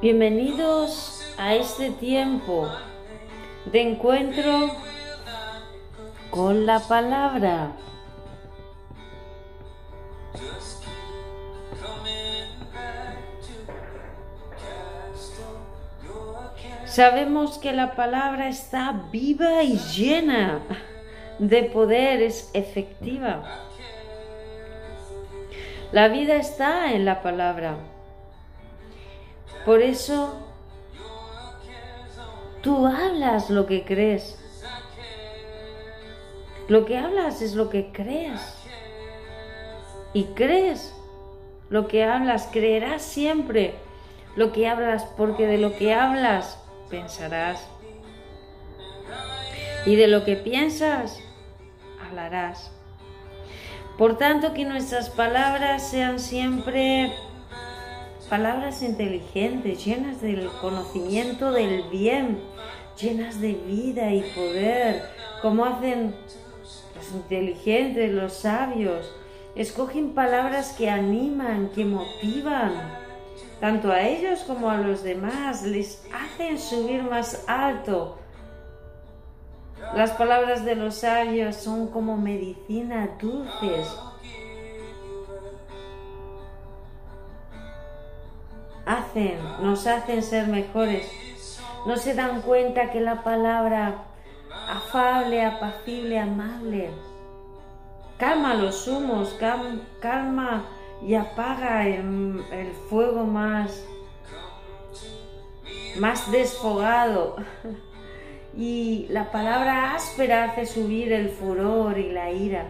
Bienvenidos a este tiempo de encuentro con la palabra. Sabemos que la palabra está viva y llena de poder, es efectiva. La vida está en la palabra. Por eso tú hablas lo que crees. Lo que hablas es lo que crees. Y crees lo que hablas, creerás siempre lo que hablas, porque de lo que hablas pensarás. Y de lo que piensas, hablarás. Por tanto, que nuestras palabras sean siempre palabras inteligentes, llenas del conocimiento del bien, llenas de vida y poder, como hacen los inteligentes, los sabios. Escogen palabras que animan, que motivan, tanto a ellos como a los demás, les hacen subir más alto. Las palabras de los sabios son como medicina dulces. Hacen, nos hacen ser mejores. No se dan cuenta que la palabra afable, apacible, amable, calma los humos, calma y apaga el, fuego más, más desfogado. Y la palabra áspera hace subir el furor y la ira.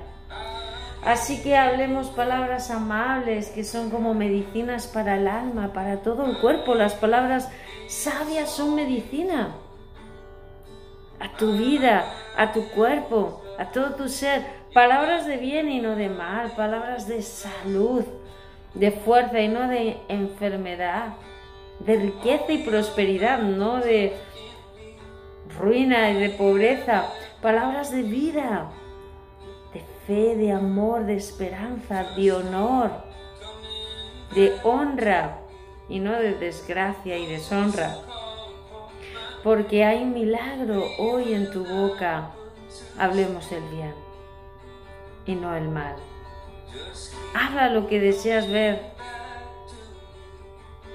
Así que hablemos palabras amables que son como medicinas para el alma, para todo el cuerpo. Las palabras sabias son medicina a tu vida, a tu cuerpo, a todo tu ser. Palabras de bien y no de mal, palabras de salud, de fuerza y no de enfermedad, de riqueza y prosperidad, no de ruina y de pobreza, palabras de vida, fe, de amor, de esperanza, de honor, de honra y no de desgracia y deshonra. Porque hay milagro hoy en tu boca. Hablemos el bien y no el mal. Habla lo que deseas ver.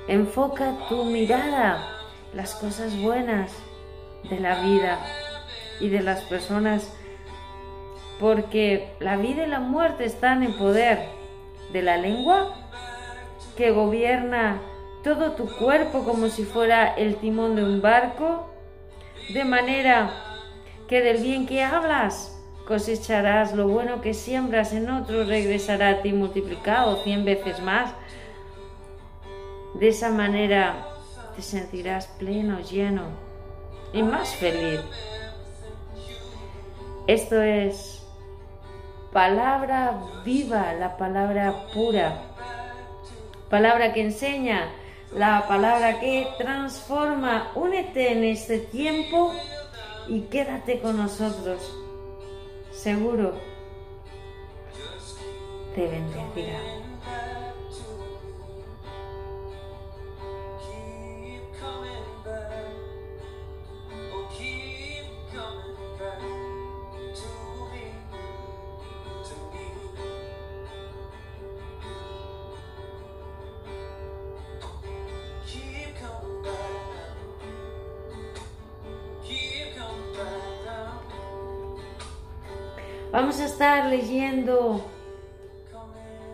Enfoca tu mirada, las cosas buenas de la vida y de las personas, porque la vida y la muerte están en poder de la lengua que gobierna todo tu cuerpo como si fuera el timón de un barco, de manera que del bien que hablas cosecharás, lo bueno que siembras en otro regresará a ti multiplicado cien veces más. De esa manera te sentirás pleno, lleno y más feliz. Esto es palabra viva, la palabra pura, palabra que enseña, la palabra que transforma. Únete en este tiempo y quédate con nosotros. Seguro te bendecirá. Vamos a estar leyendo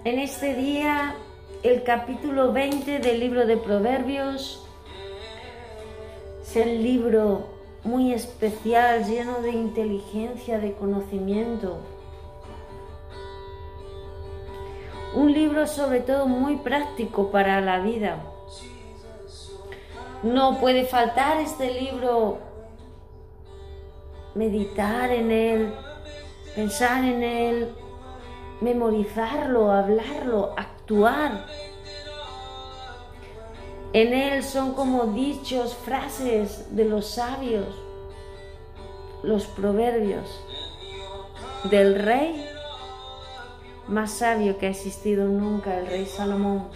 en este día el capítulo 20 del libro de Proverbios. Es el libro muy especial, lleno de inteligencia, de conocimiento. Un libro sobre todo muy práctico para la vida. No puede faltar este libro meditar en él, pensar en él, memorizarlo, hablarlo, actuar. En él son como dichos, frases de los sabios, los proverbios del rey más sabio que ha existido nunca, el rey Salomón.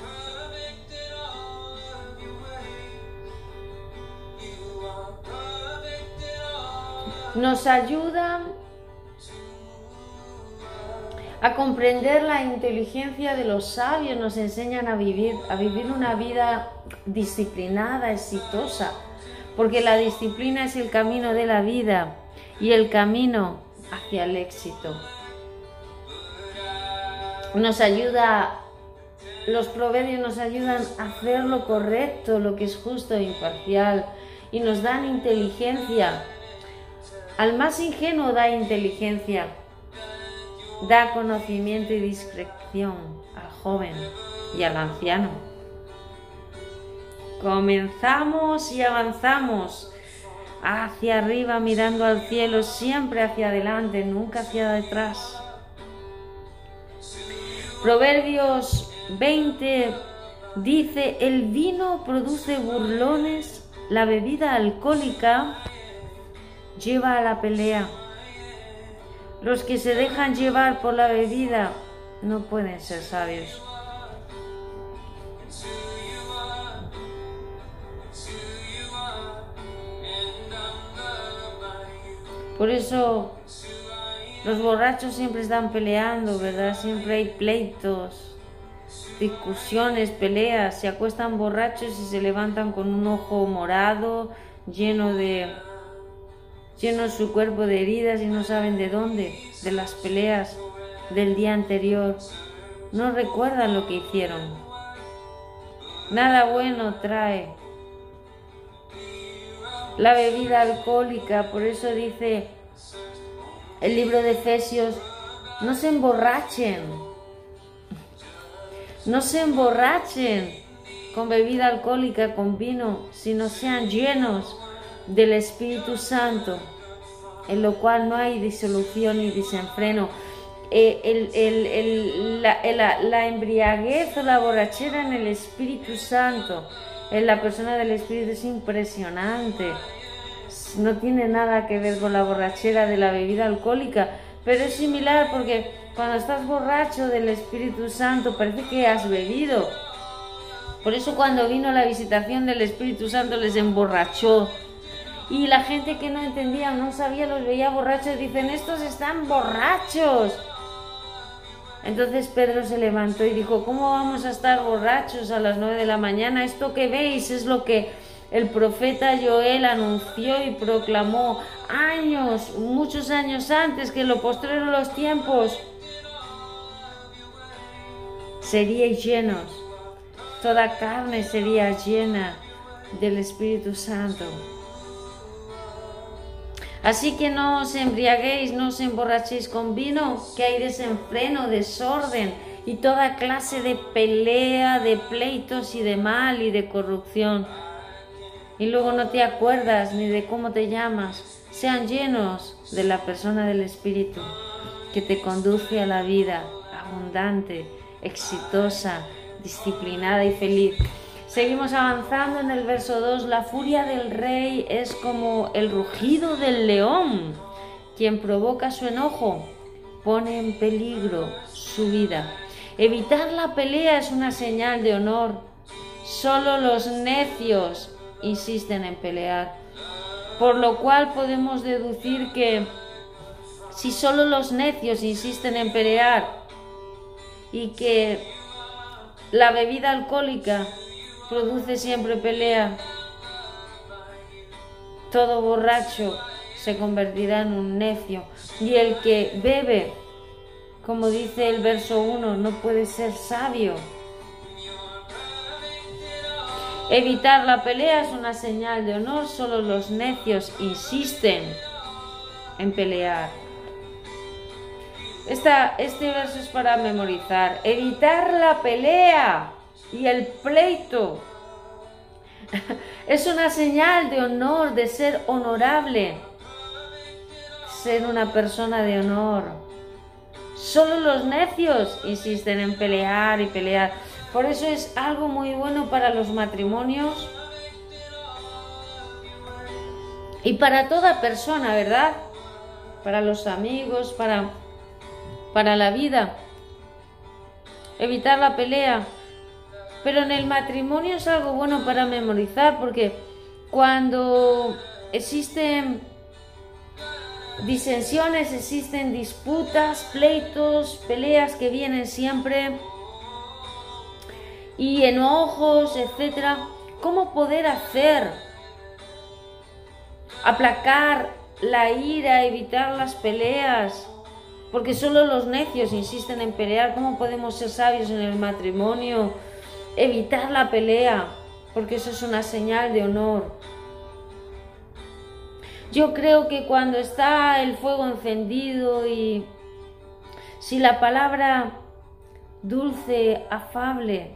Nos ayudan a comprender la inteligencia de los sabios, nos enseñan a vivir, a vivir una vida disciplinada, exitosa, porque la disciplina es el camino de la vida y el camino hacia el éxito. Nos ayuda, los proverbios nos ayudan a hacer lo correcto, lo que es justo e imparcial, y nos dan inteligencia. Al más ingenuo da inteligencia, da conocimiento y discreción al joven y al anciano. Comenzamos y avanzamos hacia arriba mirando al cielo, siempre hacia adelante, nunca hacia detrás. Proverbios 20 dice, el vino produce burlones, la bebida alcohólica lleva a la pelea. Los que se dejan llevar por la bebida no pueden ser sabios. Por eso los borrachos siempre están peleando, ¿verdad? Siempre hay pleitos, discusiones, peleas. Se acuestan borrachos y se levantan con un ojo morado, lleno de lleno su cuerpo de heridas y no saben de dónde, de las peleas del día anterior. No recuerdan lo que hicieron. Nada bueno trae la bebida alcohólica, por eso dice el libro de Efesios, no se emborrachen, no se emborrachen con bebida alcohólica, con vino, sino sean llenos del Espíritu Santo, en lo cual no hay disolución ni desenfreno. Eh, la, embriaguez o la borrachera en el Espíritu Santo, en la persona del Espíritu es impresionante. No tiene nada que ver con la borrachera de la bebida alcohólica, pero es similar porque cuando estás borracho del Espíritu Santo parece que has bebido. Por eso cuando vino la visitación del Espíritu Santo les emborrachó y la gente que no entendía, no sabía, los veía borrachos, dicen, estos están borrachos. Entonces Pedro se levantó y dijo, ¿cómo vamos a estar borrachos a las nueve de la mañana? Esto que veis es lo que el profeta Joel anunció y proclamó años, muchos años antes que lo postrero los tiempos. Seríais llenos, toda carne sería llena del Espíritu Santo. Así que no os embriaguéis, no os emborrachéis con vino, que hay desenfreno, desorden y toda clase de pelea, de pleitos y de mal y de corrupción. Y luego no te acuerdas ni de cómo te llamas. Sean llenos de la persona del Espíritu que te conduce a la vida abundante, exitosa, disciplinada y feliz. Seguimos avanzando en el verso 2. La furia del rey es como el rugido del león. Quien provoca su enojo pone en peligro su vida. Evitar la pelea es una señal de honor. Solo los necios insisten en pelear. Por lo cual podemos deducir que si solo los necios insisten en pelear y que la bebida alcohólica produce siempre pelea. Todo borracho se convertirá en un necio. Y el que bebe, como dice el verso 1, no puede ser sabio. Evitar la pelea es una señal de honor, solo los necios insisten en pelear. este verso es para memorizar. Evitar la pelea y el pleito. Es una señal de honor, de ser honorable, ser una persona de honor. Solo los necios insisten en pelear y pelear. Por eso es algo muy bueno para los matrimonios y para toda persona, ¿verdad? Para los amigos, para, para la vida. Evitar la pelea. Pero en el matrimonio es algo bueno para memorizar porque cuando existe disensiones, existen disputas, pleitos, peleas que vienen siempre y enojos, etcétera. ¿Cómo poder hacer? Aplacar la ira, evitar las peleas. Porque solo los necios insisten en pelear. ¿Cómo podemos ser sabios en el matrimonio? Evitar la pelea, porque eso es una señal de honor. Yo creo que cuando está el fuego encendido y si la palabra dulce, afable,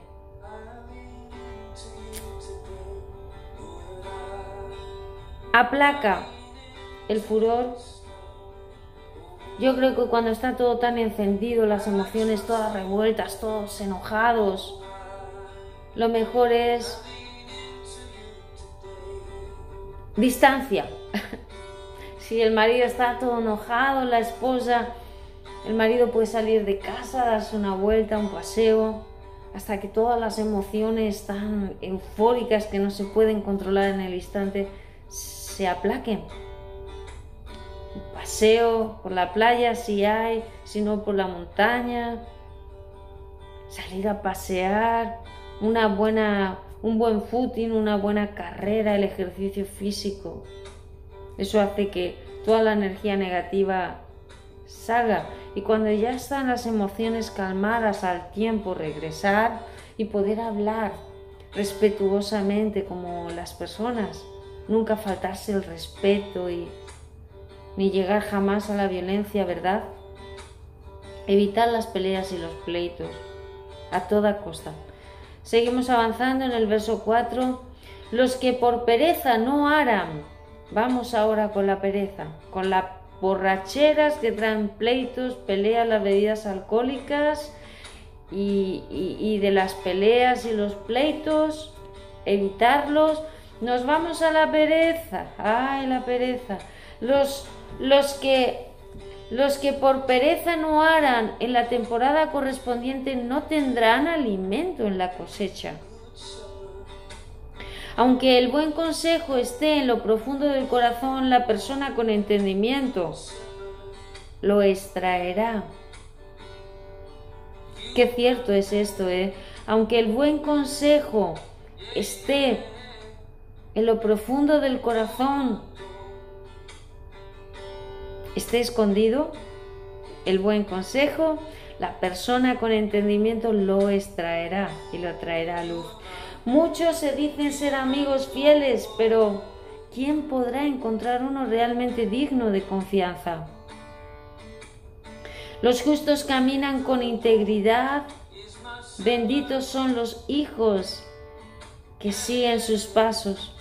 aplaca el furor, yo creo que cuando está todo tan encendido, las emociones todas revueltas, todos enojados, lo mejor es distancia. si el marido está todo enojado, la esposa, el marido puede salir de casa, darse una vuelta, un paseo, hasta que todas las emociones tan eufóricas que no se pueden controlar en el instante se aplaquen. Paseo por la playa si hay, si no por la montaña, salir a pasear, una buena, un buen footing, una buena carrera, el ejercicio físico. Eso hace que toda la energía negativa salga y cuando ya están las emociones calmadas al tiempo regresar y poder hablar respetuosamente como las personas, nunca faltarse el respeto y ni llegar jamás a la violencia, ¿verdad? Evitar las peleas y los pleitos a toda costa. Seguimos avanzando en el verso 4. Los que por pereza no harán Vamos ahora con la pereza, con las borracheras que traen pleitos, peleas, las bebidas alcohólicas y, y de las peleas y los pleitos, evitarlos. Nos vamos a la pereza, ay la pereza. Los, los que los que por pereza no harán en la temporada correspondiente no tendrán alimento en la cosecha. Aunque el buen consejo esté en lo profundo del corazón, la persona con entendimiento lo extraerá. Qué cierto es esto, ¿eh? Aunque el buen consejo esté en lo profundo del corazón, esté escondido, el buen consejo, la persona con entendimiento lo extraerá y lo traerá a luz. Muchos se dicen ser amigos fieles, pero ¿quién podrá encontrar uno realmente digno de confianza? Los justos caminan con integridad. Benditos son los hijos que siguen sus pasos.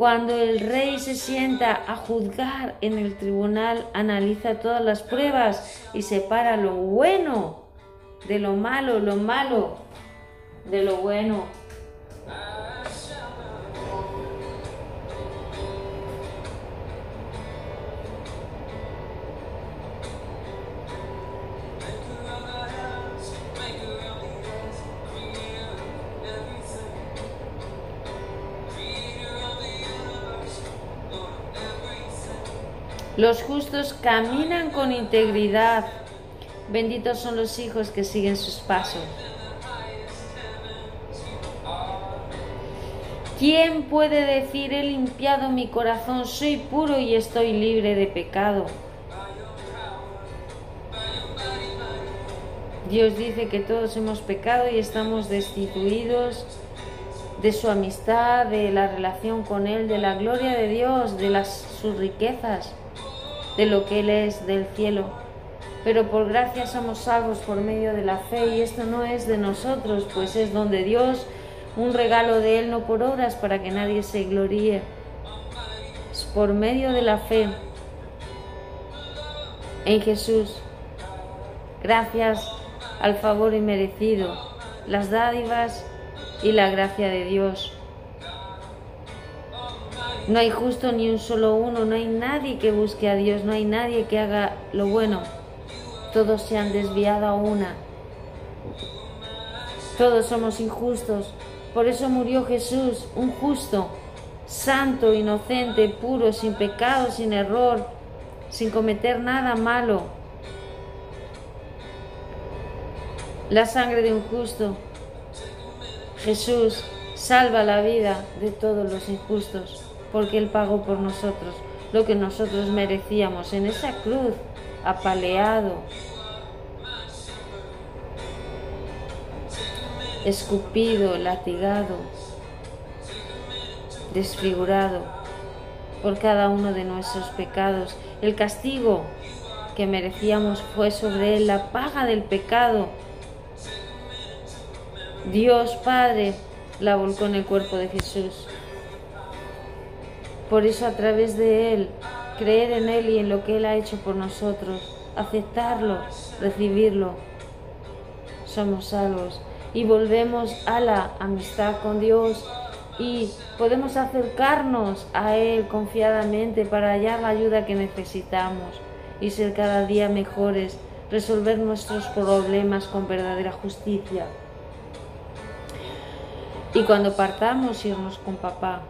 Cuando el rey se sienta a juzgar en el tribunal, analiza todas las pruebas y separa lo bueno de lo malo, lo malo de lo bueno. Los justos caminan con integridad. Benditos son los hijos que siguen sus pasos. ¿Quién puede decir he limpiado mi corazón, soy puro y estoy libre de pecado? Dios dice que todos hemos pecado y estamos destituidos de su amistad, de la relación con Él, de la gloria de Dios, de las, sus riquezas, de lo que Él es del cielo. Pero por gracia somos salvos por medio de la fe y esto no es de nosotros, pues es donde Dios un regalo de Él no por obras para que nadie se gloríe. Es por medio de la fe en Jesús. Gracias al favor inmerecido, las dádivas y la gracia de Dios. No hay justo ni un solo uno, no hay nadie que busque a Dios, no hay nadie que haga lo bueno. Todos se han desviado a una. Todos somos injustos, por eso murió Jesús, un justo, santo, inocente, puro, sin pecado, sin error, sin cometer nada malo. La sangre de un justo. Jesús salva la vida de todos los injustos, porque Él pagó por nosotros lo que nosotros merecíamos en esa cruz, apaleado, escupido, latigado, desfigurado por cada uno de nuestros pecados. El castigo que merecíamos fue sobre él, la paga del pecado. Dios Padre la volcó en el cuerpo de Jesús. Por eso a través de Él, creer en Él y en lo que Él ha hecho por nosotros, aceptarlo, recibirlo, somos salvos y volvemos a la amistad con Dios y podemos acercarnos a Él confiadamente para hallar la ayuda que necesitamos y ser cada día mejores, resolver nuestros problemas con verdadera justicia. Y cuando partamos, irnos con papá.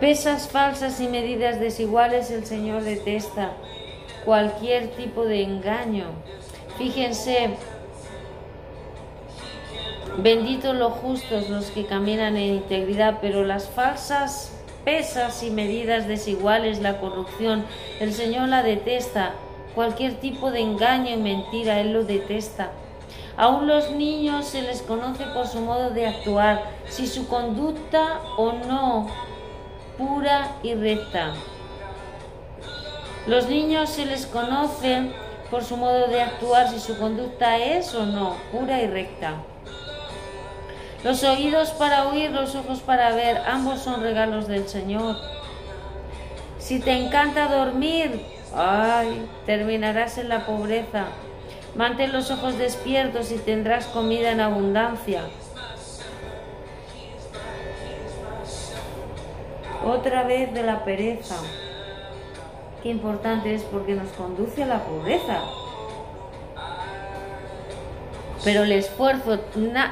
Pesas falsas y medidas desiguales el Señor detesta. Cualquier tipo de engaño. Fíjense, benditos los justos los que caminan en integridad, pero las falsas pesas y medidas desiguales, la corrupción, el Señor la detesta. Cualquier tipo de engaño y mentira, Él lo detesta. Aún los niños se les conoce por su modo de actuar, si su conducta o no pura y recta. Los niños se les conoce por su modo de actuar, si su conducta es o no pura y recta. Los oídos para oír, los ojos para ver, ambos son regalos del Señor. Si te encanta dormir, ay, terminarás en la pobreza. Mantén los ojos despiertos y tendrás comida en abundancia. Otra vez de la pereza. Qué importante es porque nos conduce a la pobreza. Pero el esfuerzo,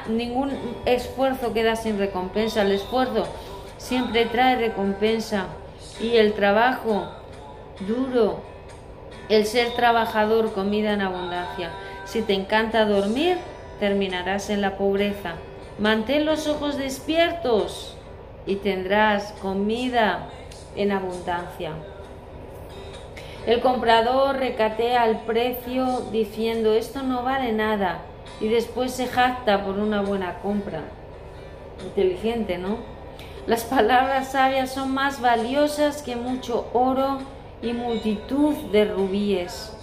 ningún esfuerzo queda sin recompensa. El esfuerzo siempre trae recompensa. Y el trabajo duro el ser trabajador, comida en abundancia. Si te encanta dormir, terminarás en la pobreza. Mantén los ojos despiertos y tendrás comida en abundancia. El comprador recatea el precio diciendo esto no vale nada y después se jacta por una buena compra. Inteligente, ¿no? Las palabras sabias son más valiosas que mucho oro y multitud de rubíes.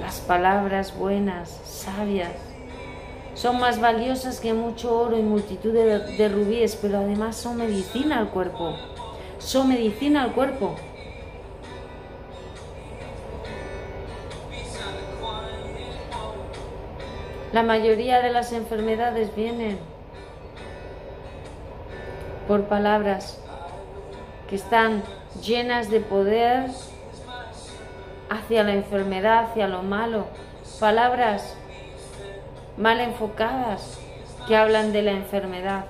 Las palabras buenas, sabias, son más valiosas que mucho oro y multitud de, rubíes, pero además son medicina al cuerpo. Son medicina al cuerpo. La mayoría de las enfermedades vienen por palabras que están llenas de poder hacia la enfermedad, hacia lo malo. Palabras mal enfocadas que hablan de la enfermedad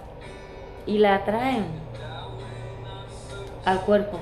y la atraen al cuerpo.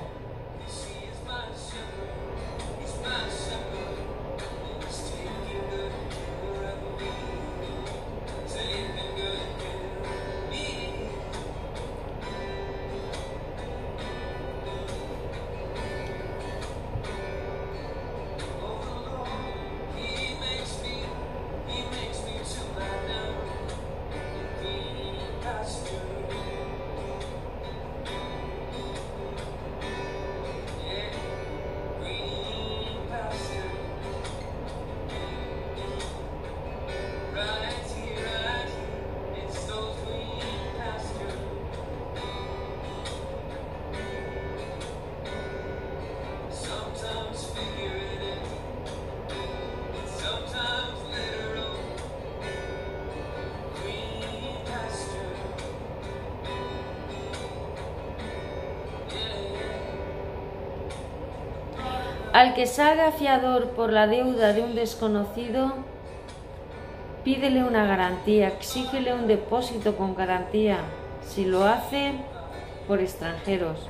Al que salga fiador por la deuda de un desconocido, pídele una garantía, exígele un depósito con garantía. Si lo hace, por extranjeros.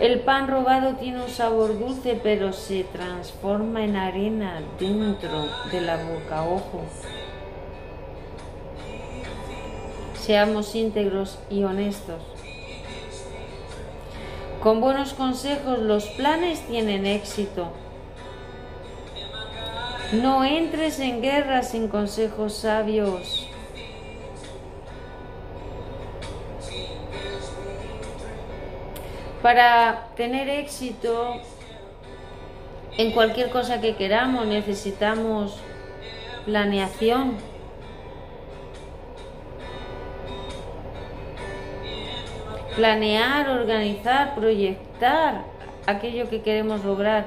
El pan robado tiene un sabor dulce, pero se transforma en arena dentro de la boca. Ojo. Seamos íntegros y honestos. Con buenos consejos los planes tienen éxito. No entres en guerra sin consejos sabios. Para tener éxito en cualquier cosa que queramos necesitamos planeación. Planear, organizar, proyectar aquello que queremos lograr.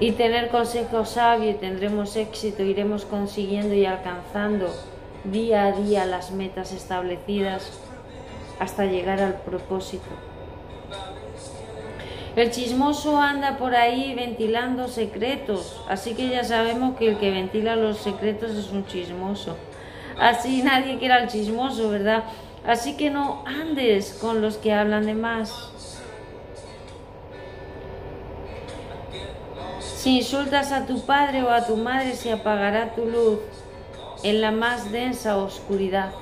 Y tener consejos sabios, tendremos éxito, iremos consiguiendo y alcanzando día a día las metas establecidas hasta llegar al propósito. El chismoso anda por ahí ventilando secretos, así que ya sabemos que el que ventila los secretos es un chismoso. Así nadie quiere al chismoso, ¿verdad? Así que no andes con los que hablan de más. Si insultas a tu padre o a tu madre, se apagará tu luz en la más densa oscuridad.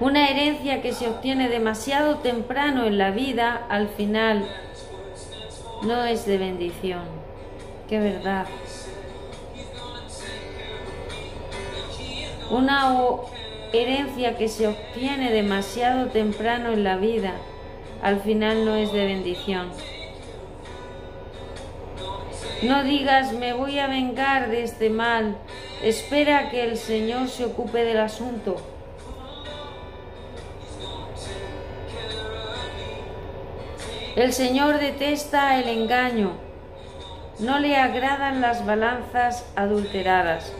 Una herencia que se obtiene demasiado temprano en la vida, al final no es de bendición. Qué verdad. Una herencia que se obtiene demasiado temprano en la vida, al final no es de bendición. No digas, me voy a vengar de este mal. Espera que el Señor se ocupe del asunto. El Señor detesta el engaño, no le agradan las balanzas adulteradas.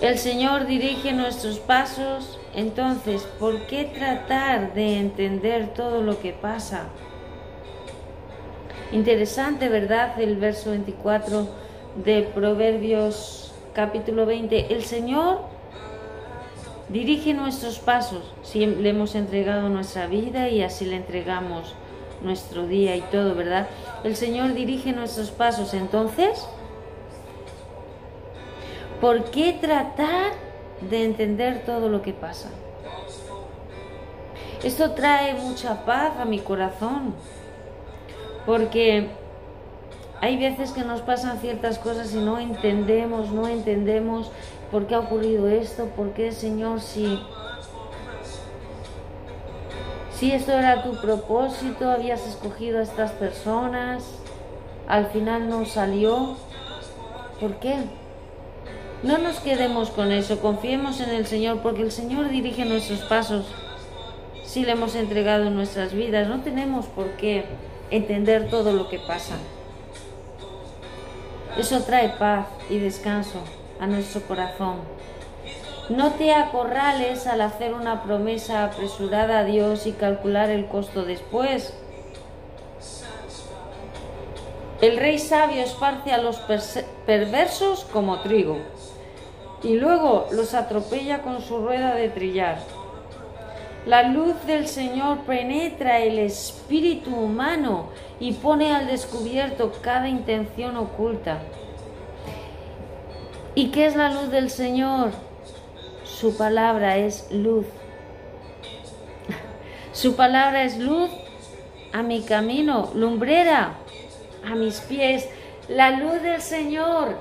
El Señor dirige nuestros pasos, entonces, ¿por qué tratar de entender todo lo que pasa? Interesante, ¿verdad? El verso 24 de Proverbios capítulo 20. El Señor Dirige nuestros pasos si le hemos entregado nuestra vida y así le entregamos nuestro día y todo, ¿verdad? El Señor dirige nuestros pasos. Entonces, ¿por qué tratar de entender todo lo que pasa? Esto trae mucha paz a mi corazón, porque hay veces que nos pasan ciertas cosas y no entendemos, no entendemos ¿Por qué ha ocurrido esto? ¿Por qué, Señor, si, si esto era tu propósito, habías escogido a estas personas, al final no salió? ¿Por qué? No nos quedemos con eso, confiemos en el Señor, porque el Señor dirige nuestros pasos. Si le hemos entregado nuestras vidas, no tenemos por qué entender todo lo que pasa. Eso trae paz y descanso a nuestro corazón. No te acorrales al hacer una promesa apresurada a Dios y calcular el costo después. El rey sabio esparce a los perversos como trigo y luego los atropella con su rueda de trillar. La luz del Señor penetra el espíritu humano y pone al descubierto cada intención oculta. ¿Y qué es la luz del Señor? Su palabra es luz. Su palabra es luz a mi camino, lumbrera a mis pies. La luz del Señor,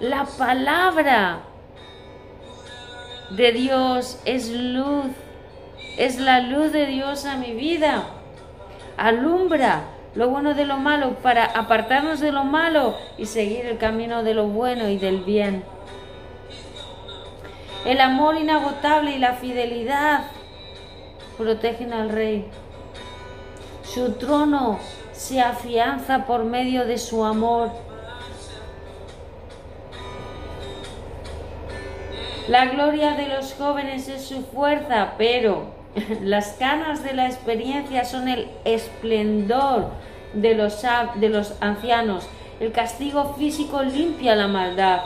la palabra de Dios es luz. Es la luz de Dios a mi vida. Alumbra lo bueno de lo malo para apartarnos de lo malo y seguir el camino de lo bueno y del bien. El amor inagotable y la fidelidad protegen al rey. Su trono se afianza por medio de su amor. La gloria de los jóvenes es su fuerza, pero las canas de la experiencia son el esplendor de los, de los ancianos. El castigo físico limpia la maldad.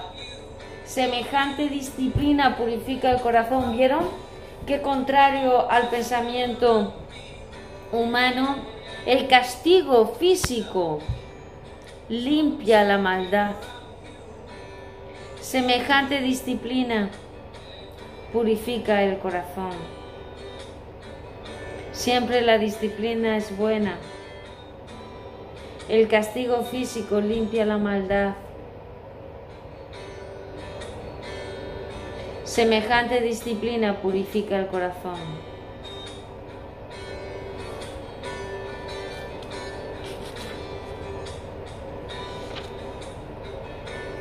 Semejante disciplina purifica el corazón. ¿Vieron? Que contrario al pensamiento humano, el castigo físico limpia la maldad. Semejante disciplina purifica el corazón. Siempre la disciplina es buena. El castigo físico limpia la maldad. Semejante disciplina purifica el corazón.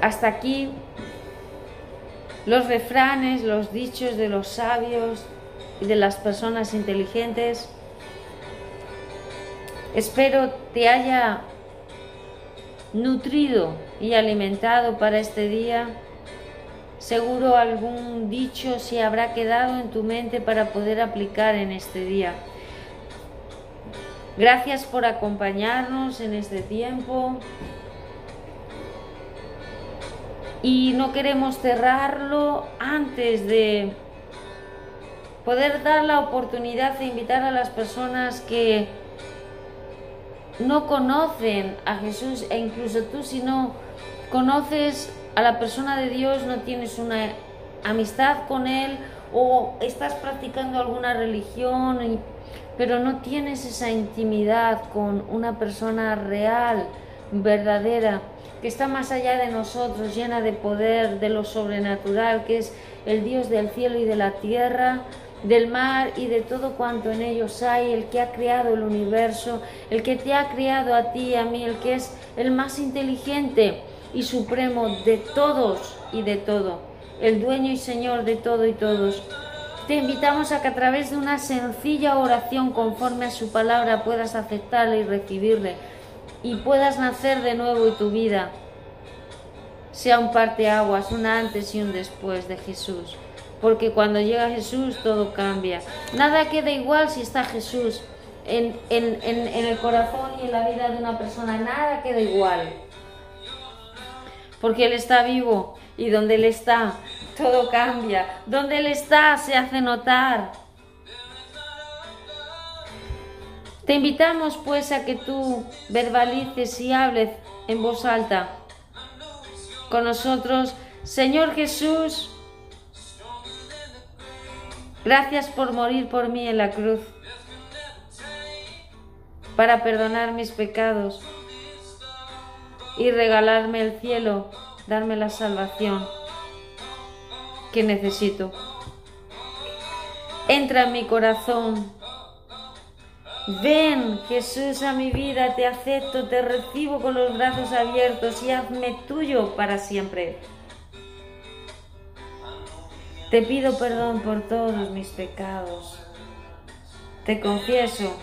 Hasta aquí los refranes, los dichos de los sabios de las personas inteligentes. Espero te haya nutrido y alimentado para este día. Seguro algún dicho se habrá quedado en tu mente para poder aplicar en este día. Gracias por acompañarnos en este tiempo. Y no queremos cerrarlo antes de poder dar la oportunidad de invitar a las personas que no conocen a Jesús e incluso tú si no conoces a la persona de Dios, no tienes una amistad con Él o estás practicando alguna religión, pero no tienes esa intimidad con una persona real, verdadera, que está más allá de nosotros, llena de poder, de lo sobrenatural, que es el Dios del cielo y de la tierra, del mar y de todo cuanto en ellos hay, el que ha creado el universo, el que te ha creado a ti y a mí, el que es el más inteligente y supremo de todos y de todo, el dueño y señor de todo y todos. Te invitamos a que a través de una sencilla oración conforme a su palabra puedas aceptarle y recibirle y puedas nacer de nuevo y tu vida sea un parteaguas, un antes y un después de Jesús porque cuando llega Jesús todo cambia. Nada queda igual si está Jesús en, el corazón y en la vida de una persona, nada queda igual. Porque Él está vivo y donde Él está todo cambia. Donde Él está se hace notar. Te invitamos pues a que tú verbalices y hables en voz alta con nosotros, Señor Jesús, Gracias por morir por mí en la cruz, para perdonar mis pecados y regalarme el cielo, darme la salvación que necesito. Entra en mi corazón. Ven, Jesús, a mi vida, te acepto, te recibo con los brazos abiertos y hazme tuyo para siempre. Te pido perdón por todos mis pecados. Te confieso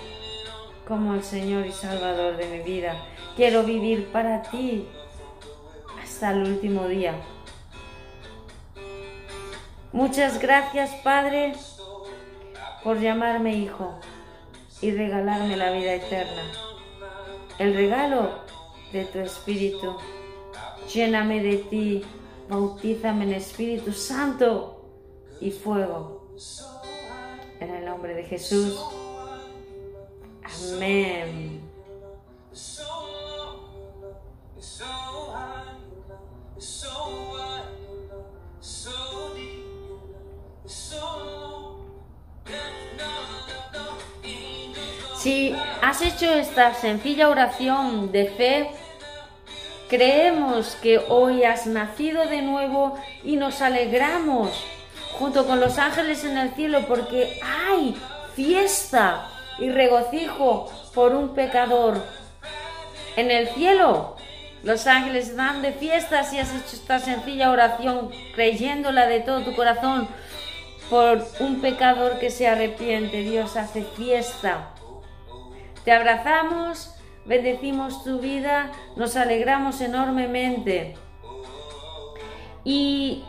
como el Señor y Salvador de mi vida. Quiero vivir para ti hasta el último día. Muchas gracias, Padre, por llamarme hijo y regalarme la vida eterna. El regalo de tu Espíritu. Lléname de ti, bautízame en Espíritu Santo y fuego. En el nombre de Jesús. Amén. Si has hecho esta sencilla oración de fe, creemos que hoy has nacido de nuevo y nos alegramos junto con los ángeles en el cielo, porque hay fiesta y regocijo por un pecador. En el cielo, los ángeles dan de fiesta si has hecho esta sencilla oración, creyéndola de todo tu corazón por un pecador que se arrepiente. Dios hace fiesta. Te abrazamos, bendecimos tu vida, nos alegramos enormemente. Y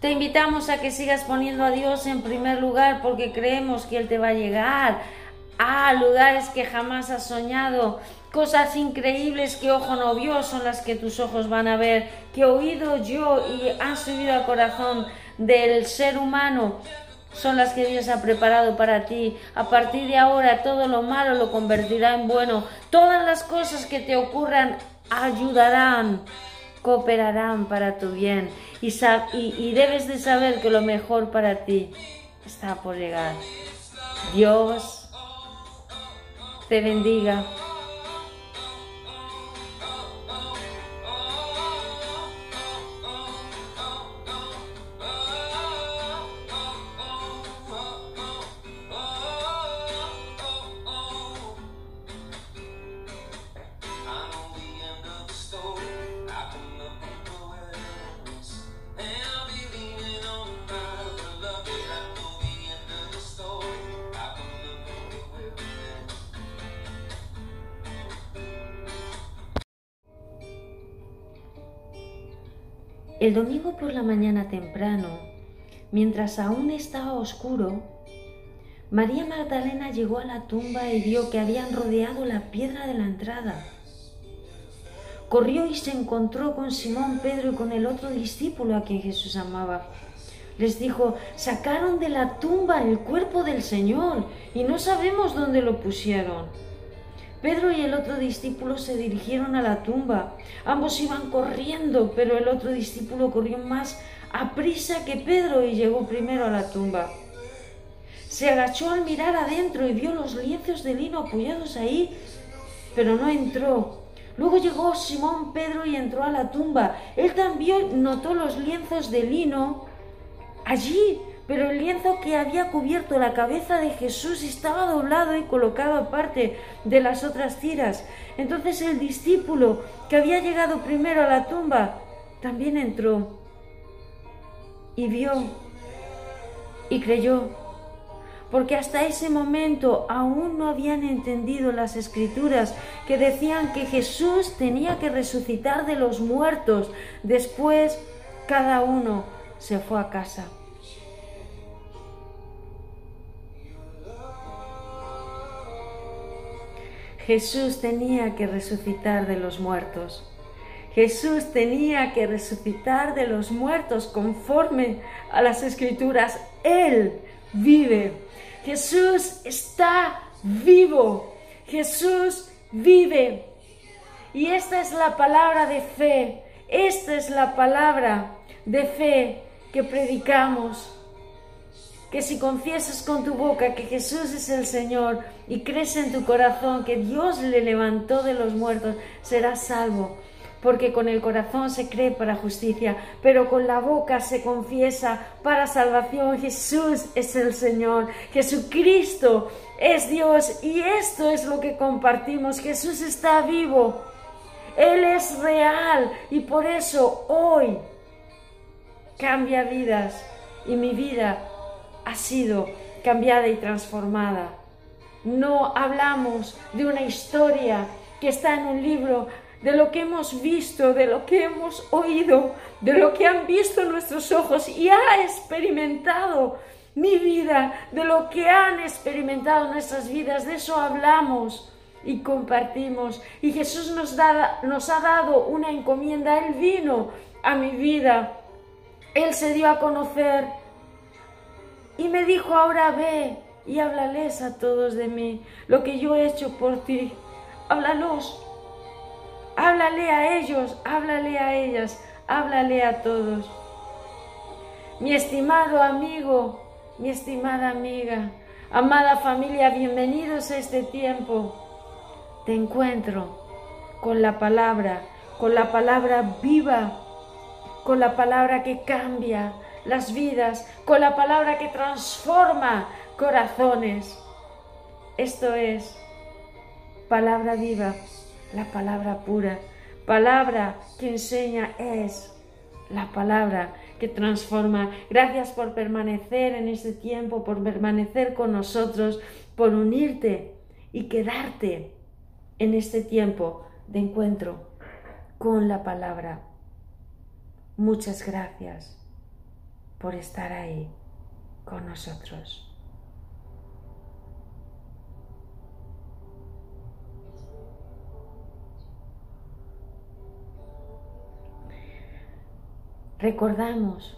Te invitamos a que sigas poniendo a Dios en primer lugar porque creemos que Él te va a llegar a lugares que jamás has soñado. Cosas increíbles que ojo no vio son las que tus ojos van a ver, que oído yo y han subido al corazón del ser humano son las que Dios ha preparado para ti. A partir de ahora todo lo malo lo convertirá en bueno. Todas las cosas que te ocurran ayudarán, cooperarán para tu bien. Y, debes de saber que lo mejor para ti está por llegar. Dios te bendiga. El domingo por la mañana temprano, mientras aún estaba oscuro, María Magdalena llegó a la tumba y vio que habían rodeado la piedra de la entrada. Corrió y se encontró con Simón Pedro y con el otro discípulo a quien Jesús amaba. Les dijo, sacaron de la tumba el cuerpo del Señor y no sabemos dónde lo pusieron. Pedro y el otro discípulo se dirigieron a la tumba. Ambos iban corriendo, pero el otro discípulo corrió más a prisa que Pedro y llegó primero a la tumba. Se agachó al mirar adentro y vio los lienzos de lino apoyados ahí, pero no entró. Luego llegó Simón Pedro y entró a la tumba. Él también notó los lienzos de lino allí, pero el lienzo que había cubierto la cabeza de Jesús estaba doblado y colocado aparte de las otras tiras. Entonces el discípulo que había llegado primero a la tumba también entró y vio y creyó, porque hasta ese momento aún no habían entendido las escrituras que decían que Jesús tenía que resucitar de los muertos. Después cada uno se fue a casa. Jesús tenía que resucitar de los muertos. Jesús tenía que resucitar de los muertos conforme a las escrituras. Él vive. Jesús está vivo. Jesús vive. Y esta es la palabra de fe. Esta es la palabra de fe que predicamos que si confiesas con tu boca que Jesús es el Señor y crees en tu corazón que Dios le levantó de los muertos, serás salvo. Porque con el corazón se cree para justicia, pero con la boca se confiesa para salvación. Jesús es el Señor, Jesucristo es Dios y esto es lo que compartimos. Jesús está vivo, Él es real y por eso hoy cambia vidas y mi vida ha sido cambiada y transformada. No hablamos de una historia que está en un libro, de lo que hemos visto, de lo que hemos oído, de lo que han visto nuestros ojos y ha experimentado mi vida, de lo que han experimentado nuestras vidas, de eso hablamos y compartimos. Y Jesús nos, ha dado una encomienda, Él vino a mi vida, Él se dio a conocer y me dijo, ahora ve y háblales a todos de mí, lo que yo he hecho por ti. Háblalos. Háblale a ellos, háblale a ellas, háblale a todos. Mi estimado amigo, mi estimada amiga, amada familia, bienvenidos a este tiempo. Te encuentro con la palabra, con la palabra viva, con la palabra que cambia, las vidas, con la palabra que transforma corazones. Esto es palabra viva, la palabra pura, palabra que enseña es la palabra que transforma. Gracias por permanecer en este tiempo, por permanecer con nosotros, por unirte y quedarte en este tiempo de encuentro con la palabra. Muchas gracias. Por estar ahí con nosotros. Recordamos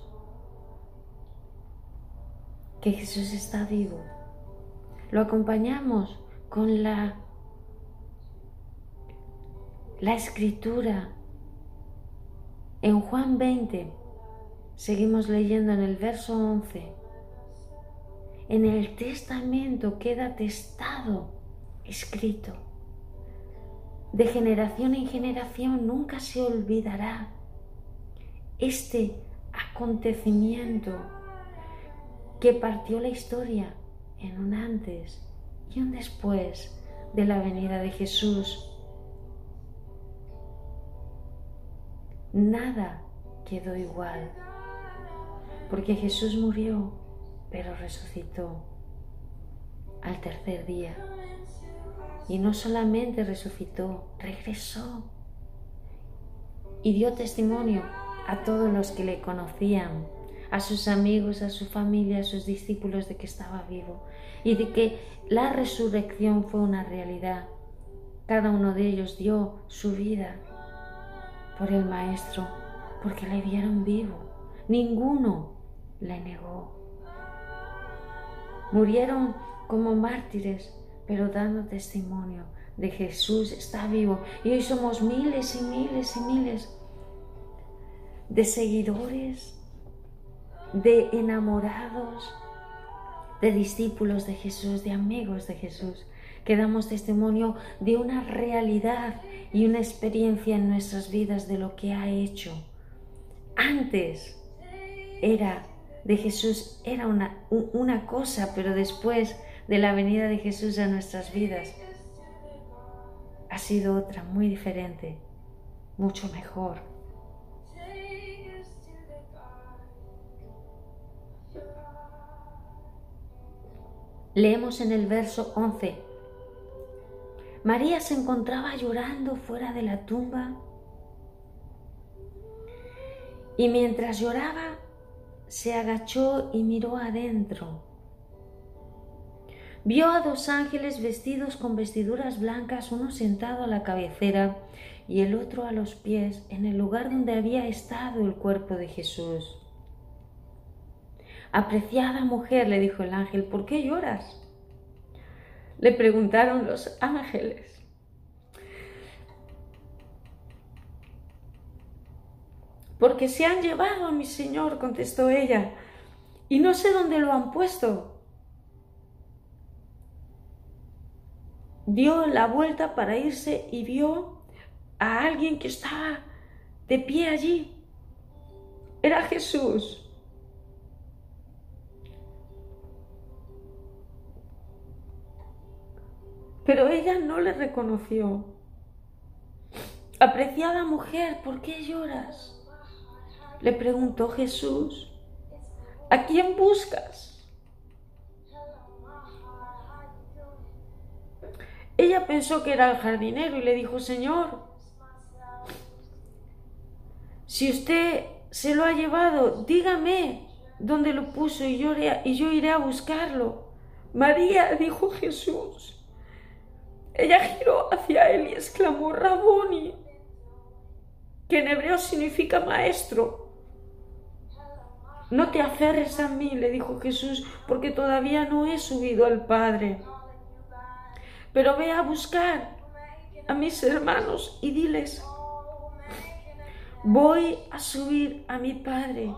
que Jesús está vivo. Lo acompañamos con la, la escritura. En Juan 20, seguimos leyendo en el verso 11, en el testamento queda testado, escrito. De generación en generación nunca se olvidará este acontecimiento que partió la historia en un antes y un después de la venida de Jesús. Nada quedó igual, porque Jesús murió, pero resucitó al tercer día. Y no solamente resucitó, regresó y dio testimonio a todos los que le conocían, a sus amigos, a su familia, a sus discípulos de que estaba vivo y de que la resurrección fue una realidad. Cada uno de ellos dio su vida por el Maestro, porque le vieron vivo. Ninguno le negó. Murieron como mártires, pero dando testimonio de Jesús está vivo. Y hoy somos miles y miles y miles de seguidores, de enamorados, de discípulos de Jesús, de amigos de Jesús, que damos testimonio de una realidad y una experiencia en nuestras vidas de lo que ha hecho. Antes era de Jesús, era una, una cosa, pero después de la venida de Jesús a nuestras vidas, ha sido otra muy diferente, mucho mejor. Leemos en el verso 11. María se encontraba llorando fuera de la tumba y mientras lloraba se agachó y miró adentro. Vio a dos ángeles vestidos con vestiduras blancas, uno sentado a la cabecera y el otro a los pies, en el lugar donde había estado el cuerpo de Jesús. Apreciada mujer, le dijo el ángel, ¿por qué lloras? Le preguntaron los ángeles. Porque se han llevado a mi Señor, contestó ella, y no sé dónde lo han puesto. Dio la vuelta para irse y vio a alguien que estaba de pie allí. Era Jesús. pero ella no le reconoció. Apreciada mujer, ¿por qué lloras? Le preguntó Jesús. ¿A quién buscas? Ella pensó que era el jardinero y le dijo, Señor, si usted se lo ha llevado, dígame dónde lo puso y yo, iré a buscarlo. María, dijo Jesús. Ella giró hacia él y exclamó, Raboni, que en hebreo significa maestro. No te aferres a mí, le dijo Jesús, porque todavía no he subido al Padre. Pero ve a buscar a mis hermanos y diles, voy a subir a mi Padre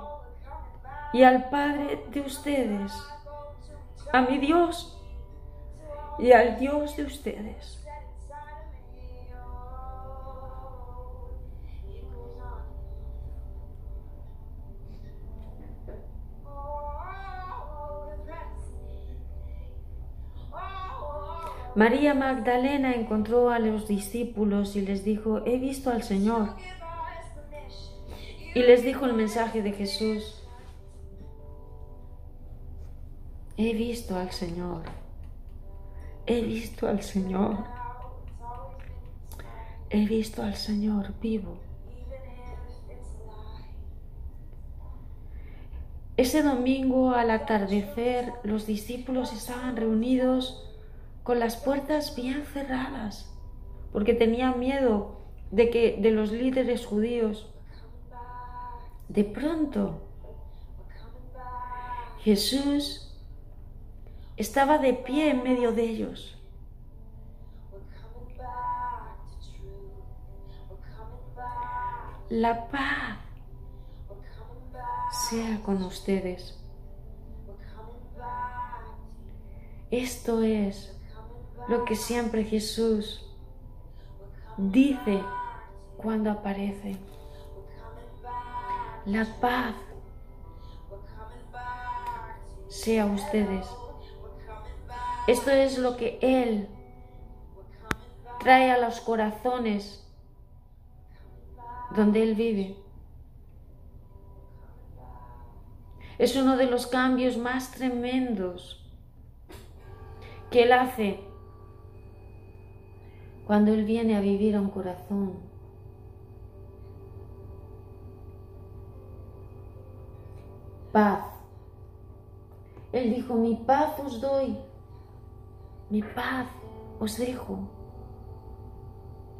y al Padre de ustedes, a mi Dios y al Dios de ustedes. María Magdalena encontró a los discípulos y les dijo, he visto al Señor. Y les dijo el mensaje de Jesús, he visto al Señor he visto al Señor. He visto al Señor vivo. Ese domingo al atardecer los discípulos estaban reunidos con las puertas bien cerradas porque tenían miedo de que de los líderes judíos. De pronto Jesús estaba de pie en medio de ellos. La paz sea con ustedes. Esto es lo que siempre Jesús dice cuando aparece. La paz sea ustedes. Esto es lo que Él trae a los corazones donde Él vive. Es uno de los cambios más tremendos que Él hace cuando Él viene a vivir a un corazón. Paz. Él dijo, mi paz os doy, mi paz os dejo,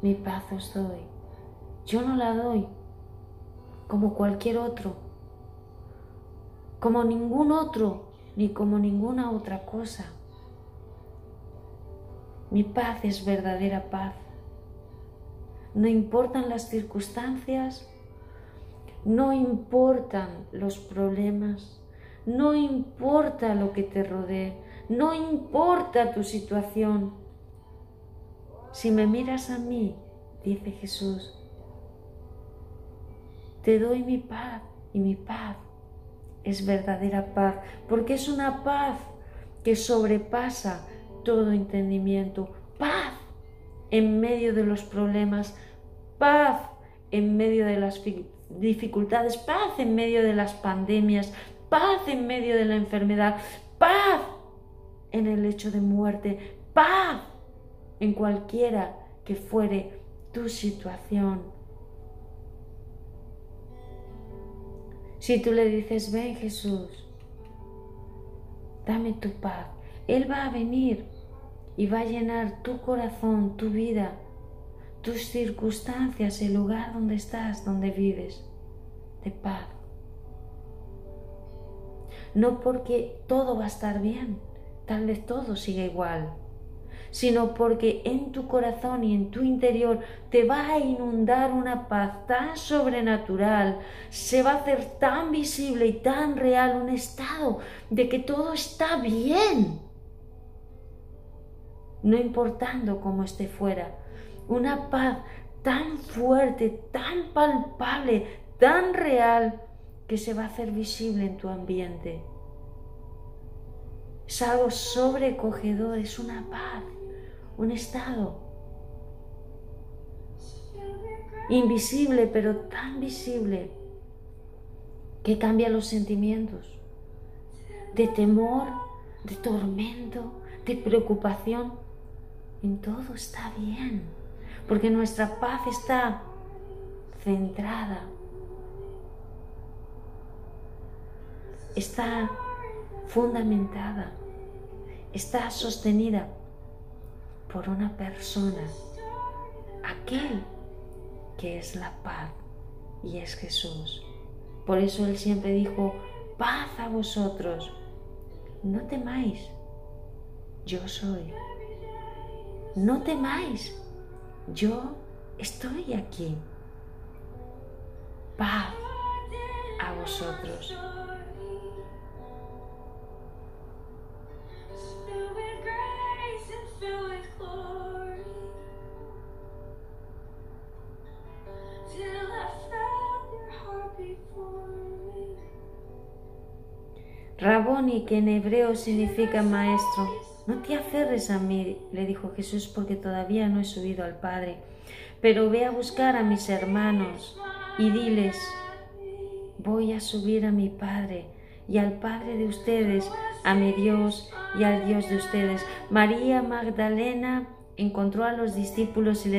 mi paz os doy. Yo no la doy como cualquier otro, como ningún otro, ni como ninguna otra cosa. Mi paz es verdadera paz. No importan las circunstancias, no importan los problemas, no importa lo que te rodee, no importa tu situación. Si me miras a mí, dice Jesús, te doy mi paz y mi paz es verdadera paz, porque es una paz que sobrepasa todo entendimiento, paz en medio de los problemas, paz en medio de las dificultades, paz en medio de las pandemias, paz en medio de la enfermedad, paz en el hecho de muerte, paz en cualquiera que fuere tu situación. Si tú le dices, ven Jesús, dame tu paz, Él va a venir y va a llenar tu corazón, tu vida, tus circunstancias, el lugar donde estás, donde vives, de paz. No porque todo va a estar bien, tal vez todo siga igual, sino porque en tu corazón y en tu interior te va a inundar una paz tan sobrenatural, se va a hacer tan visible y tan real un estado de que todo está bien, no importando cómo esté fuera, una paz tan fuerte, tan palpable, tan real, que se va a hacer visible en tu ambiente. Es algo sobrecogedor, es una paz un estado invisible, pero tan visible que cambia los sentimientos de temor, de tormento, de preocupación. En todo está bien, porque nuestra paz está centrada, está fundamentada, está sostenida por una persona, aquel que es la paz y es Jesús. Por eso Él siempre dijo, paz a vosotros, no temáis, yo soy. No temáis, yo estoy aquí. Paz a vosotros. Raboni, que en hebreo significa maestro, no te aferres a mí, le dijo Jesús, porque todavía no he subido al Padre, pero ve a buscar a mis hermanos y diles, voy a subir a mi Padre y al Padre de ustedes, a mi Dios y al Dios de ustedes. María Magdalena encontró a los discípulos y,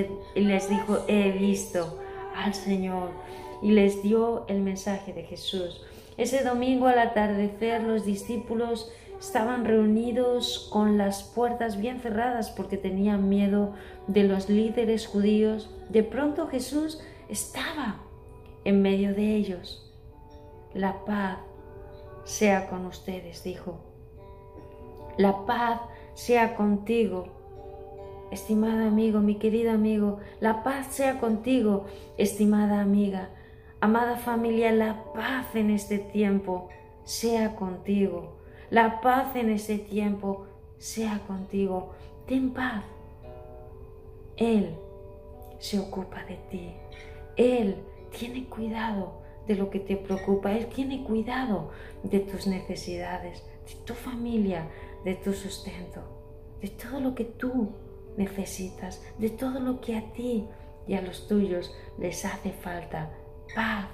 les dijo, he visto al Señor, y les dio el mensaje de Jesús. Ese domingo al atardecer los discípulos estaban reunidos con las puertas bien cerradas porque tenían miedo de los líderes judíos. De pronto Jesús estaba en medio de ellos. La paz sea con ustedes, dijo. La paz sea contigo. Estimado amigo, mi querido amigo, la paz sea contigo, estimada amiga. Amada familia, la paz en este tiempo sea contigo. La paz en este tiempo sea contigo. Ten paz. Él se ocupa de ti. Él tiene cuidado de lo que te preocupa. Él tiene cuidado de tus necesidades, de tu familia, de tu sustento, de todo lo que tú necesitas, de todo lo que a ti y a los tuyos les hace falta. Paz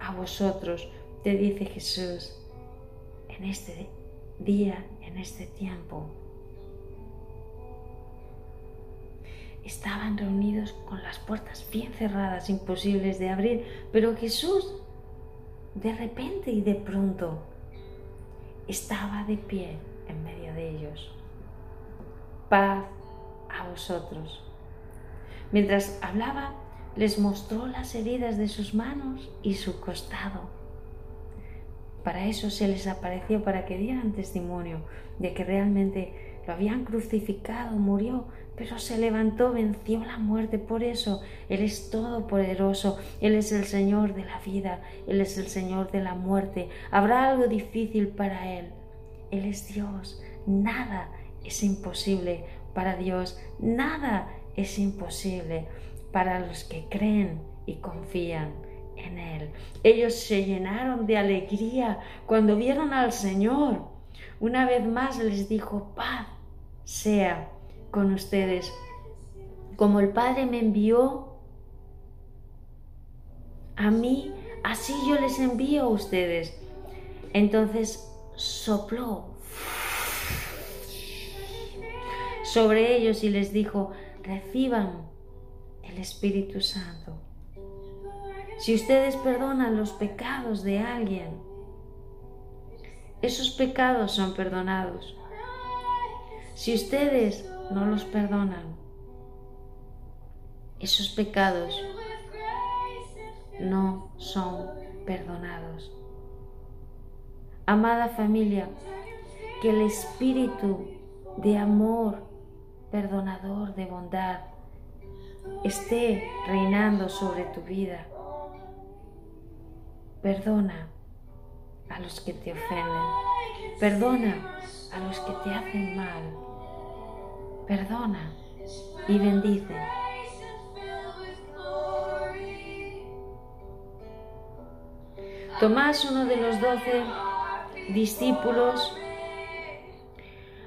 a vosotros, te dice Jesús en este día, en este tiempo. Estaban reunidos con las puertas bien cerradas, imposibles de abrir, pero Jesús, de repente y de pronto, estaba de pie en medio de ellos. Paz a vosotros. Mientras hablaba, les mostró las heridas de sus manos y su costado. Para eso se les apareció, para que dieran testimonio de que realmente lo habían crucificado, murió, pero se levantó, venció la muerte. Por eso Él es todopoderoso, Él es el Señor de la vida, Él es el Señor de la muerte. Habrá algo difícil para Él. Él es Dios, nada es imposible para Dios, nada es imposible para los que creen y confían en Él. Ellos se llenaron de alegría cuando vieron al Señor. Una vez más les dijo, paz sea con ustedes. Como el Padre me envió a mí, así yo les envío a ustedes. Entonces sopló sobre ellos y les dijo, reciban el Espíritu Santo. Si ustedes perdonan los pecados de alguien, esos pecados son perdonados. Si ustedes no los perdonan, esos pecados no son perdonados. Amada familia, que el espíritu de amor, perdonador, de bondad, esté reinando sobre tu vida. Perdona a los que te ofenden. Perdona a los que te hacen mal. Perdona y bendice. Tomás, uno de los doce discípulos,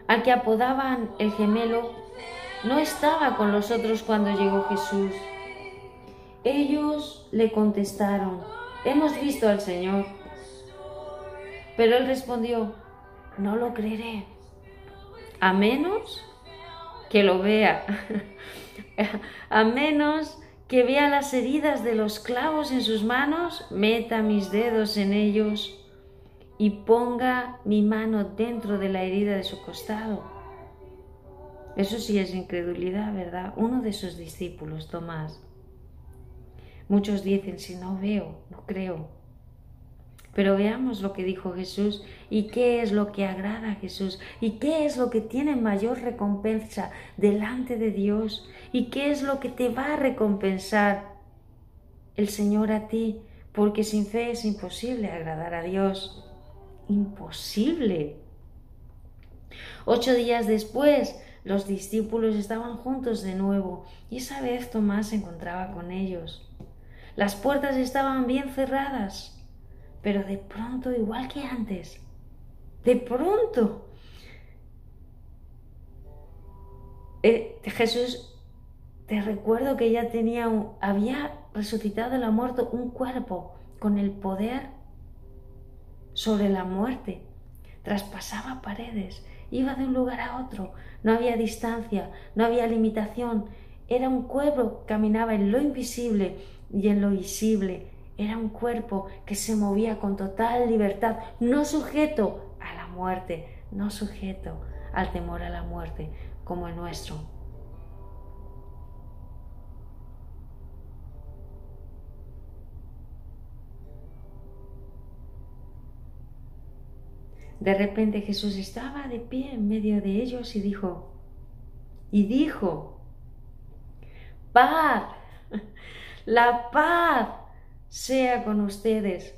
al que apodaban el gemelo, no estaba con los otros cuando llegó Jesús. Ellos le contestaron, hemos visto al Señor. Pero él respondió, no lo creeré, a menos que lo vea, a menos que vea las heridas de los clavos en sus manos, meta mis dedos en ellos y ponga mi mano dentro de la herida de su costado. Eso sí es incredulidad, ¿verdad? Uno de sus discípulos, Tomás. Muchos dicen, si no veo, no creo. Pero veamos lo que dijo Jesús y qué es lo que agrada a Jesús y qué es lo que tiene mayor recompensa delante de Dios y qué es lo que te va a recompensar el Señor a ti, porque sin fe es imposible agradar a Dios. Imposible. Ocho días después, los discípulos estaban juntos de nuevo y esa vez Tomás se encontraba con ellos. Las puertas estaban bien cerradas pero de pronto, igual que antes, de pronto, eh, Jesús, te recuerdo que ya tenía, había resucitado de la muerte un cuerpo con el poder sobre la muerte. Traspasaba paredes, iba de un lugar a otro, no había distancia, no había limitación. Era un cuerpo, caminaba en lo invisible y en lo visible era un cuerpo que se movía con total libertad, no sujeto a la muerte, no sujeto al temor a la muerte como el nuestro. De repente Jesús estaba de pie en medio de ellos y dijo, y dijo, paz, la paz sea con ustedes.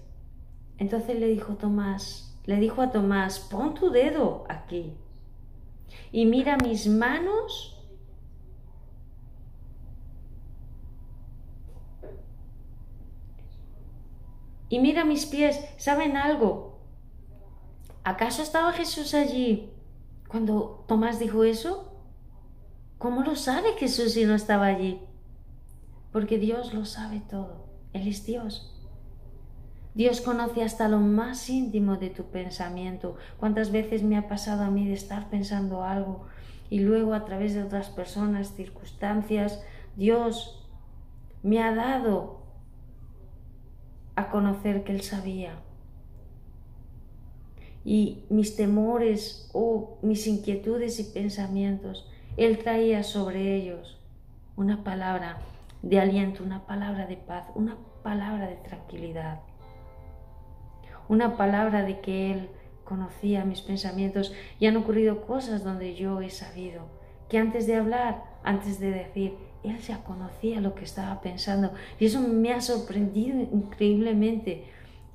Entonces le dijo Tomás, le dijo a Tomás, pon tu dedo aquí y mira mis manos. Y mira mis pies, ¿saben algo? ¿Acaso estaba Jesús allí cuando Tomás dijo eso? ¿Cómo lo sabe Jesús si no estaba allí? Porque Dios lo sabe todo. Él es Dios. Dios conoce hasta lo más íntimo de tu pensamiento. ¿Cuántas veces me ha pasado a mí de estar pensando algo y luego a través de otras personas, circunstancias, Dios me ha dado a conocer que Él sabía? y mis temores o mis inquietudes y pensamientos, Él traía sobre ellos una palabra de aliento, una palabra de paz, una palabra de tranquilidad, una palabra de que Él conocía mis pensamientos y han ocurrido cosas donde yo he sabido que antes de hablar, antes de decir, Él ya conocía lo que estaba pensando y eso me ha sorprendido increíblemente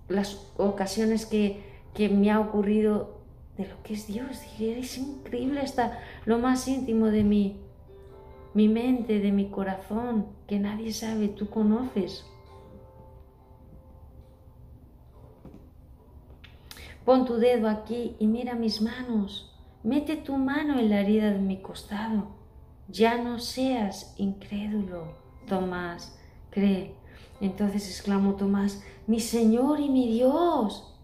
las ocasiones que que me ha ocurrido de lo que es Dios. es increíble hasta lo más íntimo de mí, mi mente, de mi corazón, que nadie sabe, tú conoces. Pon tu dedo aquí y mira mis manos. Mete tu mano en la herida de mi costado. Ya no seas incrédulo, Tomás, cree. Entonces exclamó Tomás, mi Señor y mi Dios.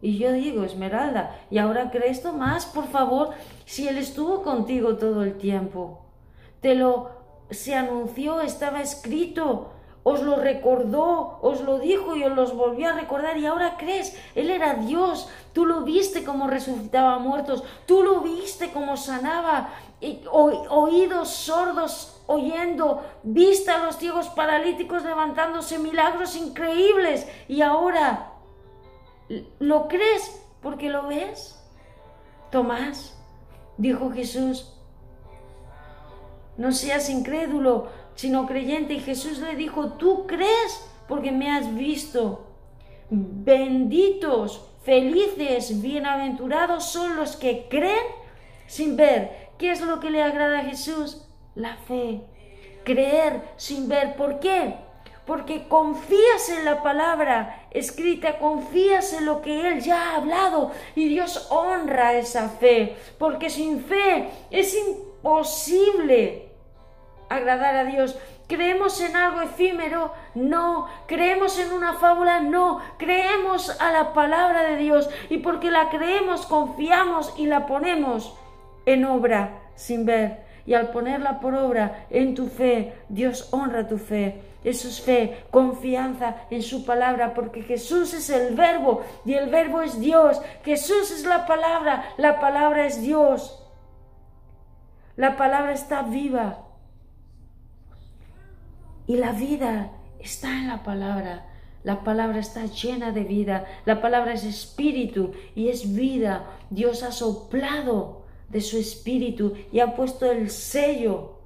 Y yo digo, Esmeralda, ¿y ahora crees más? Por favor, si Él estuvo contigo todo el tiempo. Te lo se anunció, estaba escrito, os lo recordó, os lo dijo y os los volvió a recordar y ahora crees, Él era Dios, tú lo viste como resucitaba muertos, tú lo viste como sanaba, oídos sordos oyendo, vista a los ciegos paralíticos levantándose, milagros increíbles y ahora ¿Lo crees porque lo ves? Tomás, dijo Jesús, no seas incrédulo, sino creyente. Y Jesús le dijo, tú crees porque me has visto. Benditos, felices, bienaventurados son los que creen sin ver. ¿Qué es lo que le agrada a Jesús? La fe. Creer sin ver. ¿Por qué? porque confías en la palabra escrita, confías en lo que Él ya ha hablado y Dios honra esa fe, porque sin fe es imposible agradar a Dios. ¿Creemos en algo efímero? No. ¿Creemos en una fábula? No. Creemos a la palabra de Dios y porque la creemos, confiamos y la ponemos en obra sin ver. Y al ponerla por obra en tu fe, Dios honra tu fe eso es fe, confianza en su palabra, porque Jesús es el verbo y el verbo es Dios. Jesús es la palabra, la palabra es Dios. La palabra está viva. Y la vida está en la palabra. La palabra está llena de vida. La palabra es espíritu y es vida. Dios ha soplado de su espíritu y ha puesto el sello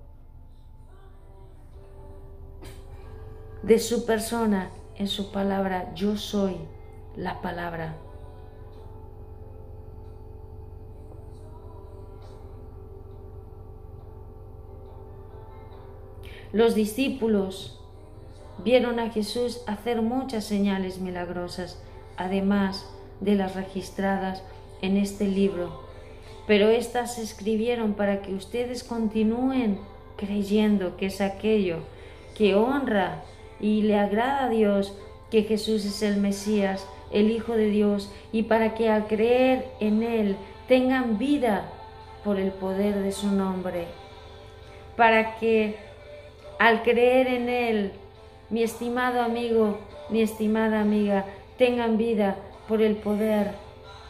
de su persona en su palabra. Yo soy la palabra. Los discípulos vieron a Jesús hacer muchas señales milagrosas, además de las registradas en este libro. Pero éstas se escribieron para que ustedes continúen creyendo que es aquello que honra y le agrada a Dios que Jesús es el Mesías, el Hijo de Dios, y para que al creer en Él tengan vida por el poder de su nombre. Para que al creer en Él, mi estimado amigo, mi estimada amiga, tengan vida por el poder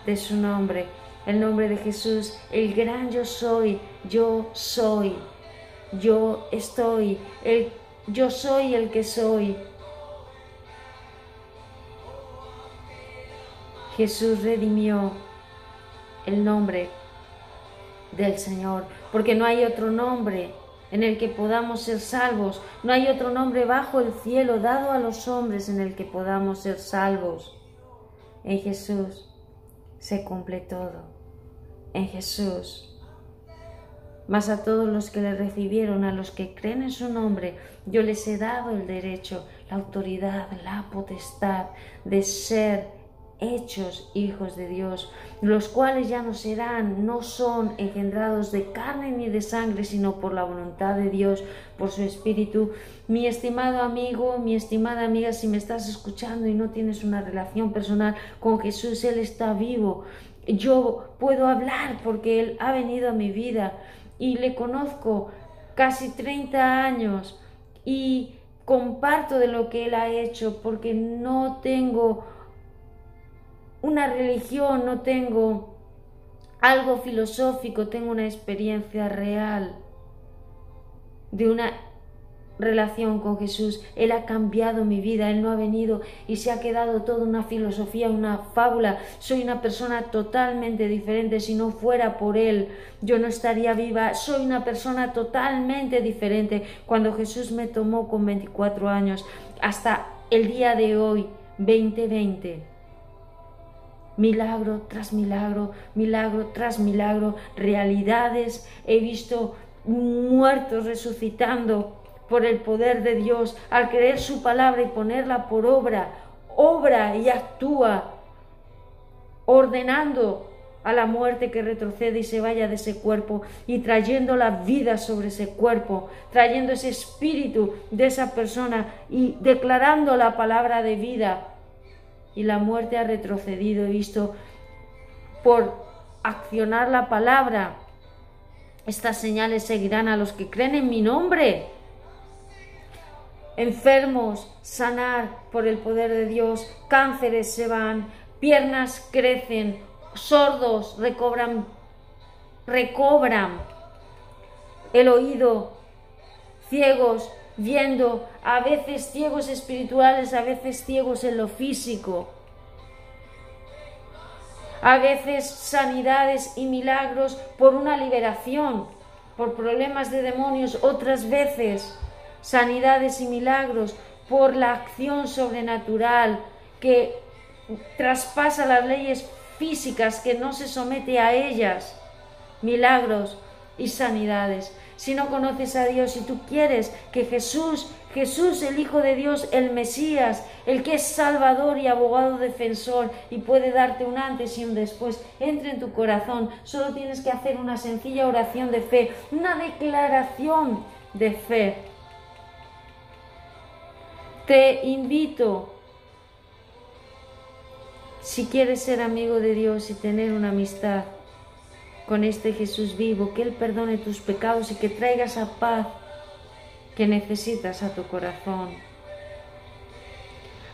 de su nombre, el nombre de Jesús, el gran yo soy, yo soy, yo estoy, el, yo soy el que soy. Jesús redimió el nombre del Señor, porque no hay otro nombre en el que podamos ser salvos, no hay otro nombre bajo el cielo dado a los hombres en el que podamos ser salvos. En Jesús se cumple todo. En Jesús. Mas a todos los que le recibieron, a los que creen en su nombre, yo les he dado el derecho, la autoridad, la potestad de ser hechos hijos de Dios, los cuales ya no serán, no son engendrados de carne ni de sangre, sino por la voluntad de Dios, por su Espíritu. Mi estimado amigo, mi estimada amiga, si me estás escuchando y no tienes una relación personal con Jesús, Él está vivo. Yo puedo hablar porque Él ha venido a mi vida y le conozco casi 30 años y comparto de lo que Él ha hecho porque no tengo una religión, no tengo algo filosófico, tengo una experiencia real de una relación con Jesús. Él ha cambiado mi vida, Él no ha venido y se ha quedado toda una filosofía, una fábula. Soy una persona totalmente diferente. Si no fuera por Él, yo no estaría viva. Soy una persona totalmente diferente. Cuando Jesús me tomó con 24 años hasta el día de hoy, 2020 milagro tras milagro, milagro tras milagro, realidades. He visto muertos resucitando por el poder de Dios al creer su palabra y ponerla por obra. Obra y actúa ordenando a la muerte que retrocede y se vaya de ese cuerpo y trayendo la vida sobre ese cuerpo, trayendo ese espíritu de esa persona y declarando la palabra de vida y la muerte ha retrocedido. He visto por accionar la palabra. Estas señales seguirán a los que creen en mi nombre. Enfermos, sanar por el poder de Dios. Cánceres se van, piernas crecen, sordos recobran, recobran el oído, ciegos viendo a veces ciegos espirituales, a veces ciegos en lo físico, a veces sanidades y milagros por una liberación, por problemas de demonios, otras veces sanidades y milagros por la acción sobrenatural que traspasa las leyes físicas, que no se somete a ellas, milagros y sanidades si no conoces a Dios, si tú quieres que Jesús, Jesús el Hijo de Dios, el Mesías, el que es Salvador y abogado defensor y puede darte un antes y un después, entre en tu corazón, solo tienes que hacer una sencilla oración de fe, una declaración de fe. Te invito si quieres ser amigo de Dios y tener una amistad, con este Jesús vivo, que Él perdone tus pecados y que traiga esa paz que necesitas a tu corazón.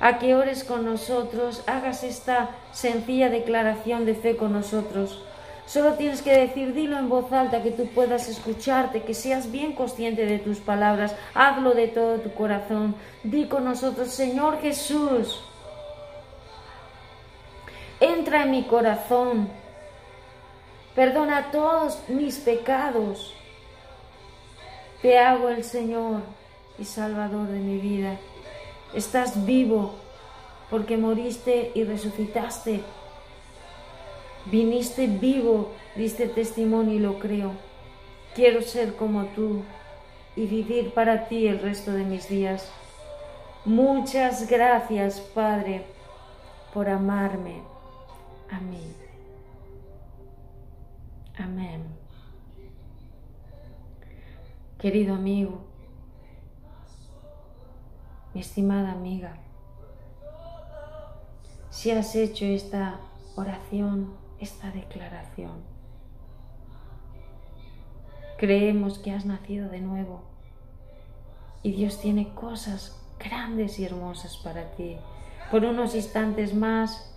A que ores con nosotros, hagas esta sencilla declaración de fe con nosotros. Solo tienes que decir, dilo en voz alta, que tú puedas escucharte, que seas bien consciente de tus palabras. Hazlo de todo tu corazón. Di con nosotros, Señor Jesús, entra en mi corazón Perdona todos mis pecados. Te hago el Señor y Salvador de mi vida. Estás vivo porque moriste y resucitaste. Viniste vivo, diste testimonio y lo creo. Quiero ser como tú y vivir para ti el resto de mis días. Muchas gracias, Padre, por amarme a mí. Amén. Querido amigo, mi estimada amiga, si has hecho esta oración, esta declaración, creemos que has nacido de nuevo y Dios tiene cosas grandes y hermosas para ti. Por unos instantes más,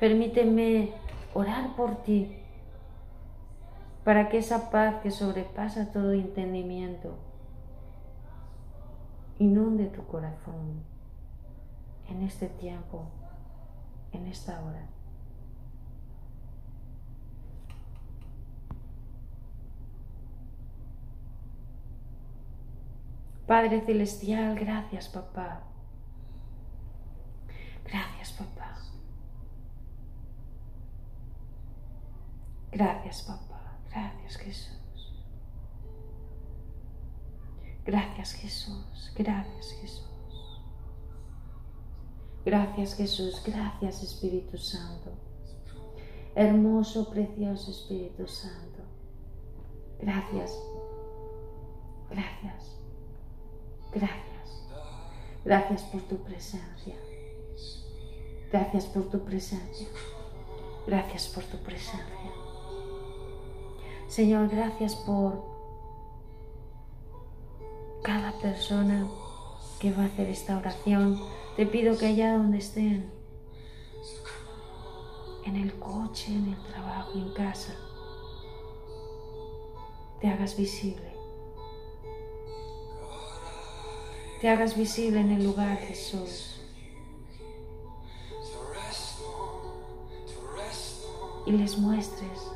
permíteme orar por ti, para que esa paz que sobrepasa todo entendimiento inunde tu corazón en este tiempo, en esta hora. Padre Celestial, gracias papá. Gracias papá. Gracias papá. Gracias Jesús. Gracias Jesús. Gracias Jesús. Gracias Jesús. Gracias Espíritu Santo. Hermoso, precioso Espíritu Santo. Gracias. Gracias. Gracias. Gracias por tu presencia. Gracias por tu presencia. Gracias por tu presencia. Señor, gracias por cada persona que va a hacer esta oración. Te pido que allá donde estén, en el coche, en el trabajo, en casa, te hagas visible. te hagas visible en el lugar, Jesús. Y les muestres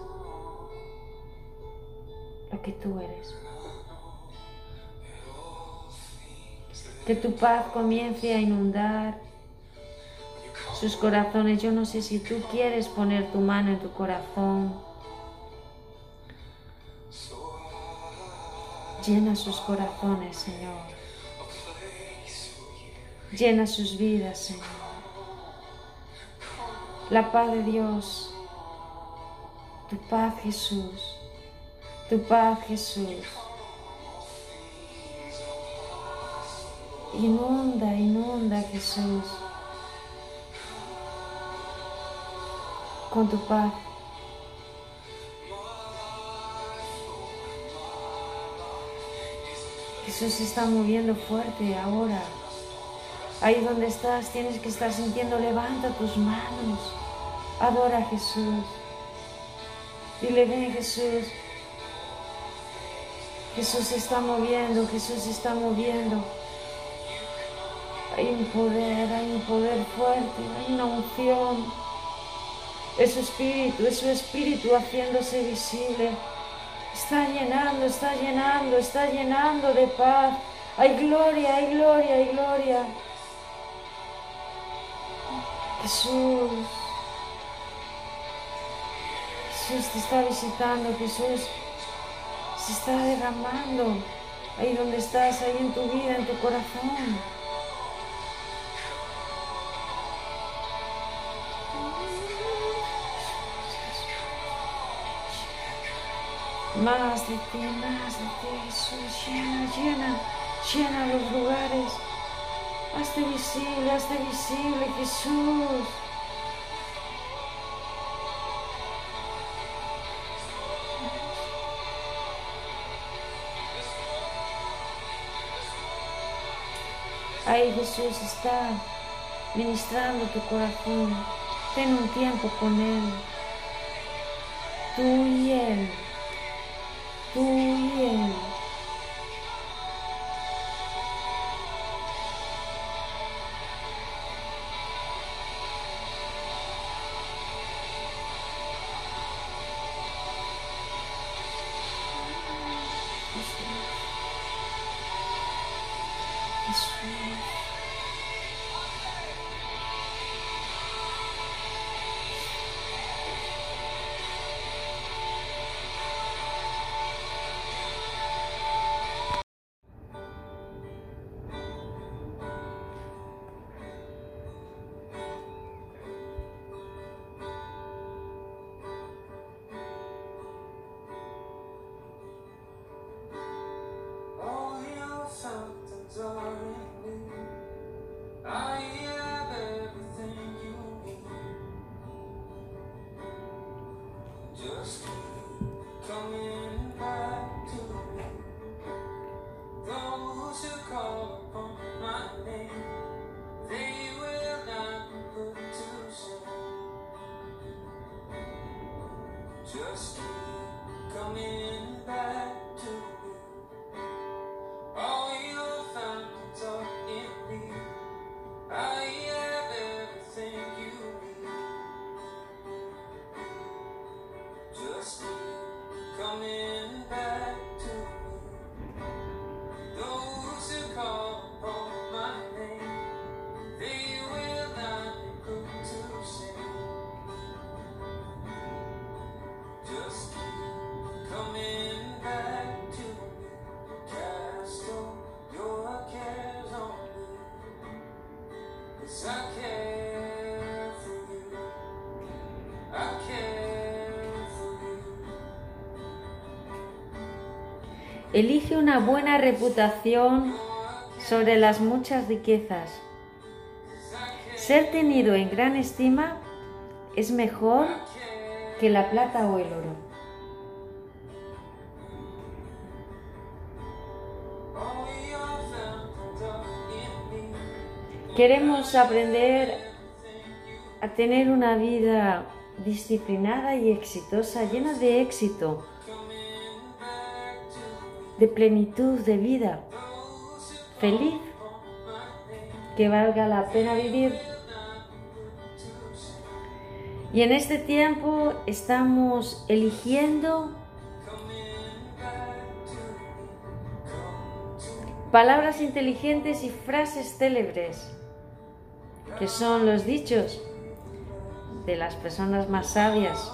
que tú eres. Que tu paz comience a inundar sus corazones. Yo no sé si tú quieres poner tu mano en tu corazón. Llena sus corazones, Señor. Llena sus vidas, Señor. La paz de Dios, tu paz Jesús, tu paz Jesús. Inunda, inunda Jesús con tu paz. Jesús se está moviendo fuerte ahora. Ahí donde estás tienes que estar sintiendo, levanta tus manos, adora a Jesús. Dile, ven Jesús. Jesús se está moviendo, Jesús se está moviendo. Hay un poder, hay un poder fuerte, hay una unción. Es su espíritu, es su espíritu haciéndose visible. Está llenando, está llenando, está llenando de paz. Hay gloria, hay gloria, hay gloria. Jesús. Jesús te está visitando, Jesús se está derramando ahí donde estás, ahí en tu vida, en tu corazón. Más de ti, más de ti, Jesús, llena, llena, llena los lugares. Hazte visible, hazte visible, Jesús. Ahí Jesús está ministrando tu corazón. Ten un tiempo con Él. Tú y Él. Tú y Él. Elige una buena reputación sobre las muchas riquezas. Ser tenido en gran estima es mejor que la plata o el oro. Queremos aprender a tener una vida disciplinada y exitosa, llena de éxito de plenitud de vida, feliz, que valga la pena vivir. Y en este tiempo estamos eligiendo palabras inteligentes y frases célebres, que son los dichos de las personas más sabias.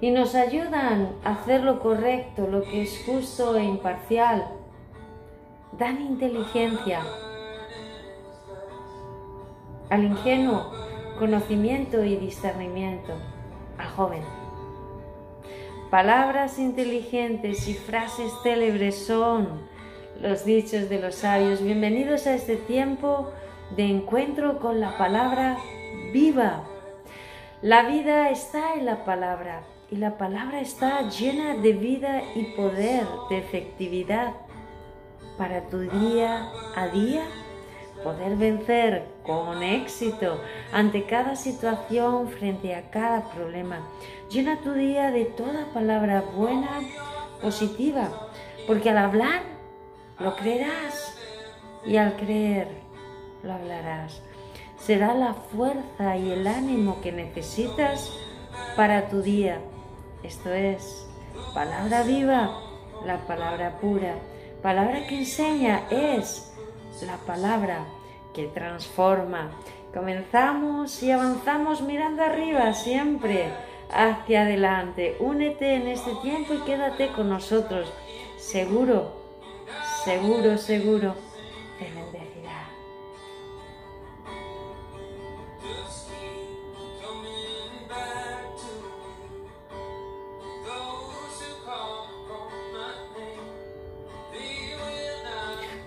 Y nos ayudan a hacer lo correcto, lo que es justo e imparcial. Dan inteligencia al ingenuo, conocimiento y discernimiento al joven. Palabras inteligentes y frases célebres son los dichos de los sabios. Bienvenidos a este tiempo de encuentro con la palabra viva. La vida está en la palabra y la palabra está llena de vida y poder, de efectividad para tu día a día poder vencer con éxito ante cada situación, frente a cada problema. Llena tu día de toda palabra buena, positiva, porque al hablar lo creerás y al creer lo hablarás. Será la fuerza y el ánimo que necesitas para tu día esto es palabra viva, la palabra pura. Palabra que enseña es la palabra que transforma. Comenzamos y avanzamos mirando arriba siempre hacia adelante. Únete en este tiempo y quédate con nosotros. Seguro, seguro, seguro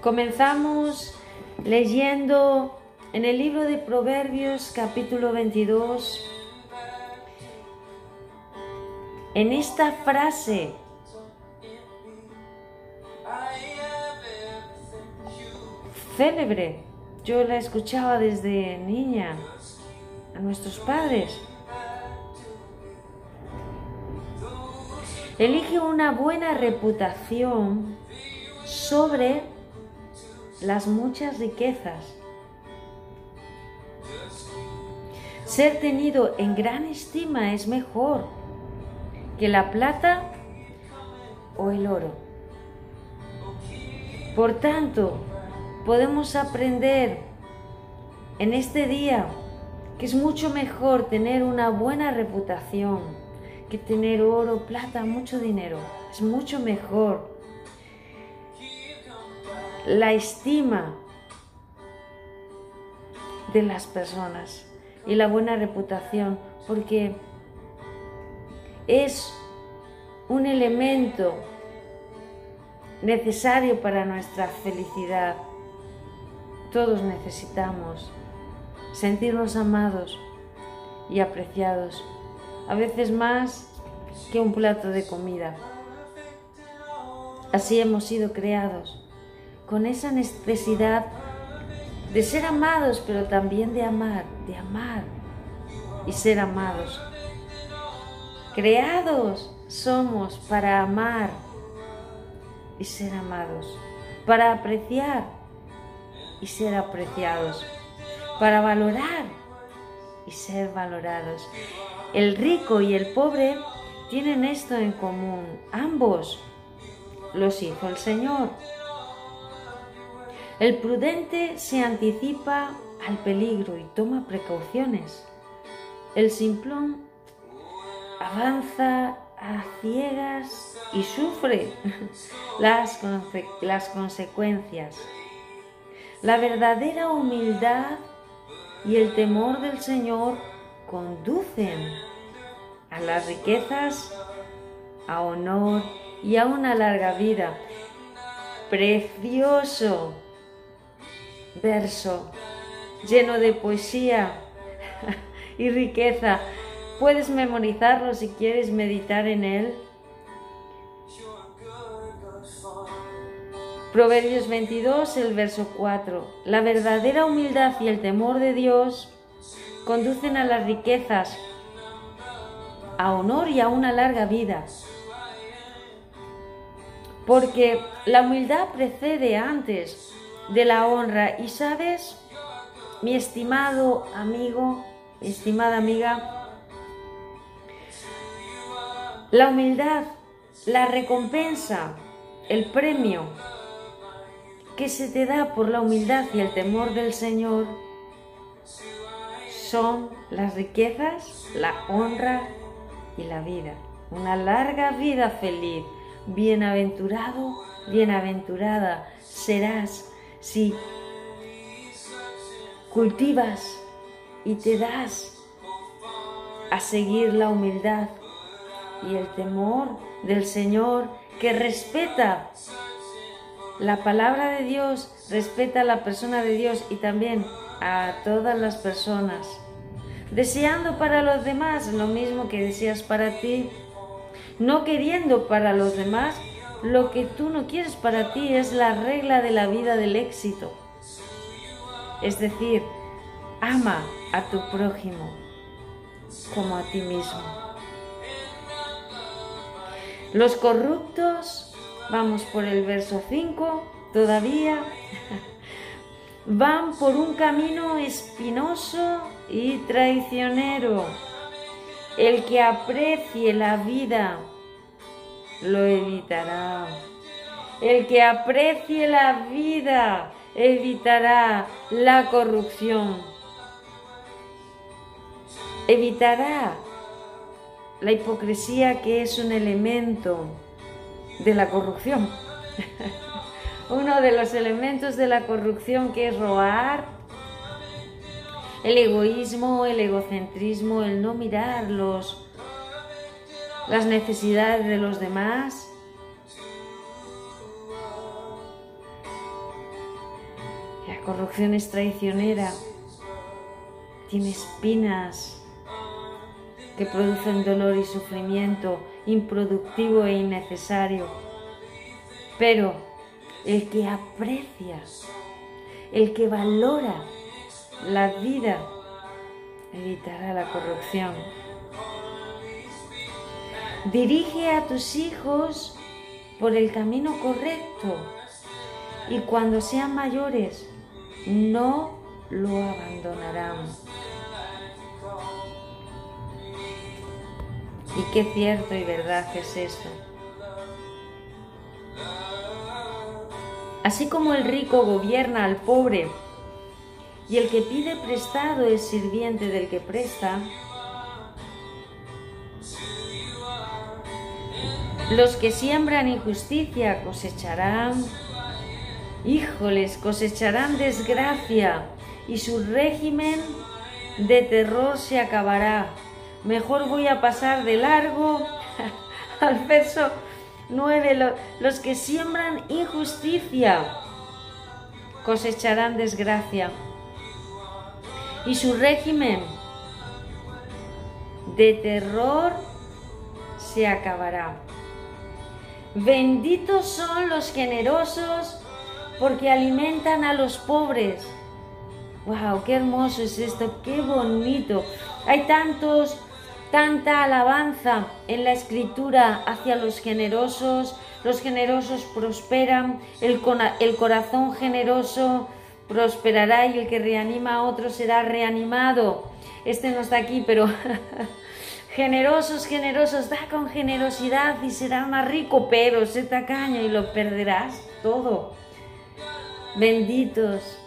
Comenzamos leyendo en el libro de Proverbios capítulo 22, en esta frase, célebre, yo la escuchaba desde niña a nuestros padres. Elige una buena reputación sobre las muchas riquezas. Ser tenido en gran estima es mejor que la plata o el oro. Por tanto, podemos aprender en este día que es mucho mejor tener una buena reputación que tener oro, plata, mucho dinero. Es mucho mejor la estima de las personas y la buena reputación, porque es un elemento necesario para nuestra felicidad. Todos necesitamos sentirnos amados y apreciados, a veces más que un plato de comida. Así hemos sido creados con esa necesidad de ser amados, pero también de amar, de amar. y ser amados. Creados somos para amar y ser amados, para apreciar y ser apreciados, para valorar y ser valorados. El rico y el pobre tienen esto en común. Ambos los hizo el Señor. El prudente se anticipa al peligro y toma precauciones. El simplón avanza a ciegas y sufre las, las consecuencias. La verdadera humildad y el temor del Señor conducen a las riquezas, a honor y a una larga vida. Precioso verso, lleno de poesía y riqueza. Puedes memorizarlo si quieres meditar en él. Proverbios 22, el verso 4. La verdadera humildad y el temor de Dios conducen a las riquezas, a honor y a una larga vida. Porque la humildad precede antes de la honra. Y sabes, mi estimado amigo, estimada amiga, la humildad, la recompensa, el premio que se te da por la humildad y el temor del Señor son las riquezas, la honra y la vida. Una larga vida feliz. Bienaventurado, bienaventurada serás si cultivas y te das a seguir la humildad y el temor del Señor que respeta la palabra de Dios, respeta a la persona de Dios y también a todas las personas. Deseando para los demás lo mismo que deseas para ti, no queriendo para los demás lo que tú no quieres para ti, es la regla de la vida del éxito. Es decir, ama a tu prójimo como a ti mismo. Los corruptos, vamos por el verso 5, todavía van por un camino espinoso y traicionero. El que aprecie la vida lo evitará. El que aprecie la vida evitará la corrupción. Evitará la hipocresía que es un elemento de la corrupción. Uno de los elementos de la corrupción que es robar, el egoísmo, el egocentrismo, el no mirar los, las necesidades de los demás. La corrupción es traicionera, tiene espinas que producen dolor y sufrimiento, improductivo e innecesario. Pero el que aprecia, el que valora la vida evitará la corrupción. Dirige a tus hijos por el camino correcto y cuando sean mayores no lo abandonarán. Y qué cierto y verdad es esto. Así como el rico gobierna al pobre y el que pide prestado es sirviente del que presta, los que siembran injusticia cosecharán, híjoles, cosecharán desgracia y su régimen de terror se acabará. Mejor voy a pasar de largo al verso 9. Los que siembran injusticia cosecharán desgracia y su régimen de terror se acabará. Benditos son los generosos porque alimentan a los pobres. ¡Wow! ¡Qué hermoso es esto! ¡Qué bonito! Hay tantos, tanta alabanza en la escritura hacia los generosos. Los generosos prosperan, el, el corazón generoso prosperará y el que reanima a otro será reanimado. Este no está aquí, pero generosos, generosos, da con generosidad y será más rico, pero sé tacaño y lo perderás todo. Benditos,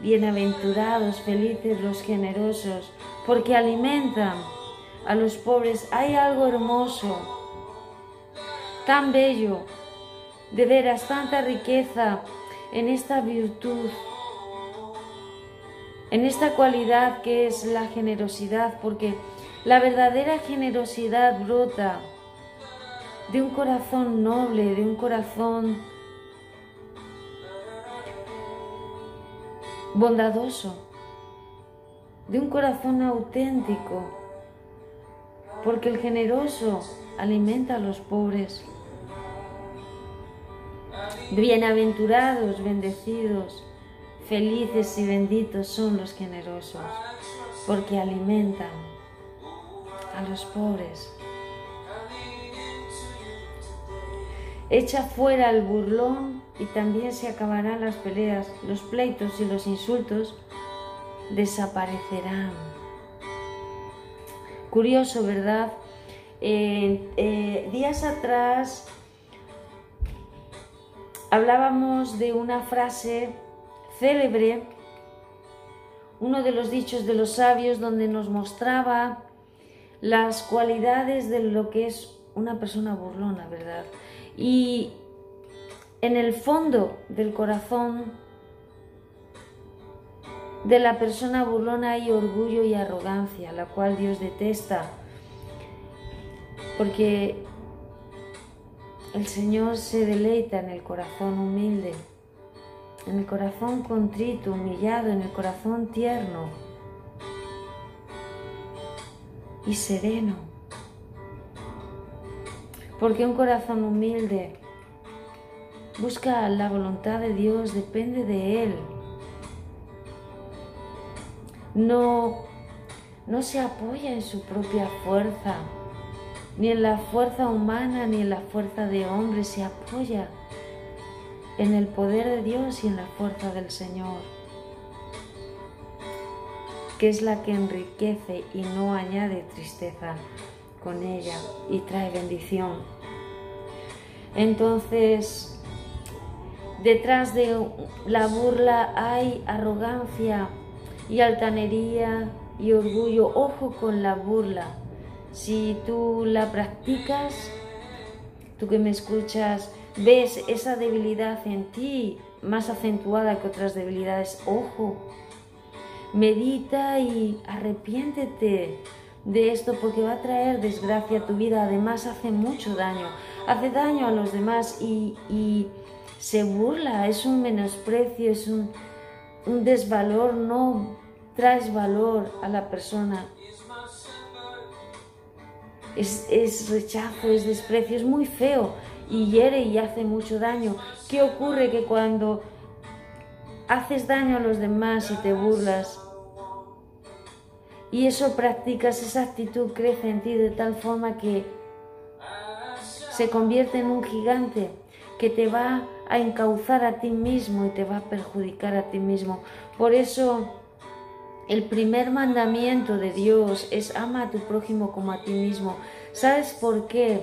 bienaventurados, felices los generosos, porque alimentan a los pobres. Hay algo hermoso, tan bello, de veras, tanta riqueza en esta virtud en esta cualidad que es la generosidad, porque la verdadera generosidad brota de un corazón noble, de un corazón bondadoso, de un corazón auténtico, porque el generoso alimenta a los pobres. Bienaventurados, bendecidos, Felices y benditos son los generosos, porque alimentan a los pobres. Echa fuera al burlón y también se acabarán las peleas, los pleitos y los insultos desaparecerán. Curioso, ¿verdad? Eh, días atrás hablábamos de una frase célebre, uno de los dichos de los sabios donde nos mostraba las cualidades de lo que es una persona burlona, ¿verdad? Y en el fondo del corazón de la persona burlona hay orgullo y arrogancia, la cual Dios detesta, porque el Señor se deleita en el corazón humilde en el corazón contrito, humillado, en el corazón tierno y sereno. Porque un corazón humilde busca la voluntad de Dios, depende de Él. No, no se apoya en su propia fuerza, ni en la fuerza humana, ni en la fuerza de hombre, se apoya en el poder de Dios y en la fuerza del Señor, que es la que enriquece y no añade tristeza con ella y trae bendición. Entonces, detrás de la burla hay arrogancia y altanería y orgullo. Ojo con la burla. Si tú la practicas, tú que me escuchas, ves esa debilidad en ti más acentuada que otras debilidades, ojo, medita y arrepiéntete de esto porque va a traer desgracia a tu vida. Además hace mucho daño, hace daño a los demás y, se burla, es un menosprecio, es un, desvalor, no traes valor a la persona. Es, es rechazo, es desprecio, es muy feo y hiere y hace mucho daño. ¿Qué ocurre? Que cuando haces daño a los demás y te burlas, y eso practicas, esa actitud crece en ti de tal forma que se convierte en un gigante que te va a encauzar a ti mismo y te va a perjudicar a ti mismo. Por eso el primer mandamiento de Dios es ama a tu prójimo como a ti mismo. ¿Sabes por qué?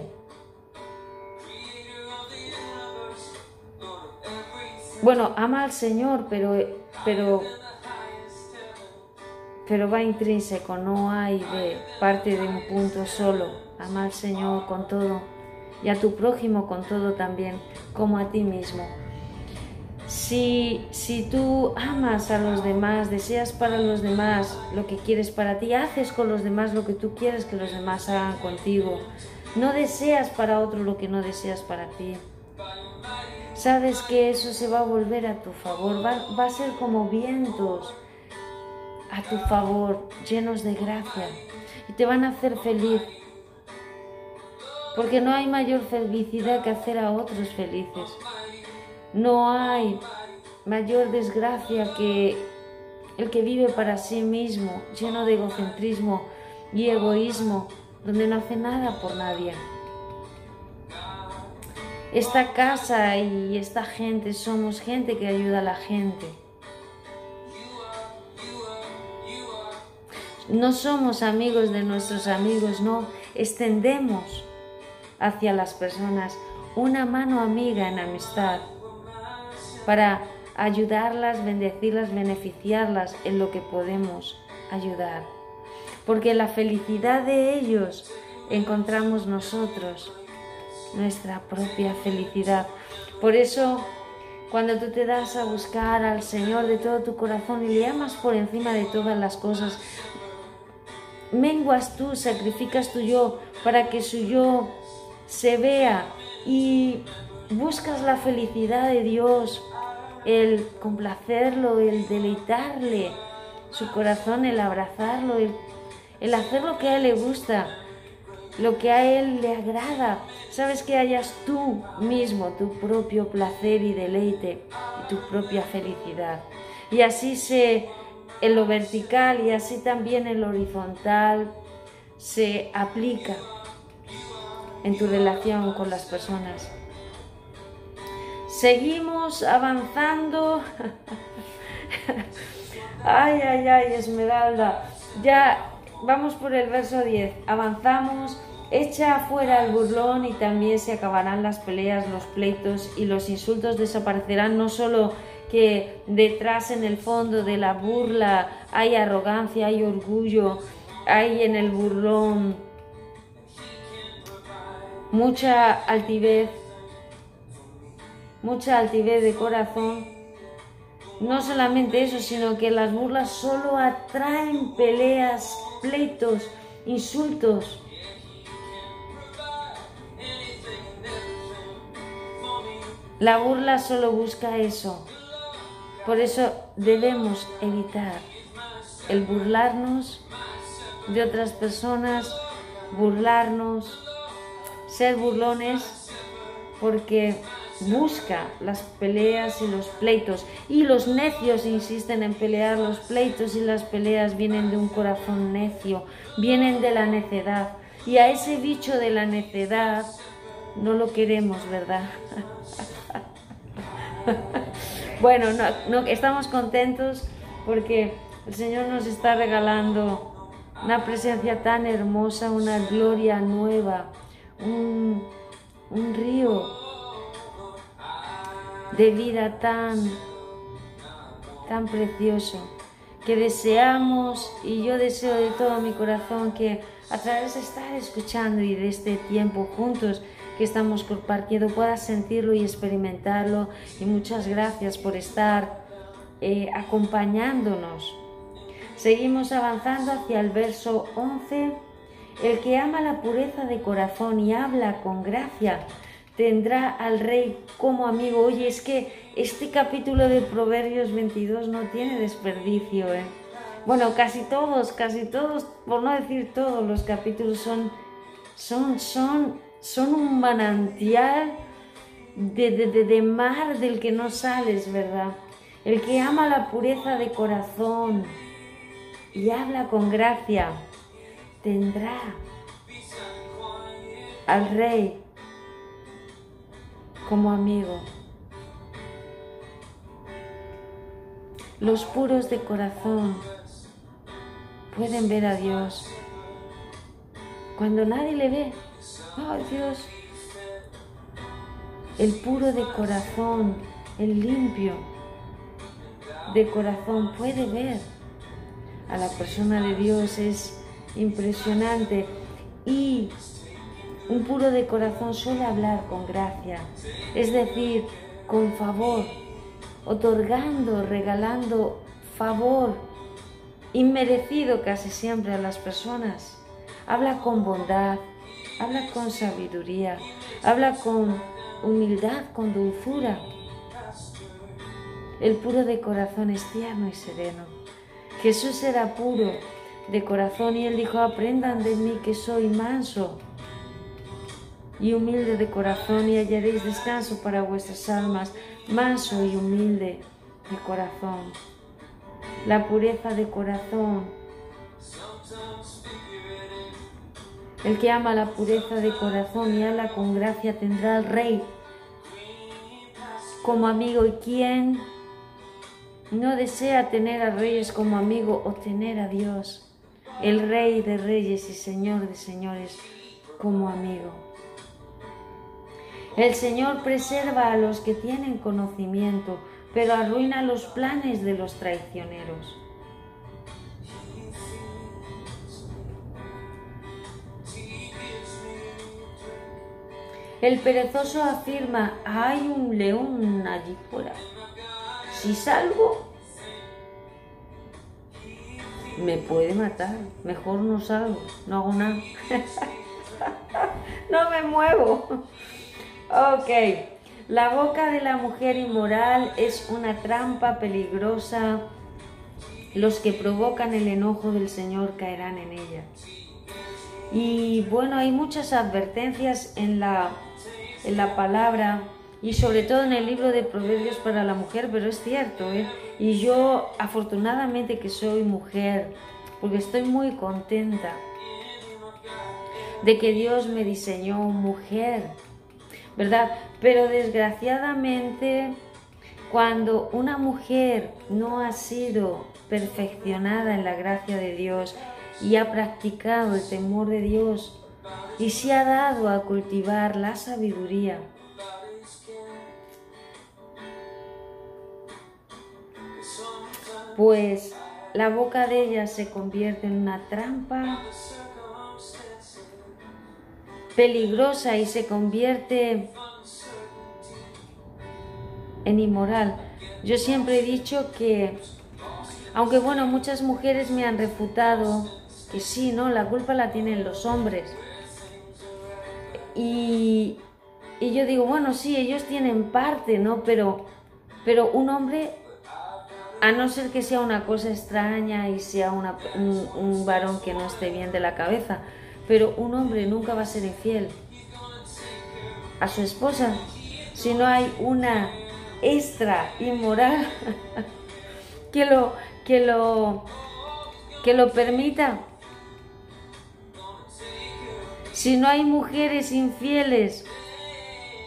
Bueno, ama al Señor, pero, pero, pero va intrínseco, no hay parte de un punto solo. Ama al Señor con todo y a tu prójimo con todo también, como a ti mismo. Si, si tú amas a los demás, deseas para los demás lo que quieres para ti, haces con los demás lo que tú quieres que los demás hagan contigo. No deseas para otro lo que no deseas para ti sabes que eso se va a volver a tu favor, va, a ser como vientos a tu favor, llenos de gracia, y te van a hacer feliz. Porque no hay mayor felicidad que hacer a otros felices. No hay mayor desgracia que el que vive para sí mismo, lleno de egocentrismo y egoísmo, donde no hace nada por nadie. Esta casa y esta gente somos gente que ayuda a la gente. No somos amigos de nuestros amigos, no. Extendemos hacia las personas una mano amiga en amistad para ayudarlas, bendecirlas, beneficiarlas en lo que podemos ayudar. Porque la felicidad de ellos encontramos nosotros, nuestra propia felicidad. Por eso, cuando tú te das a buscar al Señor de todo tu corazón y le amas por encima de todas las cosas, menguas tú, sacrificas tu yo para que su yo se vea y buscas la felicidad de Dios, el complacerlo, el deleitarle su corazón, el abrazarlo, el, hacer lo que a él le gusta, lo que a él le agrada. Sabes que hayas tú mismo tu propio placer y deleite y tu propia felicidad. Y así se en lo vertical y así también en lo horizontal se aplica en tu relación con las personas. Seguimos avanzando. ay, ay, ay, Esmeralda. Ya vamos por el verso 10. Avanzamos. Echa afuera el burlón y también se acabarán las peleas, los pleitos y los insultos desaparecerán no solo que detrás en el fondo de la burla hay arrogancia, hay orgullo, hay en el burlón mucha altivez, mucha altivez de corazón. No solamente eso, sino que las burlas solo atraen peleas, pleitos, insultos. La burla solo busca eso, por eso debemos evitar el burlarnos de otras personas, burlarnos, ser burlones, porque busca las peleas y los pleitos. Y los necios insisten en pelear, los pleitos y las peleas vienen de un corazón necio, vienen de la necedad. Y a ese bicho de la necedad no lo queremos, ¿verdad? Bueno, no, estamos contentos porque el Señor nos está regalando una presencia tan hermosa, una gloria nueva, un, un río de vida tan, tan precioso que deseamos y yo deseo de todo mi corazón que a través de estar escuchando y de este tiempo juntos que estamos compartiendo puedas sentirlo y experimentarlo. Y muchas gracias por estar eh, acompañándonos. Seguimos avanzando hacia el verso 11. El que ama la pureza de corazón y habla con gracia tendrá al rey como amigo. Oye, es que este capítulo de Proverbios 22 no tiene desperdicio. ¿eh? Bueno, casi todos, casi todos, por no decir todos los capítulos son, son, son son un manantial de, de, mar del que no sales, ¿verdad? El que ama la pureza de corazón y habla con gracia, tendrá al rey como amigo. Los puros de corazón pueden ver a Dios cuando nadie le ve. ¡Ay, Dios! El puro de corazón, el limpio de corazón puede ver a la persona de Dios, es impresionante. Y un puro de corazón suele hablar con gracia, es decir, con favor, otorgando, regalando favor inmerecido casi siempre a las personas. Habla con bondad, habla con sabiduría, habla con humildad, con dulzura. El puro de corazón es tierno y sereno. Jesús era puro de corazón y él dijo, aprendan de mí que soy manso y humilde de corazón y hallaréis descanso para vuestras almas, manso y humilde de corazón. la pureza de corazón. El que ama la pureza de corazón y habla con gracia tendrá al Rey como amigo. ¿Y quién no desea tener a reyes como amigo o tener a Dios, el Rey de reyes y Señor de señores, como amigo? El Señor preserva a los que tienen conocimiento, pero arruina los planes de los traicioneros. El perezoso afirma, hay un león allí fuera. Si salgo, me puede matar. Mejor no salgo, no hago nada. no me muevo. Ok. La boca de la mujer inmoral es una trampa peligrosa. Los que provocan el enojo del Señor caerán en ella. Y bueno, hay muchas advertencias en la, en la palabra y sobre todo en el libro de Proverbios para la mujer, pero es cierto, ¿eh? Y yo afortunadamente que soy mujer, porque estoy muy contenta de que Dios me diseñó mujer ¿verdad? Pero desgraciadamente, cuando una mujer no ha sido perfeccionada en la gracia de Dios y ha practicado el temor de Dios y se ha dado a cultivar la sabiduría, pues la boca de ella se convierte en una trampa peligrosa y se convierte en inmoral. Yo siempre he dicho que, aunque bueno, muchas mujeres me han refutado que sí, ¿no? La culpa la tienen los hombres. Y, y yo digo, bueno, sí, ellos tienen parte, ¿no? Pero, pero un hombre, a no ser que sea una cosa extraña y sea un, un varón que no esté bien de la cabeza, pero un hombre nunca va a ser infiel a su esposa si no hay una extra inmoral que lo que lo que lo permita. Si no hay mujeres infieles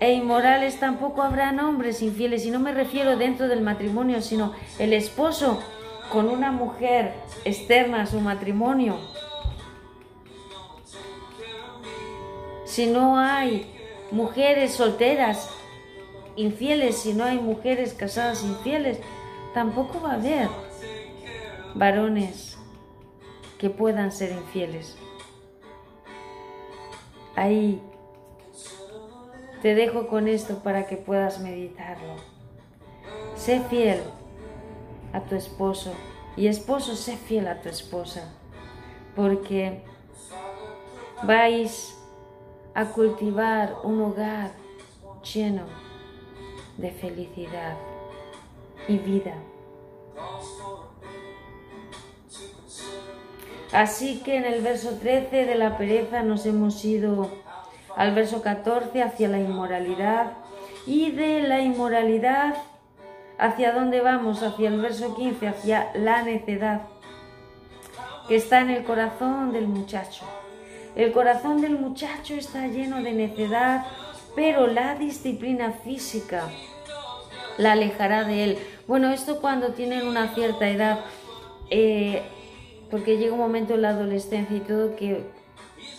e inmorales, tampoco habrán hombres infieles. Y no me refiero dentro del matrimonio, sino el esposo con una mujer externa a su matrimonio si no hay mujeres solteras infieles, si no hay mujeres casadas infieles, tampoco va a haber varones que puedan ser infieles. Ahí te dejo con esto para que puedas meditarlo. Sé fiel a tu esposo y esposo, sé fiel a tu esposa, porque vais a cultivar un hogar lleno de felicidad y vida. Así que en el verso 13 de la pereza nos hemos ido al verso 14 hacia la inmoralidad y de la inmoralidad hacia dónde vamos, hacia el verso 15, hacia la necedad que está en el corazón del muchacho. El corazón del muchacho está lleno de necedad, pero la disciplina física la alejará de él. Bueno, esto cuando tienen una cierta edad, eh, porque llega un momento en la adolescencia y todo que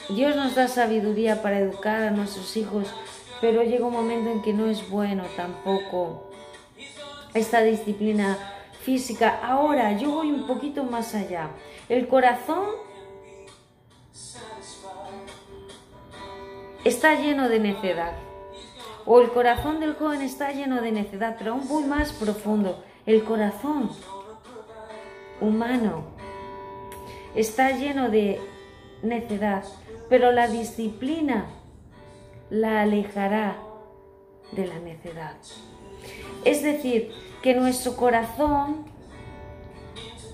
Dios nos da sabiduría para educar a nuestros hijos, pero llega un momento en que no es bueno tampoco esta disciplina física. Ahora, yo voy un poquito más allá. El corazón está lleno de necedad. O el corazón del joven está lleno de necedad, pero aún voy más profundo. El corazón humano está lleno de necedad, pero la disciplina la alejará de la necedad. Es decir, que nuestro corazón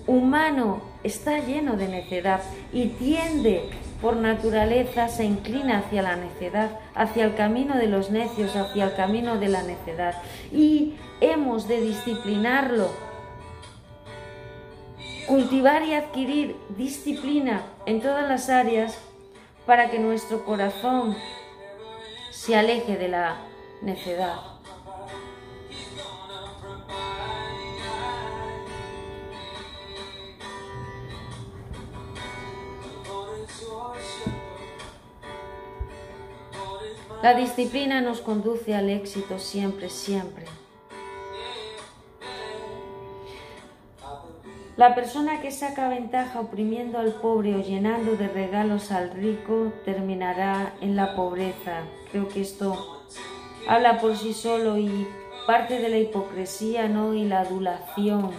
humano está lleno de necedad y tiende por naturaleza se inclina hacia la necedad, hacia el camino de los necios, hacia el camino de la necedad. Y hemos de disciplinarlo Cultivar y adquirir disciplina en todas las áreas para que nuestro corazón se aleje de la necedad. La disciplina nos conduce al éxito siempre, siempre. La persona que saca ventaja oprimiendo al pobre o llenando de regalos al rico terminará en la pobreza. Creo que esto habla por sí solo y parte de la hipocresía, ¿no? Y la adulación.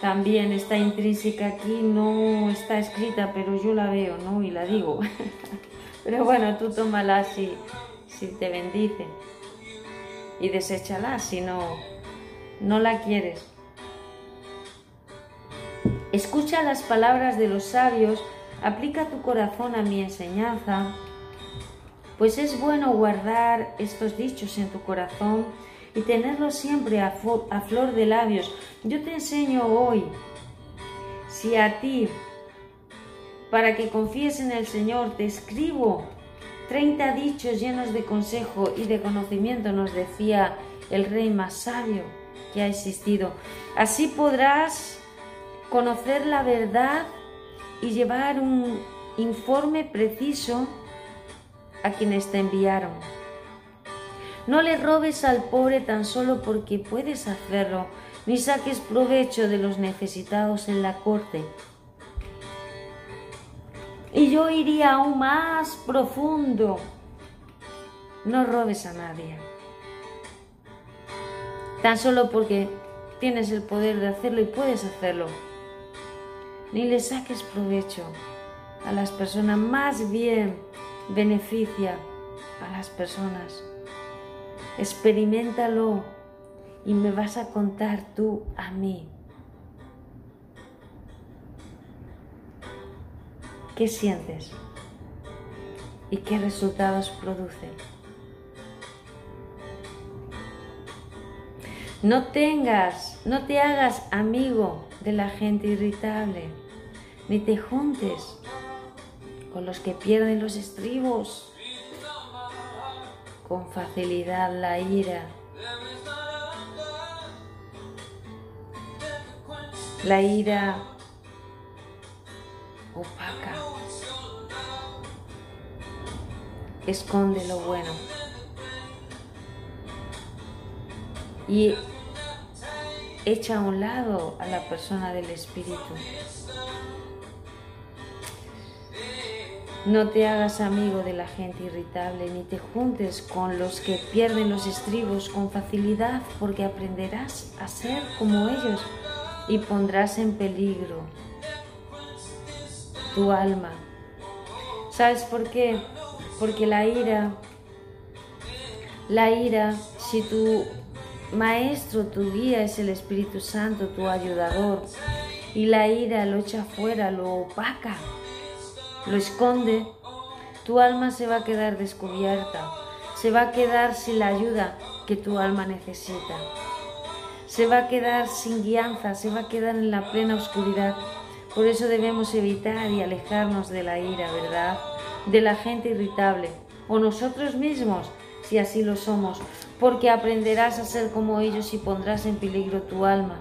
También está intrínseca aquí, no está escrita, pero yo la veo, ¿no? Y la digo. Pero bueno, tú tómala si, si te bendice y deséchala si no, no la quieres. Escucha las palabras de los sabios, aplica tu corazón a mi enseñanza, pues es bueno guardar estos dichos en tu corazón y tenerlos siempre a, flor de labios. Yo te enseño hoy, si a ti para que confíes en el Señor. Te escribo 30 dichos llenos de consejo y de conocimiento, nos decía el rey más sabio que ha existido. Así podrás conocer la verdad y llevar un informe preciso a quienes te enviaron. No le robes al pobre tan solo porque puedes hacerlo, ni saques provecho de los necesitados en la corte y yo iría aún más profundo. No robes a nadie. Tan solo porque tienes el poder de hacerlo y puedes hacerlo. Ni le saques provecho a las personas, más bien beneficia a las personas. Experimentalo y me vas a contar tú a mí. ¿Qué sientes? ¿Y qué resultados produce? No tengas, no te hagas amigo de la gente irritable, ni te juntes con los que pierden los estribos. Con facilidad la ira. La ira opaca. Esconde lo bueno. Y echa a un lado a la persona del espíritu. No te hagas amigo de la gente irritable, ni te juntes con los que pierden los estribos con facilidad, porque aprenderás a ser como ellos y pondrás en peligro tu alma. ¿Sabes por qué? Porque la ira, la ira, si tu maestro, tu guía es el Espíritu Santo, tu ayudador, y la ira lo echa fuera, lo opaca, lo esconde, tu alma se va a quedar descubierta, se va a quedar sin la ayuda que tu alma necesita, se va a quedar sin guianza, se va a quedar en la plena oscuridad por eso debemos evitar y alejarnos de la ira, ¿verdad? De la gente irritable o nosotros mismos, si así lo somos, porque aprenderás a ser como ellos y pondrás en peligro tu alma.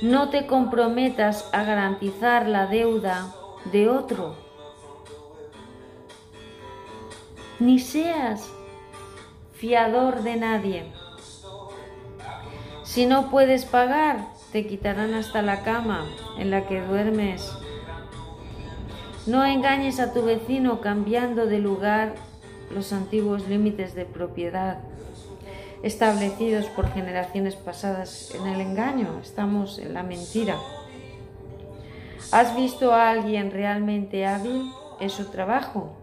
No te comprometas a garantizar la deuda de otro, ni seas fiador de nadie. Si no puedes pagar, te quitarán hasta la cama en la que duermes. No engañes a tu vecino cambiando de lugar los antiguos límites de propiedad establecidos por generaciones pasadas en el engaño. Estamos en la mentira. ¿Has visto a alguien realmente hábil en su trabajo?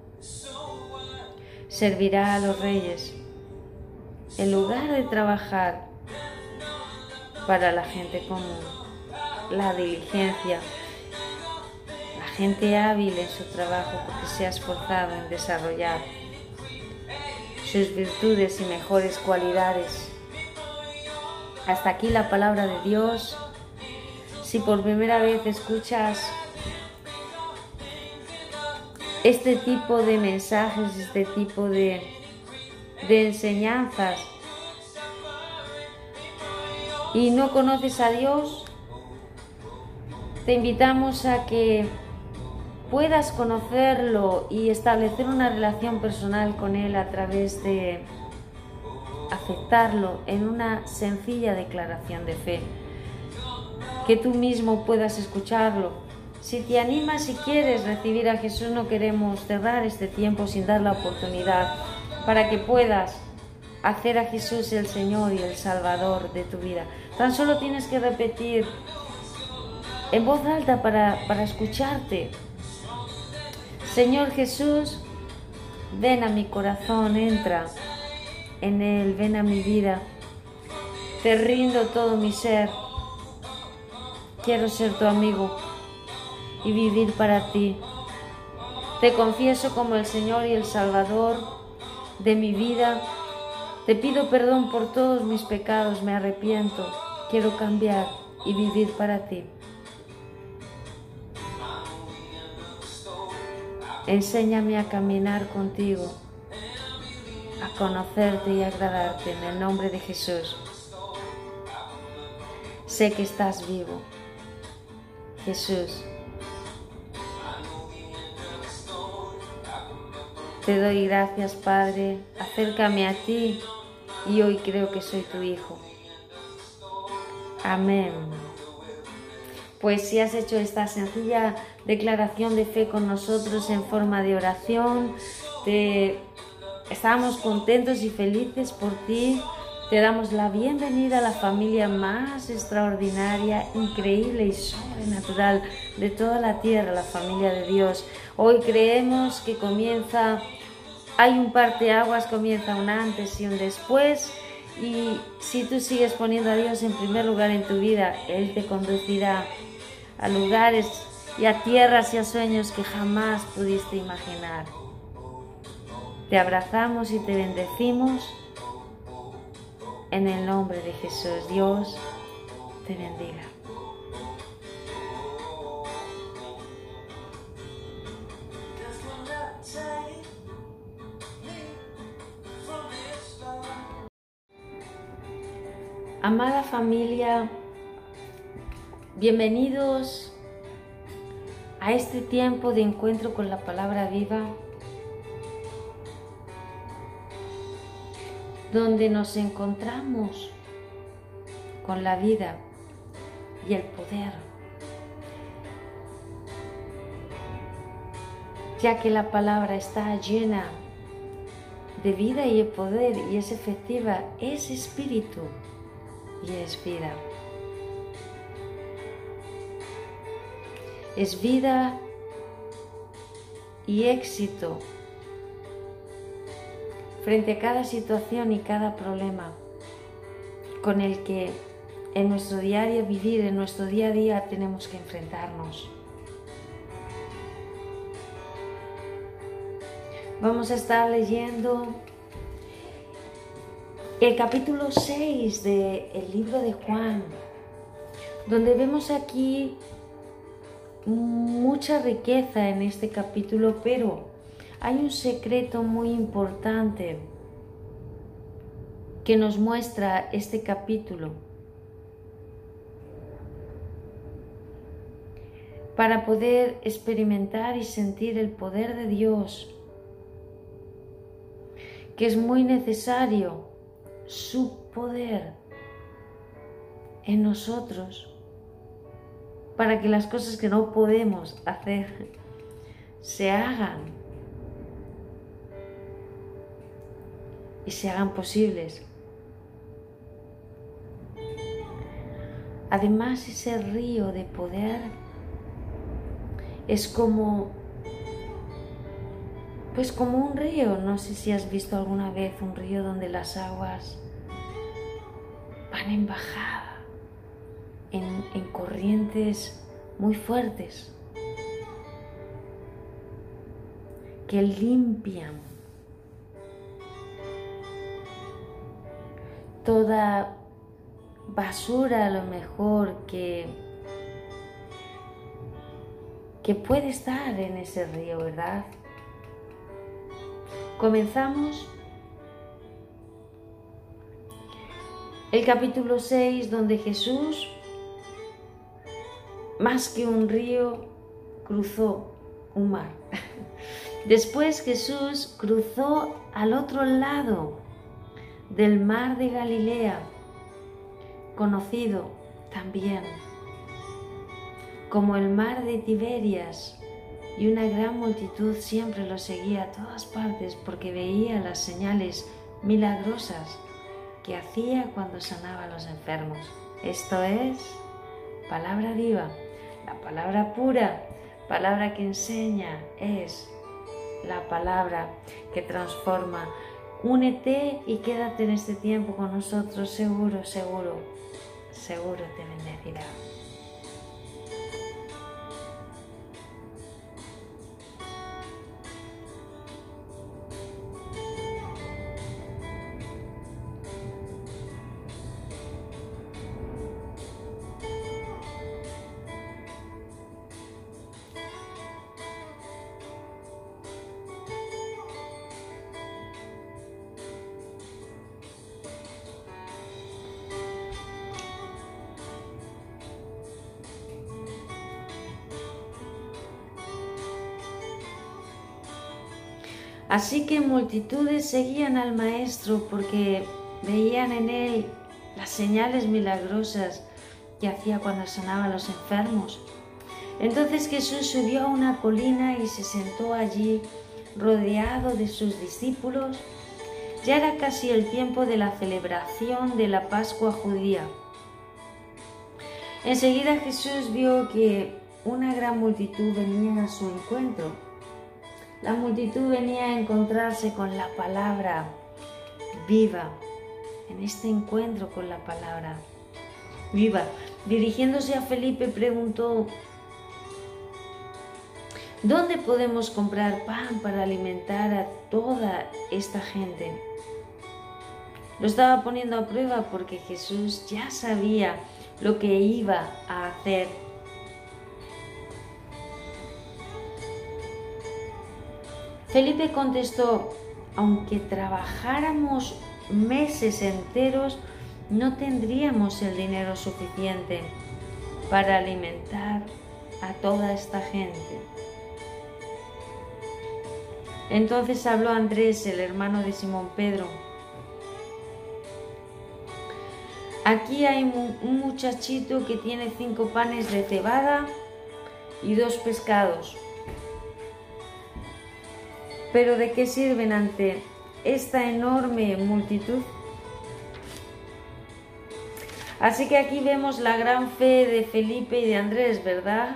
Servirá a los reyes. En lugar de trabajar para la gente común. La diligencia, la gente hábil en su trabajo porque se ha esforzado en desarrollar sus virtudes y mejores cualidades. Hasta aquí la palabra de Dios. Si por primera vez escuchas este tipo de mensajes, este tipo de, enseñanzas y no conoces a Dios, te invitamos a que puedas conocerlo y establecer una relación personal con Él a través de aceptarlo en una sencilla declaración de fe. Que tú mismo puedas escucharlo. Si te animas y quieres recibir a Jesús, no queremos cerrar este tiempo sin dar la oportunidad para que puedas hacer a Jesús el Señor y el Salvador de tu vida. Tan solo tienes que repetir en voz alta para, para escucharte. Señor Jesús, ven a mi corazón, entra en él, ven a mi vida. Te rindo todo mi ser. Quiero ser tu amigo y vivir para ti. Te confieso como el Señor y el Salvador de mi vida. Te pido perdón por todos mis pecados, me arrepiento. Quiero cambiar y vivir para ti. Enséñame a caminar contigo a conocerte y agradarte en el nombre de Jesús. Sé que estás vivo. Jesús, te doy gracias, Padre. Acércame a ti y hoy creo que soy tu Hijo. Amén. Pues si has hecho esta sencilla declaración de fe con nosotros en forma de oración, te Estamos contentos y felices por ti. Te damos la bienvenida a la familia más extraordinaria, increíble y sobrenatural de toda la tierra, la familia de Dios. Hoy creemos que comienza, hay un aguas, comienza un antes y un después. Y si tú sigues poniendo a Dios en primer lugar en tu vida, Él te conducirá a lugares y a tierras y a sueños que jamás pudiste imaginar. Te abrazamos y te bendecimos en el nombre de Jesús. Dios te bendiga. Amada familia, bienvenidos a este tiempo de encuentro con la palabra viva donde nos encontramos con la vida y el poder. Ya que la palabra está llena de vida y de poder y es efectiva, es espíritu y es vida. Es vida y éxito frente a cada situación y cada problema con el que en nuestro diario vivir, en nuestro día a día tenemos que enfrentarnos. Vamos a estar leyendo el capítulo 6 del libro de Juan, donde vemos aquí mucha riqueza en este capítulo, pero hay un secreto muy importante que nos muestra este capítulo. Para poder experimentar y sentir el poder de Dios, que es muy necesario su poder en nosotros para que las cosas que no podemos hacer se hagan y se hagan posibles. Además, ese río de poder es como, pues como un río. No sé si has visto alguna vez un río donde las aguas van en bajada, en, en corrientes muy fuertes, que limpian toda basura a lo mejor que que puede estar en ese río, ¿verdad? Comenzamos el capítulo 6 donde Jesús, más que un río, cruzó un mar. Después Jesús cruzó al otro lado del mar de Galilea, conocido también como el mar de Tiberias, y una gran multitud siempre lo seguía a todas partes porque veía las señales milagrosas que hacía cuando sanaba a los enfermos. Esto es palabra viva, la palabra pura, palabra que enseña, es la palabra que transforma. Únete y quédate en este tiempo con nosotros, seguro, seguro, seguro te bendecirá. Así que multitudes seguían al Maestro porque veían en él las señales milagrosas que hacía cuando sanaba a los enfermos. Entonces Jesús subió a una colina y se sentó allí rodeado de sus discípulos. Ya era casi el tiempo de la celebración de la Pascua judía. Enseguida Jesús vio que una gran multitud venía a su encuentro la multitud venía a encontrarse con la palabra viva, en este encuentro con la palabra viva. Dirigiéndose a Felipe preguntó, ¿dónde podemos comprar pan para alimentar a toda esta gente? Lo estaba poniendo a prueba porque Jesús ya sabía lo que iba a hacer Felipe contestó, aunque trabajáramos meses enteros, no tendríamos el dinero suficiente para alimentar a toda esta gente. Entonces habló Andrés, el hermano de Simón Pedro. Aquí hay un muchachito que tiene cinco panes de cebada y dos pescados. Pero ¿de qué sirven ante esta enorme multitud? Así que aquí vemos la gran fe de Felipe y de Andrés, ¿verdad?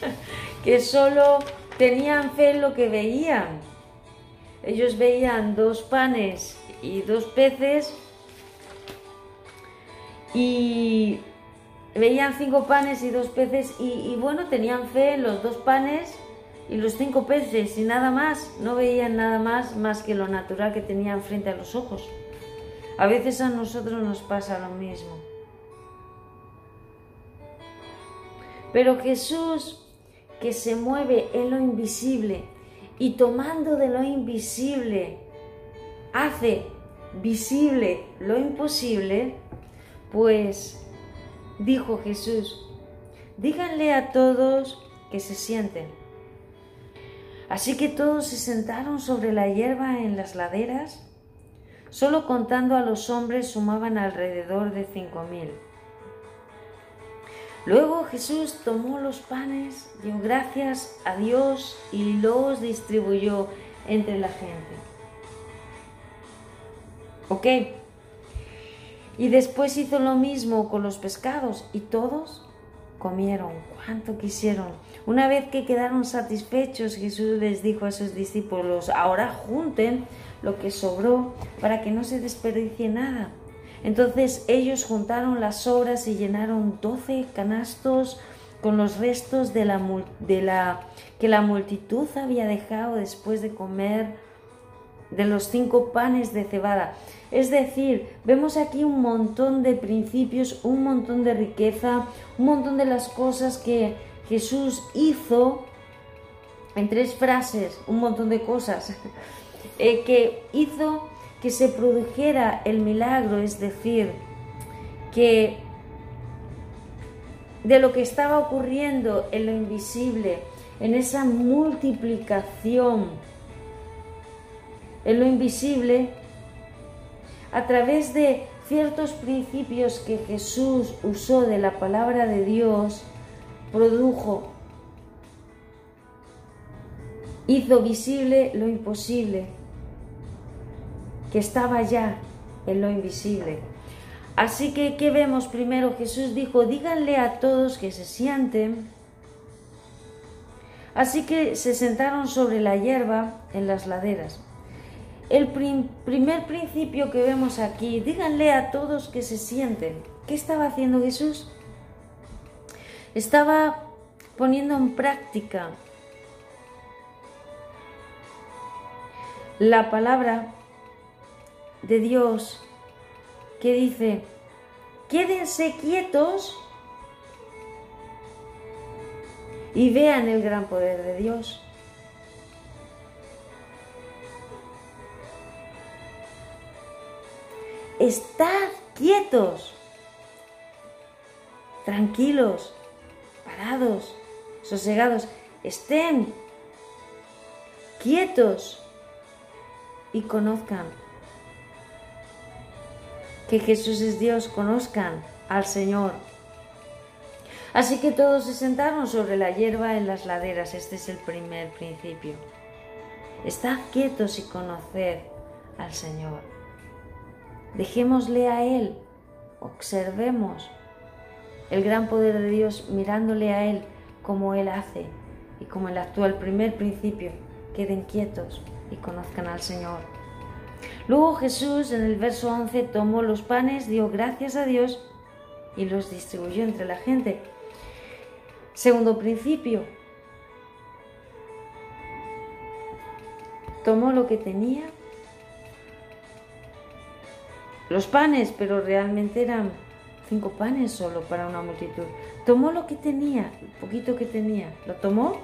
que solo tenían fe en lo que veían. Ellos veían dos panes y dos peces y veían cinco panes y dos peces y, y bueno, tenían fe en los dos panes y los cinco peces y nada más, no veían nada más más que lo natural que tenían frente a los ojos. A veces a nosotros nos pasa lo mismo. Pero Jesús, que se mueve en lo invisible y tomando de lo invisible, hace visible lo imposible, pues dijo Jesús, díganle a todos que se sienten. Así que todos se sentaron sobre la hierba en las laderas. Solo contando a los hombres sumaban alrededor de cinco mil. Luego Jesús tomó los panes, dio gracias a Dios y los distribuyó entre la gente. ¿Ok? Y después hizo lo mismo con los pescados y todos comieron cuanto quisieron. Una vez que quedaron satisfechos, Jesús les dijo a sus discípulos, ahora junten lo que sobró para que no se desperdicie nada. Entonces ellos juntaron las sobras y llenaron doce canastos con los restos de la, de la que la multitud había dejado después de comer de los cinco panes de cebada. Es decir, vemos aquí un montón de principios, un montón de riqueza, un montón de las cosas que Jesús hizo en tres frases un montón de cosas eh, que hizo que se produjera el milagro, es decir, que de lo que estaba ocurriendo en lo invisible, en esa multiplicación, en lo invisible, a través de ciertos principios que Jesús usó de la palabra de Dios, produjo, hizo visible lo imposible, que estaba ya en lo invisible. Así que, ¿qué vemos primero? Jesús dijo, díganle a todos que se sienten. Así que se sentaron sobre la hierba en las laderas. El primer principio que vemos aquí, díganle a todos que se sienten. ¿Qué estaba haciendo Jesús? Estaba poniendo en práctica la palabra de Dios que dice, quédense quietos y vean el gran poder de Dios. Estad quietos, tranquilos, parados, sosegados, estén quietos y conozcan que Jesús es Dios, conozcan al Señor. Así que todos se sentaron sobre la hierba en las laderas. Este es el primer principio. Estad quietos y conoced al Señor. Dejémosle a Él, observemos el gran poder de Dios mirándole a Él como Él hace y como Él actúa. El primer principio, queden quietos y conozcan al Señor. Luego Jesús en el verso 11 tomó los panes, dio gracias a Dios y los distribuyó entre la gente. Segundo principio, tomó lo que tenía, los panes, pero realmente eran cinco panes solo para una multitud. Tomó lo que tenía, el poquito que tenía, lo tomó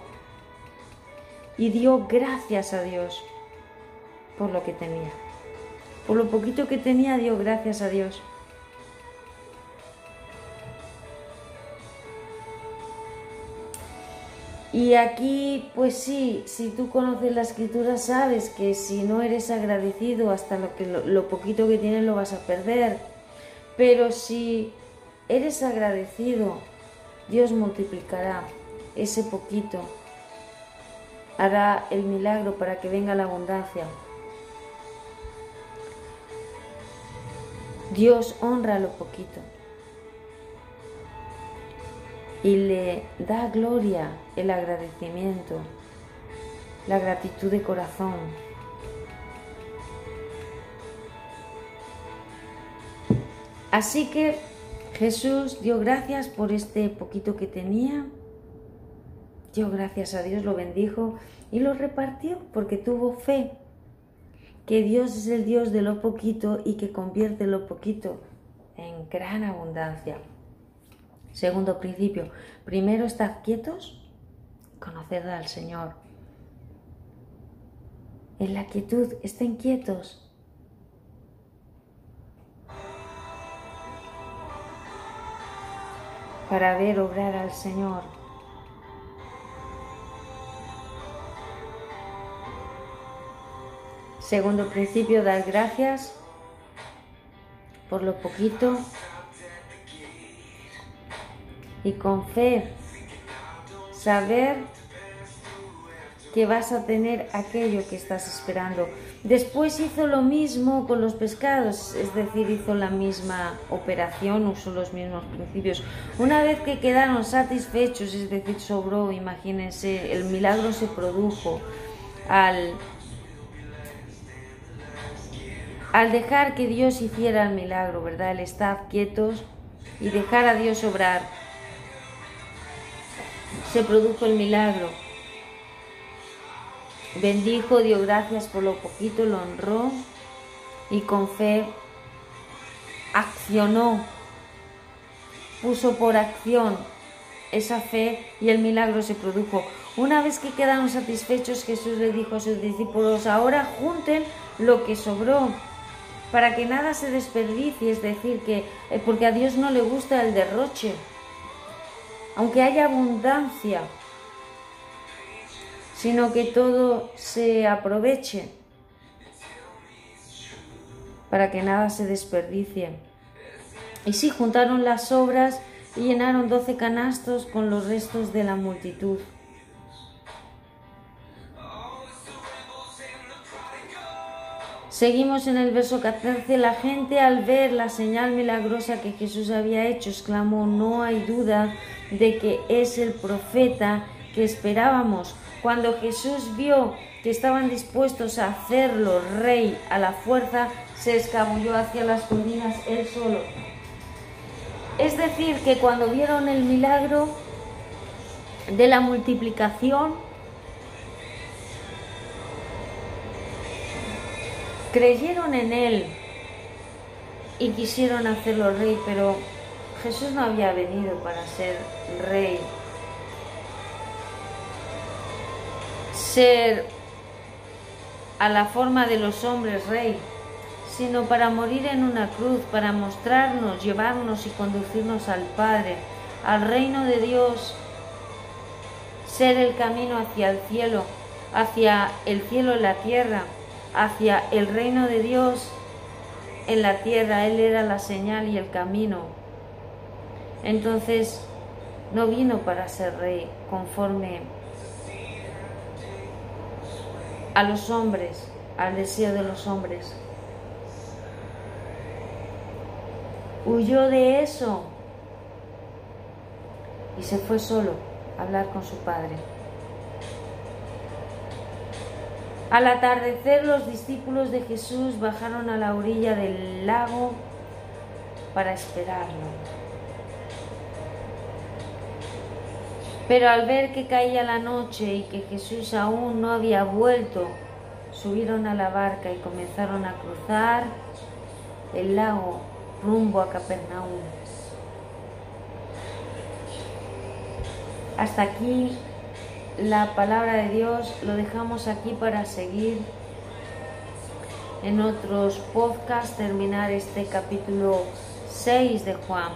y dio gracias a Dios por lo que tenía. Por lo poquito que tenía, dio gracias a Dios. Y aquí, pues sí, si tú conoces la escritura, sabes que si no eres agradecido hasta lo, poquito que tienes lo vas a perder. Pero si eres agradecido, Dios multiplicará ese poquito. Hará el milagro para que venga la abundancia. Dios honra lo poquito y le da gloria el agradecimiento, la gratitud de corazón. Así que Jesús dio gracias por este poquito que tenía, dio gracias a Dios, lo bendijo y lo repartió porque tuvo fe que Dios es el Dios de lo poquito y que convierte lo poquito en gran abundancia. Segundo principio, primero estad quietos, conoced al Señor. En la quietud, estén quietos. Para ver obrar al Señor. Segundo principio, dar gracias por lo poquito y con fe saber que vas a tener aquello que estás esperando. Después hizo lo mismo con los pescados, es decir, hizo la misma operación, usó los mismos principios. Una vez que quedaron satisfechos, es decir, sobró, imagínense, el milagro se produjo al al dejar que Dios hiciera el milagro, ¿verdad? El estar quietos y dejar a Dios obrar, se produjo el milagro. Bendijo, dio gracias por lo poquito, lo honró y con fe accionó, puso por acción esa fe y el milagro se produjo. Una vez que quedaron satisfechos, Jesús le dijo a sus discípulos, ahora junten lo que sobró para que nada se desperdicie, es decir, que eh, porque a Dios no le gusta el derroche, aunque haya abundancia, sino que todo se aproveche para que nada se desperdicie. Y sí, juntaron las obras y llenaron doce canastos con los restos de la multitud. Seguimos en el verso 14. La gente al ver la señal milagrosa que Jesús había hecho exclamó, no hay duda de que es el profeta que esperábamos. Cuando Jesús vio que estaban dispuestos a hacerlo rey a la fuerza, se escabulló hacia las colinas él solo. Es decir, que cuando vieron el milagro de la multiplicación, creyeron en él y quisieron hacerlo rey, pero Jesús no había venido para ser rey. Ser a la forma de los hombres rey, sino para morir en una cruz, para mostrarnos, llevarnos y conducirnos al Padre, al reino de Dios, ser el camino hacia el cielo, hacia el cielo en la tierra hacia el reino de Dios en la tierra. Él era la señal y el camino. Entonces no vino para ser rey conforme a los hombres, al deseo de los hombres. Huyó de eso y se fue solo a hablar con su padre. Al atardecer los discípulos de Jesús bajaron a la orilla del lago para esperarlo. Pero al ver que caía la noche y que Jesús aún no había vuelto, subieron a la barca y comenzaron a cruzar el lago rumbo a Capernaum. Hasta aquí la palabra de Dios lo dejamos aquí para seguir en otros podcasts, terminar este capítulo 6 de Juan.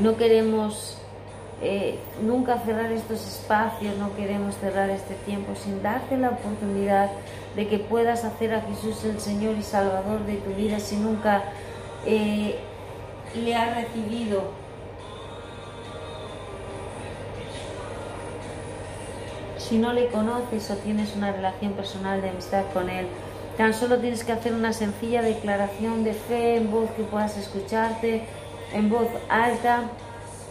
No queremos eh, nunca cerrar estos espacios, no queremos cerrar este tiempo sin darte la oportunidad de que puedas hacer a Jesús el Señor y Salvador de tu vida si nunca eh, le has recibido si no le conoces o tienes una relación personal de amistad con él. Tan solo tienes que hacer una sencilla declaración de fe en voz que puedas escucharte, en voz alta,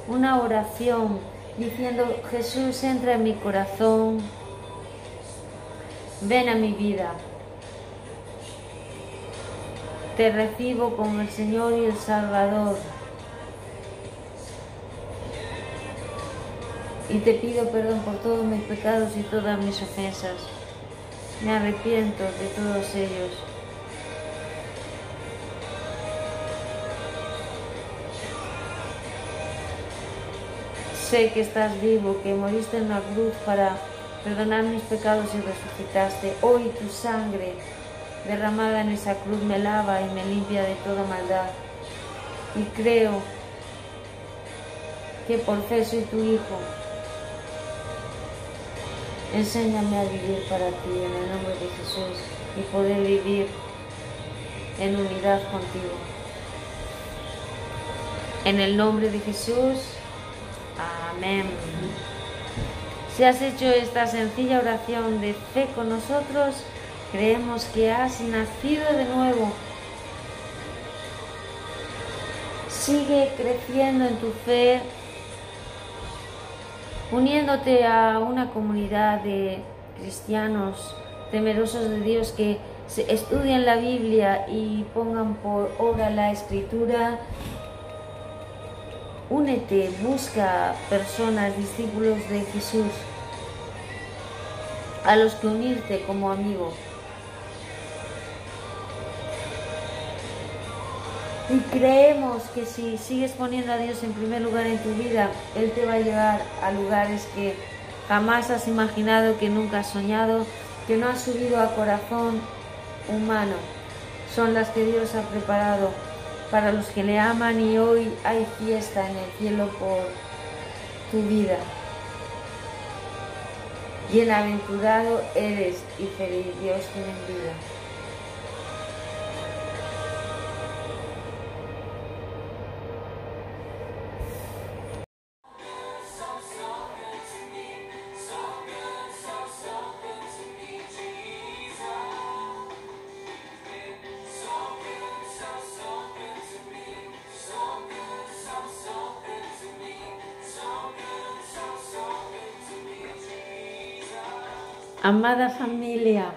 una oración diciendo, Jesús entra en mi corazón, ven a mi vida, te recibo como el Señor y el Salvador. y te pido perdón por todos mis pecados y todas mis ofensas. Me arrepiento de todos ellos. Sé que estás vivo, que moriste en la cruz para perdonar mis pecados y resucitaste. Hoy tu sangre derramada en esa cruz me lava y me limpia de toda maldad. Y creo que por fe soy tu hijo Enséñame a vivir para ti en el nombre de Jesús y poder vivir en unidad contigo. En el nombre de Jesús, amén. Si has hecho esta sencilla oración de fe con nosotros, creemos que has nacido de nuevo. Sigue creciendo en tu fe uniéndote a una comunidad de cristianos temerosos de Dios que estudien la Biblia y pongan por obra la escritura. Únete, busca personas, discípulos de Jesús, a los que unirte como amigo. Y creemos que si sigues poniendo a Dios en primer lugar en tu vida, Él te va a llevar a lugares que jamás has imaginado, que nunca has soñado, que no has subido a corazón humano. Son las que Dios ha preparado para los que le aman y hoy hay fiesta en el cielo por tu vida. Bienaventurado eres y feliz Dios tiene vida. Amada familia,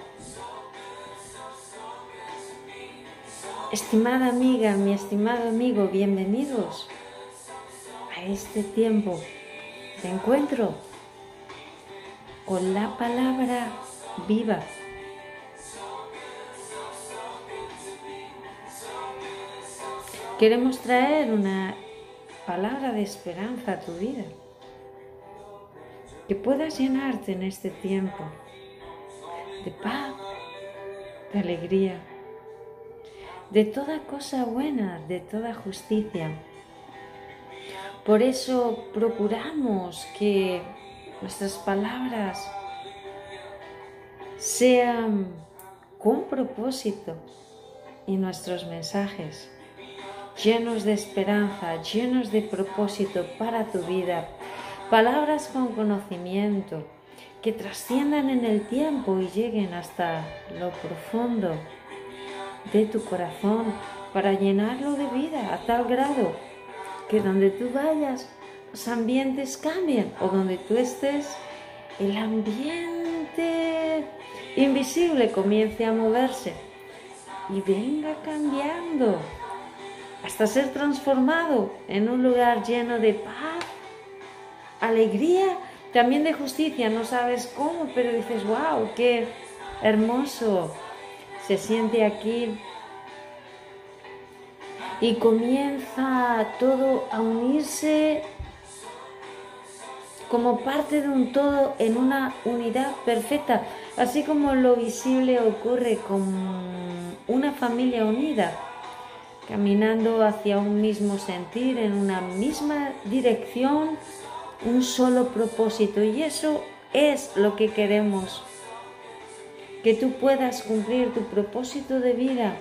estimada amiga, mi estimado amigo, bienvenidos a este tiempo de encuentro con la palabra viva. Queremos traer una palabra de esperanza a tu vida, que puedas llenarte en este tiempo de paz, de alegría, de toda cosa buena, de toda justicia. Por eso procuramos que nuestras palabras sean con propósito y nuestros mensajes llenos de esperanza, llenos de propósito para tu vida, palabras con conocimiento, que trasciendan en el tiempo y lleguen hasta lo profundo de tu corazón para llenarlo de vida a tal grado que donde tú vayas los ambientes cambien o donde tú estés el ambiente invisible comience a moverse y venga cambiando hasta ser transformado en un lugar lleno de paz, alegría también de justicia, no sabes cómo, pero dices, wow, qué hermoso se siente aquí. Y comienza todo a unirse como parte de un todo en una unidad perfecta, así como lo visible ocurre con una familia unida, caminando hacia un mismo sentir, en una misma dirección, un solo propósito y eso es lo que queremos. Que tú puedas cumplir tu propósito de vida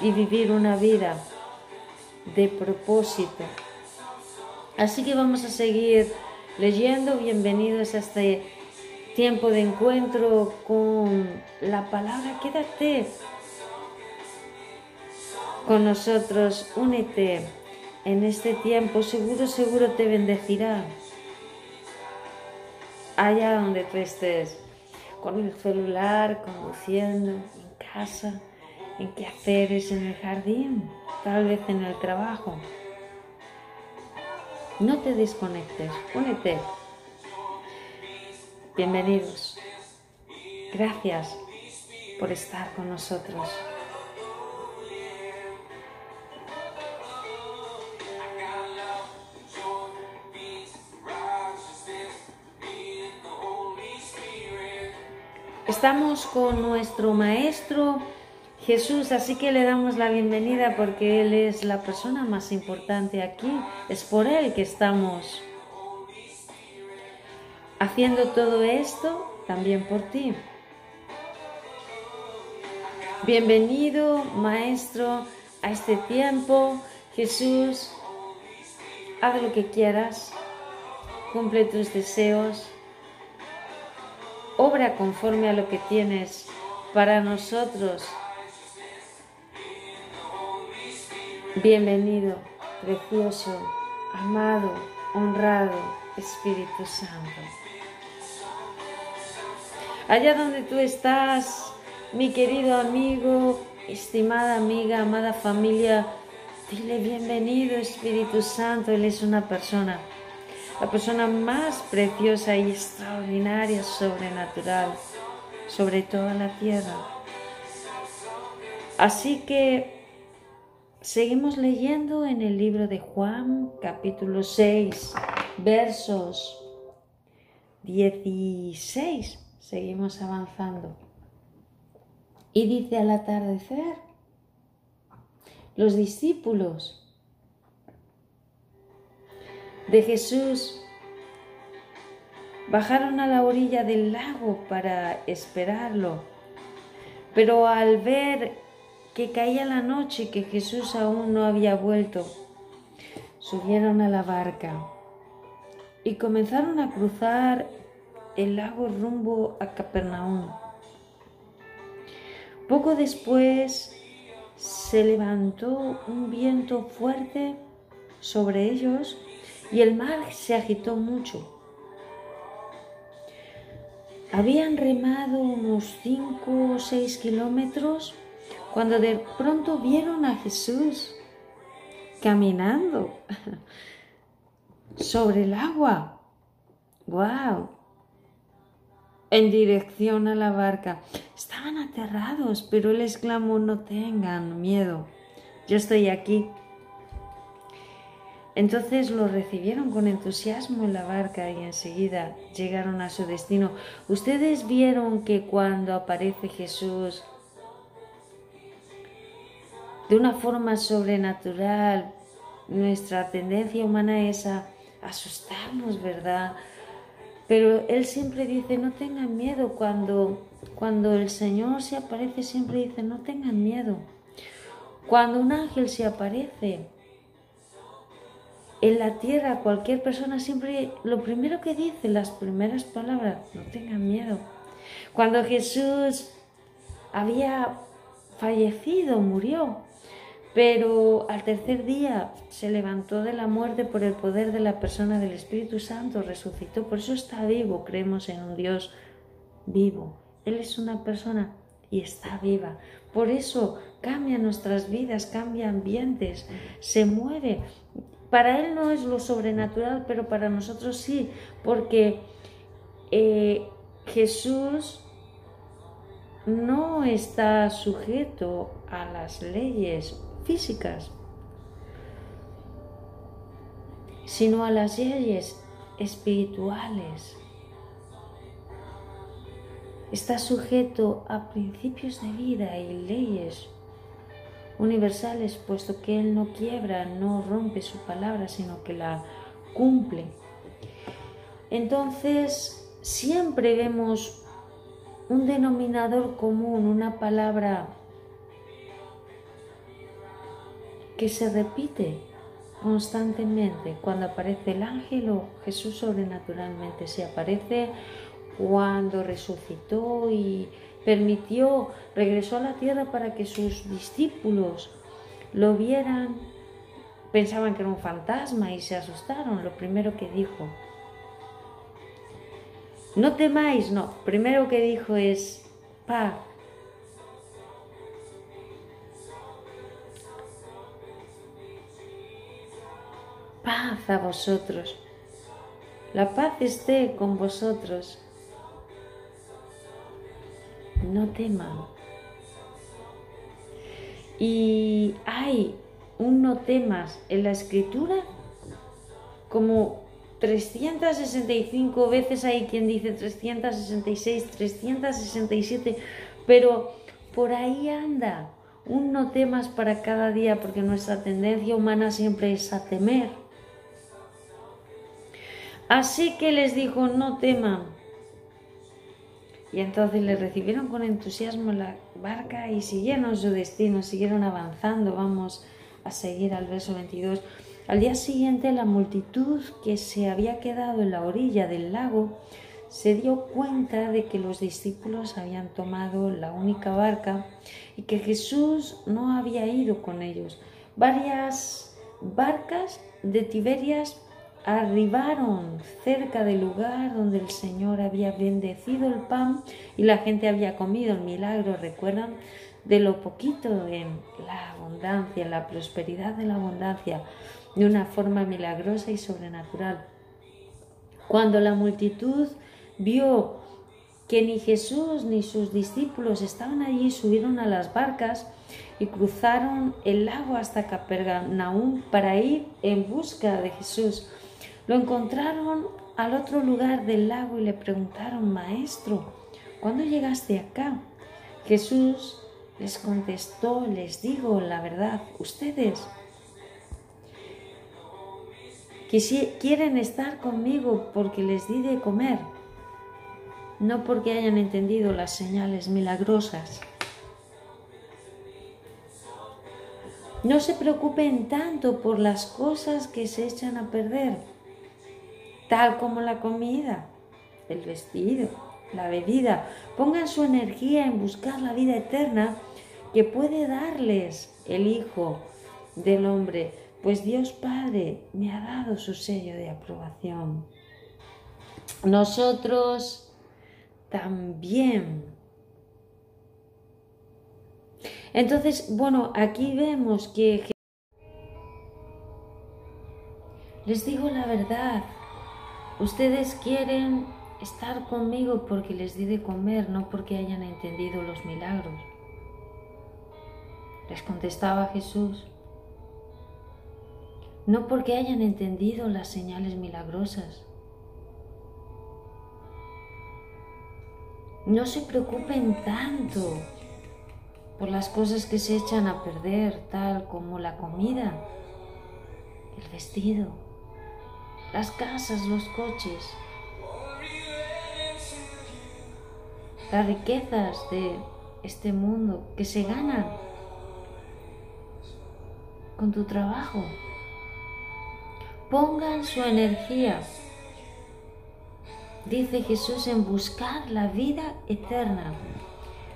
y vivir una vida de propósito. Así que vamos a seguir leyendo. Bienvenidos a este tiempo de encuentro con la palabra. Quédate con nosotros, únete en este tiempo. Seguro, seguro te bendecirá allá donde tú estés, con el celular, conduciendo, en casa, en quehaceres, en el jardín, tal vez en el trabajo. No te desconectes, únete. Bienvenidos. Gracias por estar con nosotros. Estamos con nuestro Maestro Jesús, así que le damos la bienvenida porque Él es la persona más importante aquí. Es por Él que estamos haciendo todo esto, también por ti. Bienvenido, Maestro, a este tiempo. Jesús, haz lo que quieras, cumple tus deseos obra conforme a lo que tienes para nosotros. Bienvenido, precioso, amado, honrado Espíritu Santo. Allá donde tú estás, mi querido amigo, estimada amiga, amada familia, dile bienvenido Espíritu Santo, Él es una persona la persona más preciosa y extraordinaria, sobrenatural, sobre toda la tierra. Así que seguimos leyendo en el libro de Juan, capítulo 6, versos 16. Seguimos avanzando. Y dice al atardecer, los discípulos de Jesús bajaron a la orilla del lago para esperarlo, pero al ver que caía la noche y que Jesús aún no había vuelto, subieron a la barca y comenzaron a cruzar el lago rumbo a Capernaum. Poco después se levantó un viento fuerte sobre ellos y el mar se agitó mucho. Habían remado unos cinco o seis kilómetros cuando de pronto vieron a Jesús caminando sobre el agua. ¡Wow! En dirección a la barca. Estaban aterrados, pero él exclamó, no tengan miedo, yo estoy aquí. Entonces lo recibieron con entusiasmo en la barca y enseguida llegaron a su destino. Ustedes vieron que cuando aparece Jesús de una forma sobrenatural, nuestra tendencia humana es asustarnos, ¿verdad? Pero Él siempre dice, no tengan miedo. Cuando, cuando el Señor se aparece, siempre dice, no tengan miedo. Cuando un ángel se aparece, en la tierra cualquier persona siempre lo primero que dice, las primeras palabras, no tengan miedo. Cuando Jesús había fallecido, murió, pero al tercer día se levantó de la muerte por el poder de la persona del Espíritu Santo, resucitó, por eso está vivo, creemos en un Dios vivo. Él es una persona y está viva. Por eso cambia nuestras vidas, cambia ambientes, se mueve. Para Él no es lo sobrenatural, pero para nosotros sí, porque eh, Jesús no está sujeto a las leyes físicas, sino a las leyes espirituales. Está sujeto a principios de vida y leyes universales, puesto que Él no quiebra, no rompe su palabra, sino que la cumple. Entonces, siempre vemos un denominador común, una palabra que se repite constantemente cuando aparece el ángel o Jesús sobrenaturalmente se aparece cuando resucitó y permitió, regresó a la tierra para que sus discípulos lo vieran, pensaban que era un fantasma y se asustaron. Lo primero que dijo, no temáis, no, primero que dijo es paz. Paz a vosotros. La paz esté con vosotros no teman. Y hay un no temas en la escritura como 365 veces hay quien dice 366, 367, pero por ahí anda un no temas para cada día porque nuestra tendencia humana siempre es a temer. Así que les dijo, no teman, y entonces le recibieron con entusiasmo en la barca y siguieron su destino, siguieron avanzando. Vamos a seguir al verso 22. Al día siguiente la multitud que se había quedado en la orilla del lago se dio cuenta de que los discípulos habían tomado la única barca y que Jesús no había ido con ellos. Varias barcas de Tiberias arribaron cerca del lugar donde el Señor había bendecido el pan y la gente había comido el milagro, recuerdan, de lo poquito en la abundancia, la prosperidad de la abundancia, de una forma milagrosa y sobrenatural. Cuando la multitud vio que ni Jesús ni sus discípulos estaban allí, subieron a las barcas y cruzaron el lago hasta Capernaum para ir en busca de Jesús. Lo encontraron al otro lugar del lago y le preguntaron, Maestro, ¿cuándo llegaste acá? Jesús les contestó, les digo la verdad, ustedes quieren estar conmigo porque les di de comer, no porque hayan entendido las señales milagrosas. No se preocupen tanto por las cosas que se echan a perder, tal como la comida, el vestido, la bebida. Pongan su energía en buscar la vida eterna que puede darles el Hijo del Hombre, pues Dios Padre me ha dado su sello de aprobación. Nosotros también entonces, bueno, aquí vemos que les digo la verdad, ustedes quieren estar conmigo porque les di de comer, no porque hayan entendido los milagros. Les contestaba Jesús, no porque hayan entendido las señales milagrosas. No se preocupen tanto por las cosas que se echan a perder, tal como la comida, el vestido, las casas, los coches, las riquezas de este mundo que se ganan con tu trabajo. Pongan su energía, dice Jesús, en buscar la vida eterna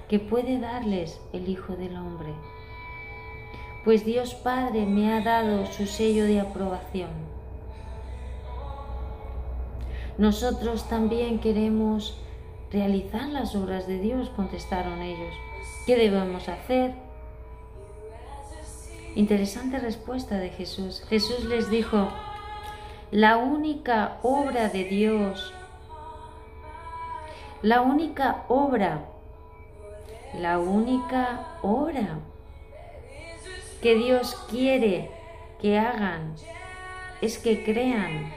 que puede darles el Hijo del Hombre. Pues Dios Padre me ha dado su sello de aprobación. Nosotros también queremos realizar las obras de Dios, contestaron ellos. ¿Qué debemos hacer? Interesante respuesta de Jesús. Jesús les dijo, la única obra de Dios, la única obra la única obra que Dios quiere que hagan es que crean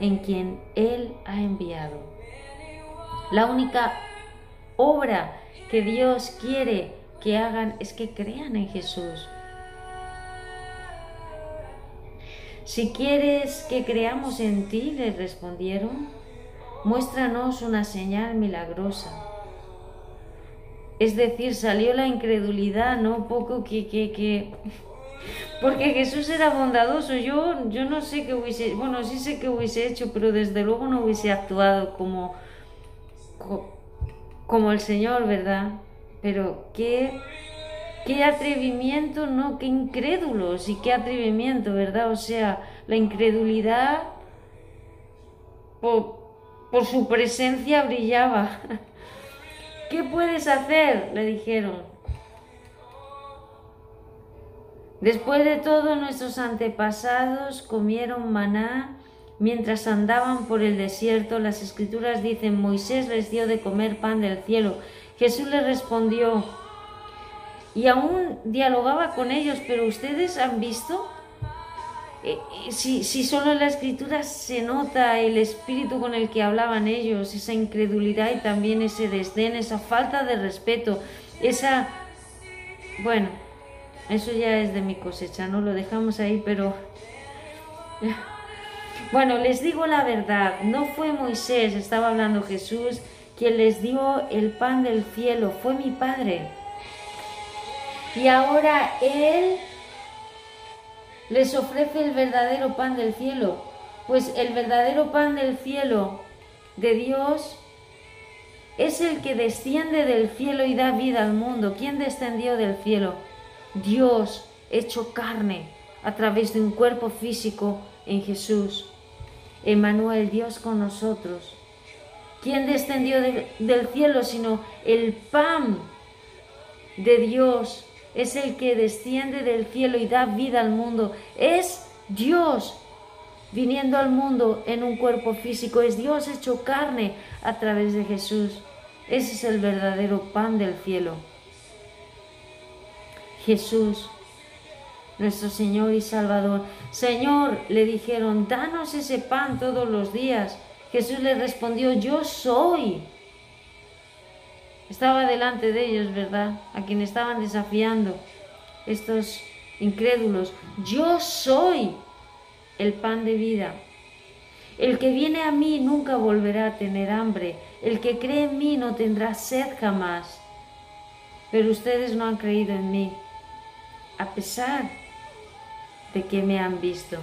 en quien Él ha enviado. La única obra que Dios quiere que hagan es que crean en Jesús. Si quieres que creamos en ti, le respondieron, muéstranos una señal milagrosa. Es decir, salió la incredulidad, ¿no? Poco que, que, que... Porque Jesús era bondadoso. Yo, yo no sé qué hubiese... Bueno, sí sé qué hubiese hecho, pero desde luego no hubiese actuado como... Como el Señor, ¿verdad? Pero qué... Qué atrevimiento, ¿no? Qué incrédulos y qué atrevimiento, ¿verdad? O sea, la incredulidad por, por su presencia brillaba. ¿Qué puedes hacer? le dijeron. Después de todo, nuestros antepasados comieron maná mientras andaban por el desierto. Las escrituras dicen, Moisés les dio de comer pan del cielo. Jesús les respondió, y aún dialogaba con ellos, pero ustedes han visto eh, eh, si, si, solo en la escritura se nota el espíritu con el que hablaban ellos, esa incredulidad y también ese desdén, esa falta de respeto, esa... Bueno, eso ya es de mi cosecha, no lo dejamos ahí, pero... Bueno, les digo la verdad, no fue Moisés, estaba hablando Jesús, quien les dio el pan del cielo, fue mi Padre. Y ahora Él les ofrece el verdadero pan del cielo, pues el verdadero pan del cielo de Dios es el que desciende del cielo y da vida al mundo. ¿Quién descendió del cielo? Dios hecho carne a través de un cuerpo físico en Jesús. Emmanuel, Dios con nosotros. ¿Quién descendió del cielo sino el pan de Dios es el que desciende del cielo y da vida al mundo. Es Dios. viniendo al mundo en un cuerpo físico, es Dios hecho carne a través de Jesús. Ese es el verdadero pan del cielo. Jesús, nuestro Señor y Salvador. Señor, le dijeron, danos ese pan todos los días. Jesús le respondió, yo soy. Estaba delante de ellos, ¿verdad? A quien estaban desafiando estos incrédulos. Yo soy el pan de vida. El que viene a mí nunca volverá a tener hambre. El que cree en mí no tendrá sed jamás. Pero ustedes no han creído en mí, a pesar de que me han visto.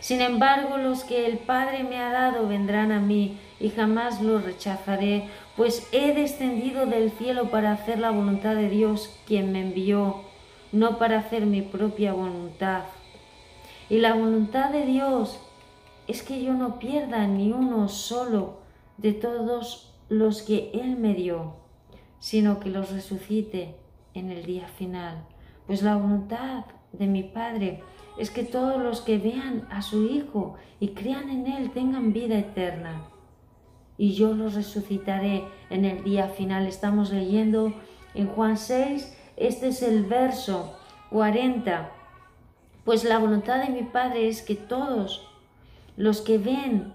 Sin embargo, los que el Padre me ha dado vendrán a mí y jamás los rechazaré, pues he descendido del cielo para hacer la voluntad de Dios, quien me envió, no para hacer mi propia voluntad. Y la voluntad de Dios es que yo no pierda ni uno solo de todos los que Él me dio, sino que los resucite en el día final. Pues la voluntad de mi Padre es que todos los que vean a su Hijo y crean en Él tengan vida eterna. Y yo los resucitaré en el día final. Estamos leyendo en Juan 6, este es el verso 40 pues la voluntad de mi Padre es que todos los que ven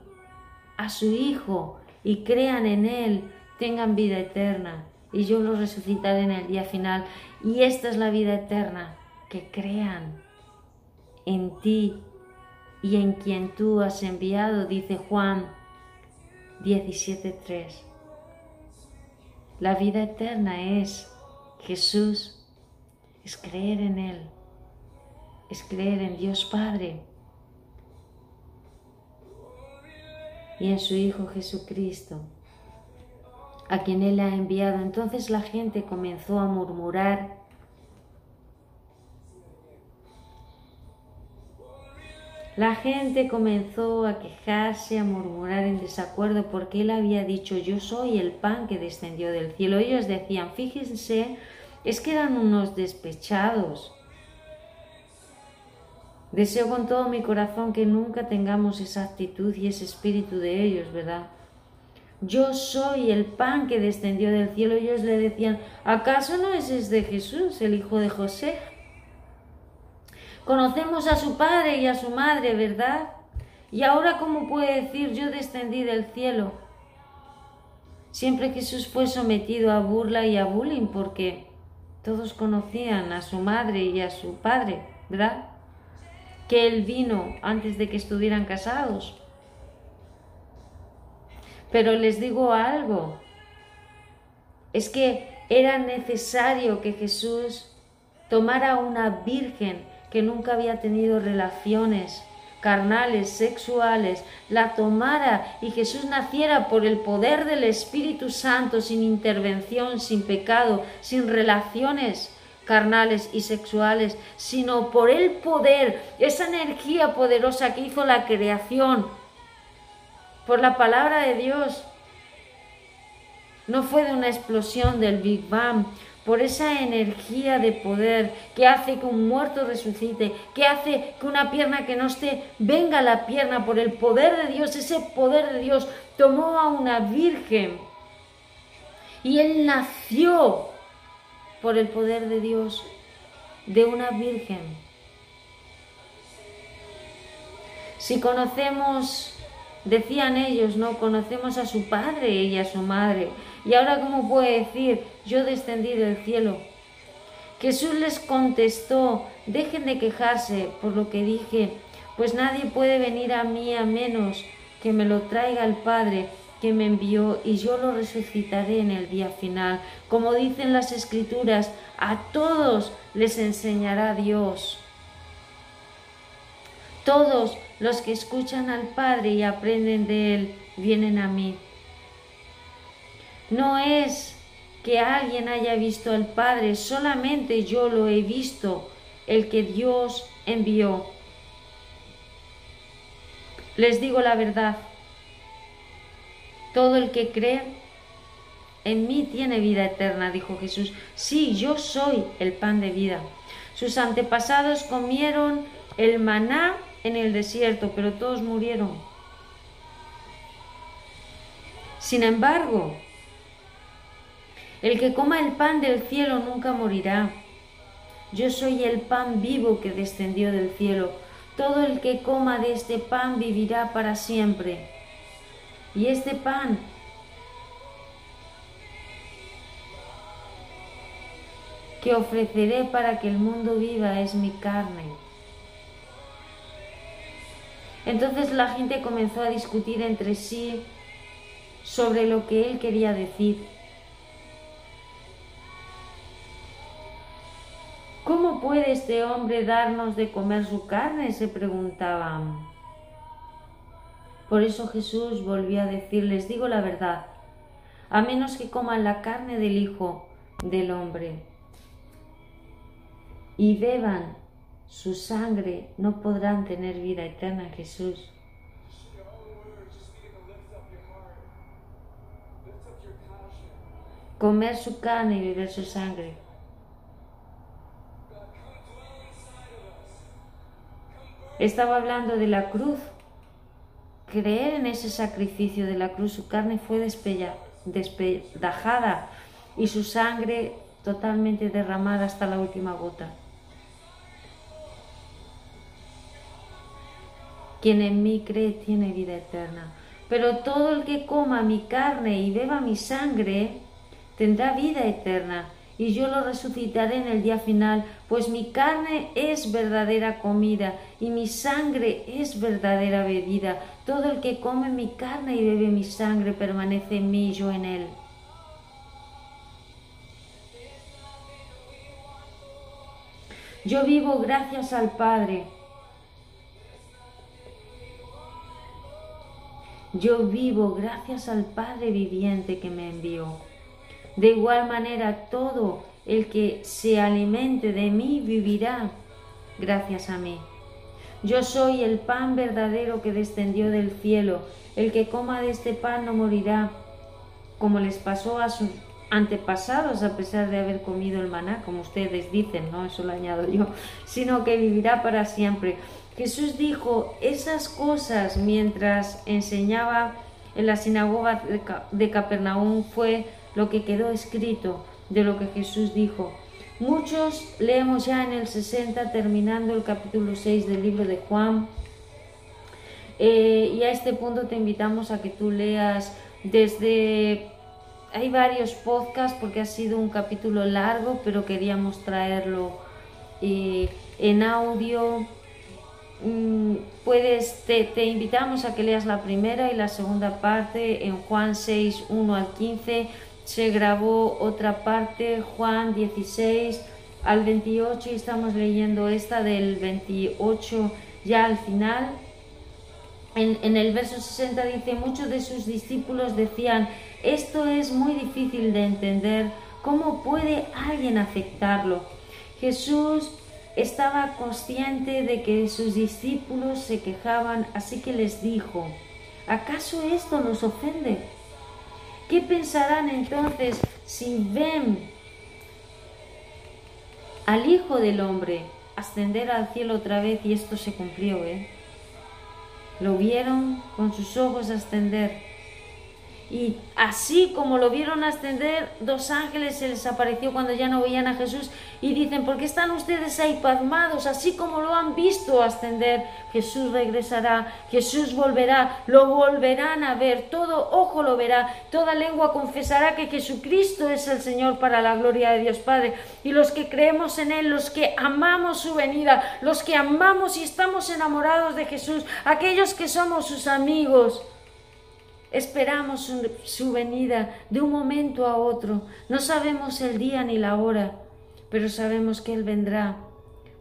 a su Hijo y crean en Él tengan vida eterna y yo los resucitaré en el día final. Y esta es la vida eterna, que crean en ti y en quien tú has enviado, dice Juan 17.3. La vida eterna es Jesús, es creer en Él es creer en Dios Padre y en su Hijo Jesucristo, a quien Él ha enviado. Entonces la gente comenzó a murmurar. La gente comenzó a quejarse, a murmurar en desacuerdo porque Él había dicho, yo soy el pan que descendió del cielo. Ellos decían, fíjense, es que eran unos despechados Deseo con todo mi corazón que nunca tengamos esa actitud y ese espíritu de ellos, ¿verdad? Yo soy el pan que descendió del cielo. Ellos le decían, ¿acaso no es de Jesús, el hijo de José? Conocemos a su padre y a su madre, ¿verdad? Y ahora, ¿cómo puede decir yo descendí del cielo? Siempre Jesús fue sometido a burla y a bullying porque todos conocían a su madre y a su padre, ¿verdad? que él vino antes de que estuvieran casados. Pero les digo algo, es que era necesario que Jesús tomara una virgen que nunca había tenido relaciones carnales, sexuales, la tomara y Jesús naciera por el poder del Espíritu Santo, sin intervención, sin pecado, sin relaciones carnales y sexuales, sino por el poder, esa energía poderosa que hizo la creación, por la palabra de Dios. No fue de una explosión del Big Bang, por esa energía de poder que hace que un muerto resucite, que hace que una pierna que no esté venga la pierna por el poder de Dios, ese poder de Dios tomó a una virgen y él nació por el poder de Dios de una virgen. Si conocemos, decían ellos, no conocemos a su padre y a su madre, y ahora cómo puede decir, yo descendí del cielo. Jesús les contestó, dejen de quejarse por lo que dije, pues nadie puede venir a mí a menos que me lo traiga el Padre que me envió y yo lo resucitaré en el día final. Como dicen las escrituras, a todos les enseñará Dios. Todos los que escuchan al Padre y aprenden de Él vienen a mí. No es que alguien haya visto al Padre, solamente yo lo he visto, el que Dios envió. Les digo la verdad, todo el que cree en mí tiene vida eterna, dijo Jesús. Sí, yo soy el pan de vida. Sus antepasados comieron el maná en el desierto, pero todos murieron. Sin embargo, el que coma el pan del cielo nunca morirá. Yo soy el pan vivo que descendió del cielo. Todo el que coma de este pan vivirá para siempre. Y este pan que ofreceré para que el mundo viva es mi carne. Entonces la gente comenzó a discutir entre sí sobre lo que él quería decir. ¿Cómo puede este hombre darnos de comer su carne? se preguntaban. Por eso Jesús volvió a decirles, digo la verdad, a menos que coman la carne del Hijo del Hombre y beban su sangre, no podrán tener vida eterna, Jesús. Comer su carne y beber su sangre. Estaba hablando de la cruz. Creer en ese sacrificio de la cruz, su carne fue despedajada y su sangre totalmente derramada hasta la última gota. Quien en mí cree tiene vida eterna. Pero todo el que coma mi carne y beba mi sangre tendrá vida eterna, y yo lo resucitaré en el día final, pues mi carne es verdadera comida y mi sangre es verdadera bebida. Todo el que come mi carne y bebe mi sangre permanece en mí y yo en él. Yo vivo gracias al Padre Yo vivo gracias al Padre viviente que me envió. De igual manera, todo el que se alimente de mí vivirá gracias a mí. Yo soy el pan verdadero que descendió del cielo. El que coma de este pan no morirá, como les pasó a sus antepasados a pesar de haber comido el maná, como ustedes dicen, no, eso lo añado yo, sino que vivirá para siempre. Jesús dijo esas cosas mientras enseñaba en la sinagoga de Capernaum fue lo que quedó escrito de lo que Jesús dijo. Muchos leemos ya en el 60 terminando el capítulo 6 del libro de Juan. Eh, y a este punto te invitamos a que tú leas desde... Hay varios podcasts porque ha sido un capítulo largo, pero queríamos traerlo eh, en audio puedes, te, invitamos a que leas la primera y la segunda parte en Juan 6, 1 al 15. Se grabó otra parte, Juan 16 al 28 y estamos leyendo esta del 28 ya al final. En, en el verso 60 dice, muchos de sus discípulos decían, esto es muy difícil de entender, ¿cómo puede alguien aceptarlo? Jesús estaba consciente de que sus discípulos se quejaban, así que les dijo, ¿acaso esto nos ofende? ¿Qué pensarán entonces si ven al Hijo del Hombre ascender al cielo otra vez y esto se cumplió, ¿eh? Lo vieron con sus ojos ascender y así como lo vieron ascender, dos ángeles se les apareció cuando ya no veían a Jesús y dicen, ¿por qué están ustedes ahí pasmados? Así como lo han visto ascender, Jesús regresará, Jesús volverá, lo volverán a ver, todo ojo lo verá, toda lengua confesará que Jesucristo es el Señor para la gloria de Dios Padre. Y los que creemos en Él, los que amamos su venida, los que amamos y estamos enamorados de Jesús, aquellos que somos sus amigos, Esperamos su, venida de un momento a otro. No sabemos el día ni la hora, pero sabemos que Él vendrá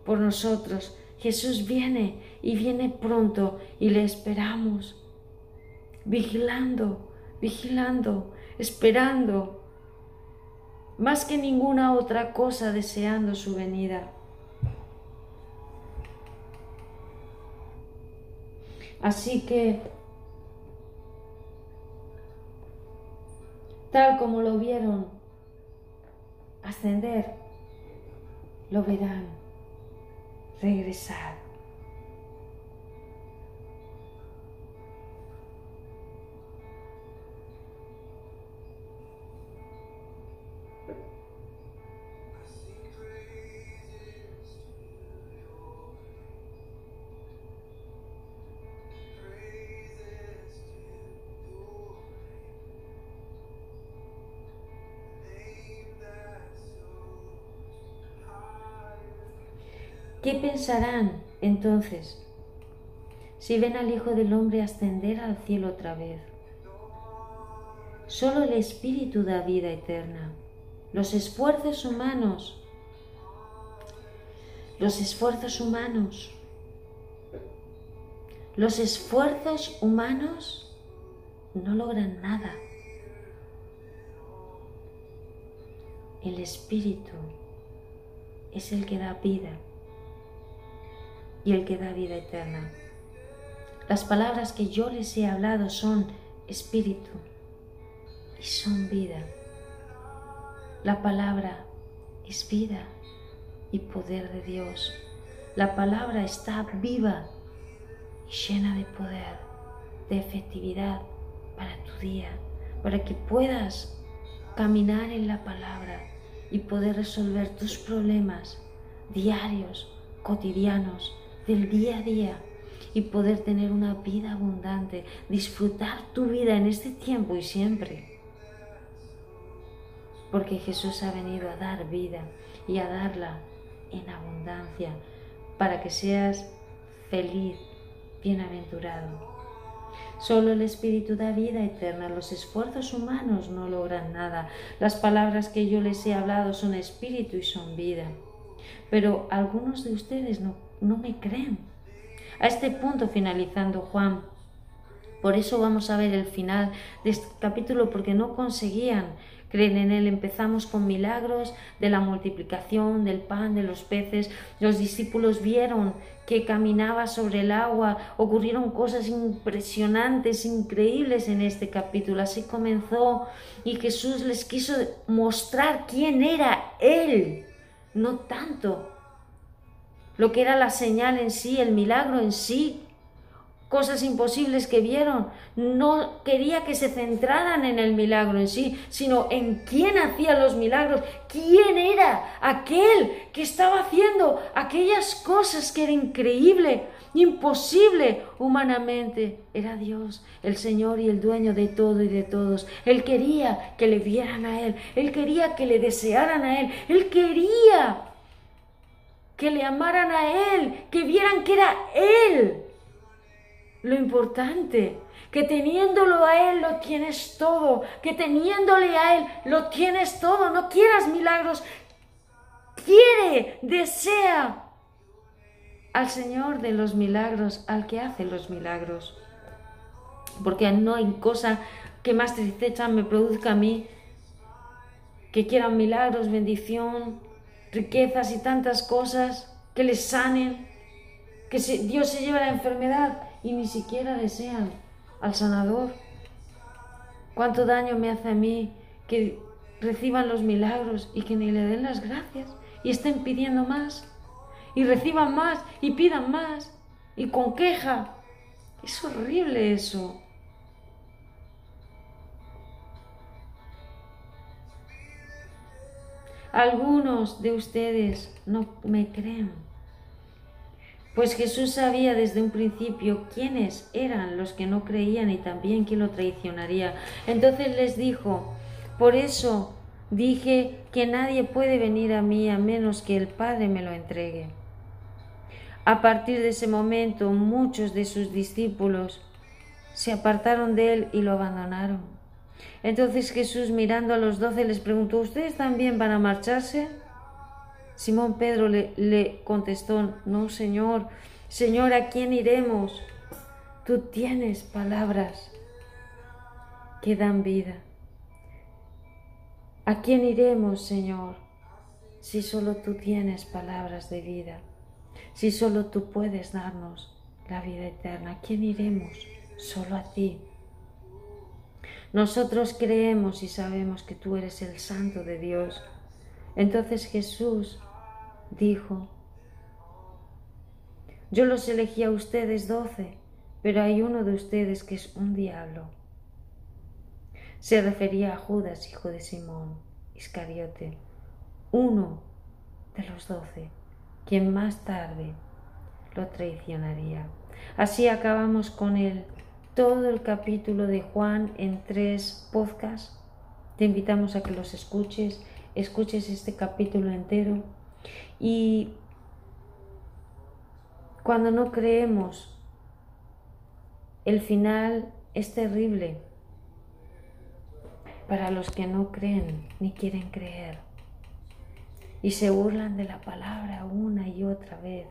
por nosotros. Jesús viene y viene pronto y le esperamos, vigilando, vigilando, esperando, más que ninguna otra cosa deseando su venida. Así que tal como lo vieron ascender, lo verán regresar. ¿Qué pensarán entonces si ven al Hijo del Hombre ascender al cielo otra vez? Solo el Espíritu da vida eterna. Los esfuerzos humanos, los esfuerzos humanos, los esfuerzos humanos no logran nada. El Espíritu es el que da vida y el que da vida eterna. Las palabras que yo les he hablado son Espíritu y son vida. La palabra es vida y poder de Dios. La palabra está viva y llena de poder, de efectividad para tu día, para que puedas caminar en la palabra y poder resolver tus problemas diarios, cotidianos, del día a día y poder tener una vida abundante, disfrutar tu vida en este tiempo y siempre porque Jesús ha venido a dar vida y a darla en abundancia para que seas feliz, bienaventurado. Solo el Espíritu da vida eterna, los esfuerzos humanos no logran nada. Las palabras que yo les he hablado son espíritu y son vida. Pero algunos de ustedes no, no me creen. A este punto finalizando Juan, por eso vamos a ver el final de este capítulo, porque no conseguían creen en Él. Empezamos con milagros de la multiplicación del pan, de los peces. Los discípulos vieron que caminaba sobre el agua. Ocurrieron cosas impresionantes, increíbles en este capítulo. Así comenzó y Jesús les quiso mostrar quién era Él, no tanto lo que era la señal en sí, el milagro en sí, cosas imposibles que vieron. No quería que se centraran en el milagro en sí, sino en quién hacía los milagros, quién era aquel que estaba haciendo aquellas cosas que era increíble, imposible humanamente. Era Dios, el Señor y el dueño de todo y de todos. Él quería que le vieran a Él, Él quería que le desearan a Él, Él quería que le amaran a Él, que vieran que era Él lo importante, que teniéndolo a Él lo tienes todo, que teniéndole a Él lo tienes todo, no quieras milagros, quiere, desea al Señor de los milagros, al que hace los milagros. Porque no hay cosa que más tristeza me produzca a mí que quieran milagros, bendición, riquezas y tantas cosas que les sanen, que Dios se lleve la enfermedad y ni siquiera desean al sanador. ¿Cuánto daño me hace a mí que reciban los milagros y que ni le den las gracias y estén pidiendo más y reciban más y pidan más y con queja? Es horrible eso. Algunos de ustedes no me creen pues Jesús sabía desde un principio quiénes eran los que no creían y también quién lo traicionaría. Entonces les dijo, por eso dije que nadie puede venir a mí a menos que el Padre me lo entregue. A partir de ese momento muchos de sus discípulos se apartaron de él y lo abandonaron. Entonces Jesús mirando a los doce les preguntó, ¿ustedes también van a marcharse? Simón Pedro le, contestó, no, Señor, Señor, ¿a quién iremos? Tú tienes palabras que dan vida. ¿A quién iremos, Señor? Si solo tú tienes palabras de vida, si solo tú puedes darnos la vida eterna, ¿a quién iremos? Solo a ti. Nosotros creemos y sabemos que tú eres el Santo de Dios. Entonces Jesús dijo, yo los elegí a ustedes doce, pero hay uno de ustedes que es un diablo. Se refería a Judas, hijo de Simón, Iscariote, uno de los doce, quien más tarde lo traicionaría. Así acabamos con él todo el capítulo de Juan en tres podcasts. Te invitamos a que los escuches, escuches este capítulo entero y Cuando no creemos, el final es terrible para los que no creen ni quieren creer y se burlan de la palabra una y otra vez.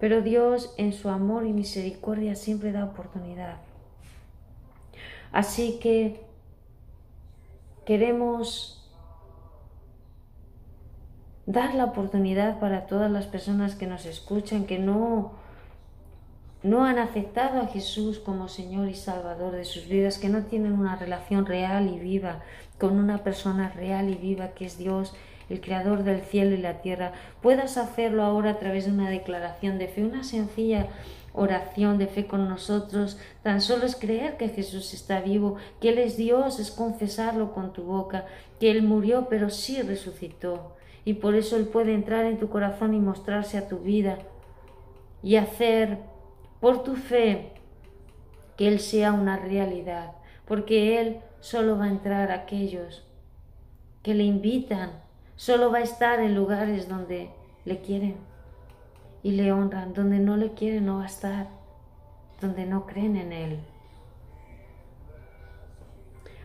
Pero Dios en su amor y misericordia siempre da oportunidad. Así que queremos dar la oportunidad para todas las personas que nos escuchan, que no, no han aceptado a Jesús como Señor y Salvador de sus vidas, que no tienen una relación real y viva con una persona real y viva que es Dios el creador del cielo y la tierra, puedas hacerlo ahora a través de una declaración de fe, una sencilla oración de fe con nosotros. Tan solo es creer que Jesús está vivo, que Él es Dios, es confesarlo con tu boca, que Él murió pero sí resucitó. Y por eso Él puede entrar en tu corazón y mostrarse a tu vida y hacer por tu fe que Él sea una realidad, porque Él solo va a entrar a aquellos que le invitan Solo va a estar en lugares donde le quieren y le honran. Donde no le quieren no va a estar. Donde no creen en Él.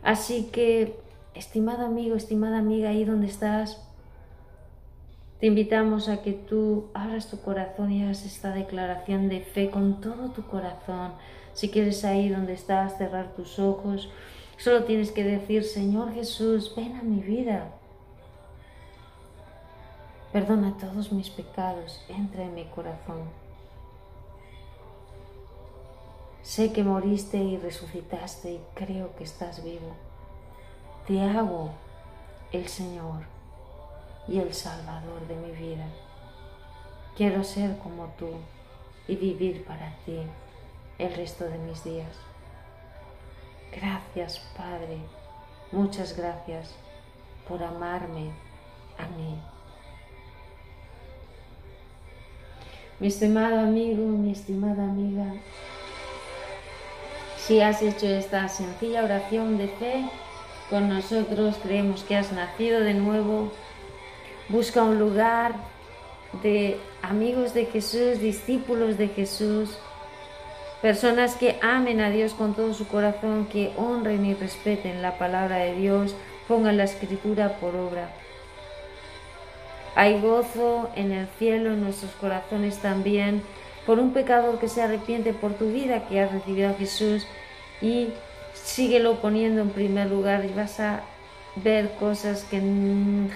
Así que, estimado amigo, estimada amiga, ahí donde estás, te invitamos a que tú abras tu corazón y hagas esta declaración de fe con todo tu corazón. Si quieres ahí donde estás, cerrar tus ojos, solo tienes que decir, Señor Jesús, ven a mi vida. Perdona todos mis pecados, entra en mi corazón. Sé que moriste y resucitaste y creo que estás vivo. Te hago el Señor y el Salvador de mi vida. Quiero ser como tú y vivir para ti el resto de mis días. Gracias, Padre, muchas gracias por amarme a mí. Mi estimado amigo, mi estimada amiga, si has hecho esta sencilla oración de fe con nosotros, creemos que has nacido de nuevo. Busca un lugar de amigos de Jesús, discípulos de Jesús, personas que amen a Dios con todo su corazón, que honren y respeten la palabra de Dios, pongan la escritura por obra. Hay gozo en el cielo, en nuestros corazones también, por un pecador que se arrepiente por tu vida, que has recibido a Jesús y síguelo poniendo en primer lugar y vas a ver cosas que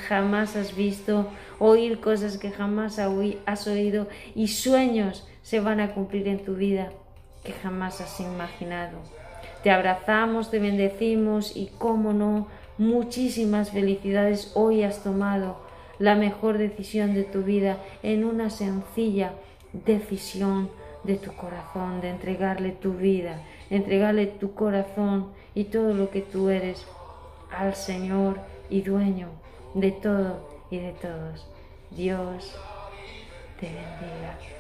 jamás has visto, oír cosas que jamás has oído y sueños se van a cumplir en tu vida que jamás has imaginado. Te abrazamos, te bendecimos y, cómo no, muchísimas felicidades hoy has tomado la mejor decisión de tu vida en una sencilla decisión de tu corazón, de entregarle tu vida, entregarle tu corazón y todo lo que tú eres al Señor y dueño de todo y de todos. Dios te bendiga.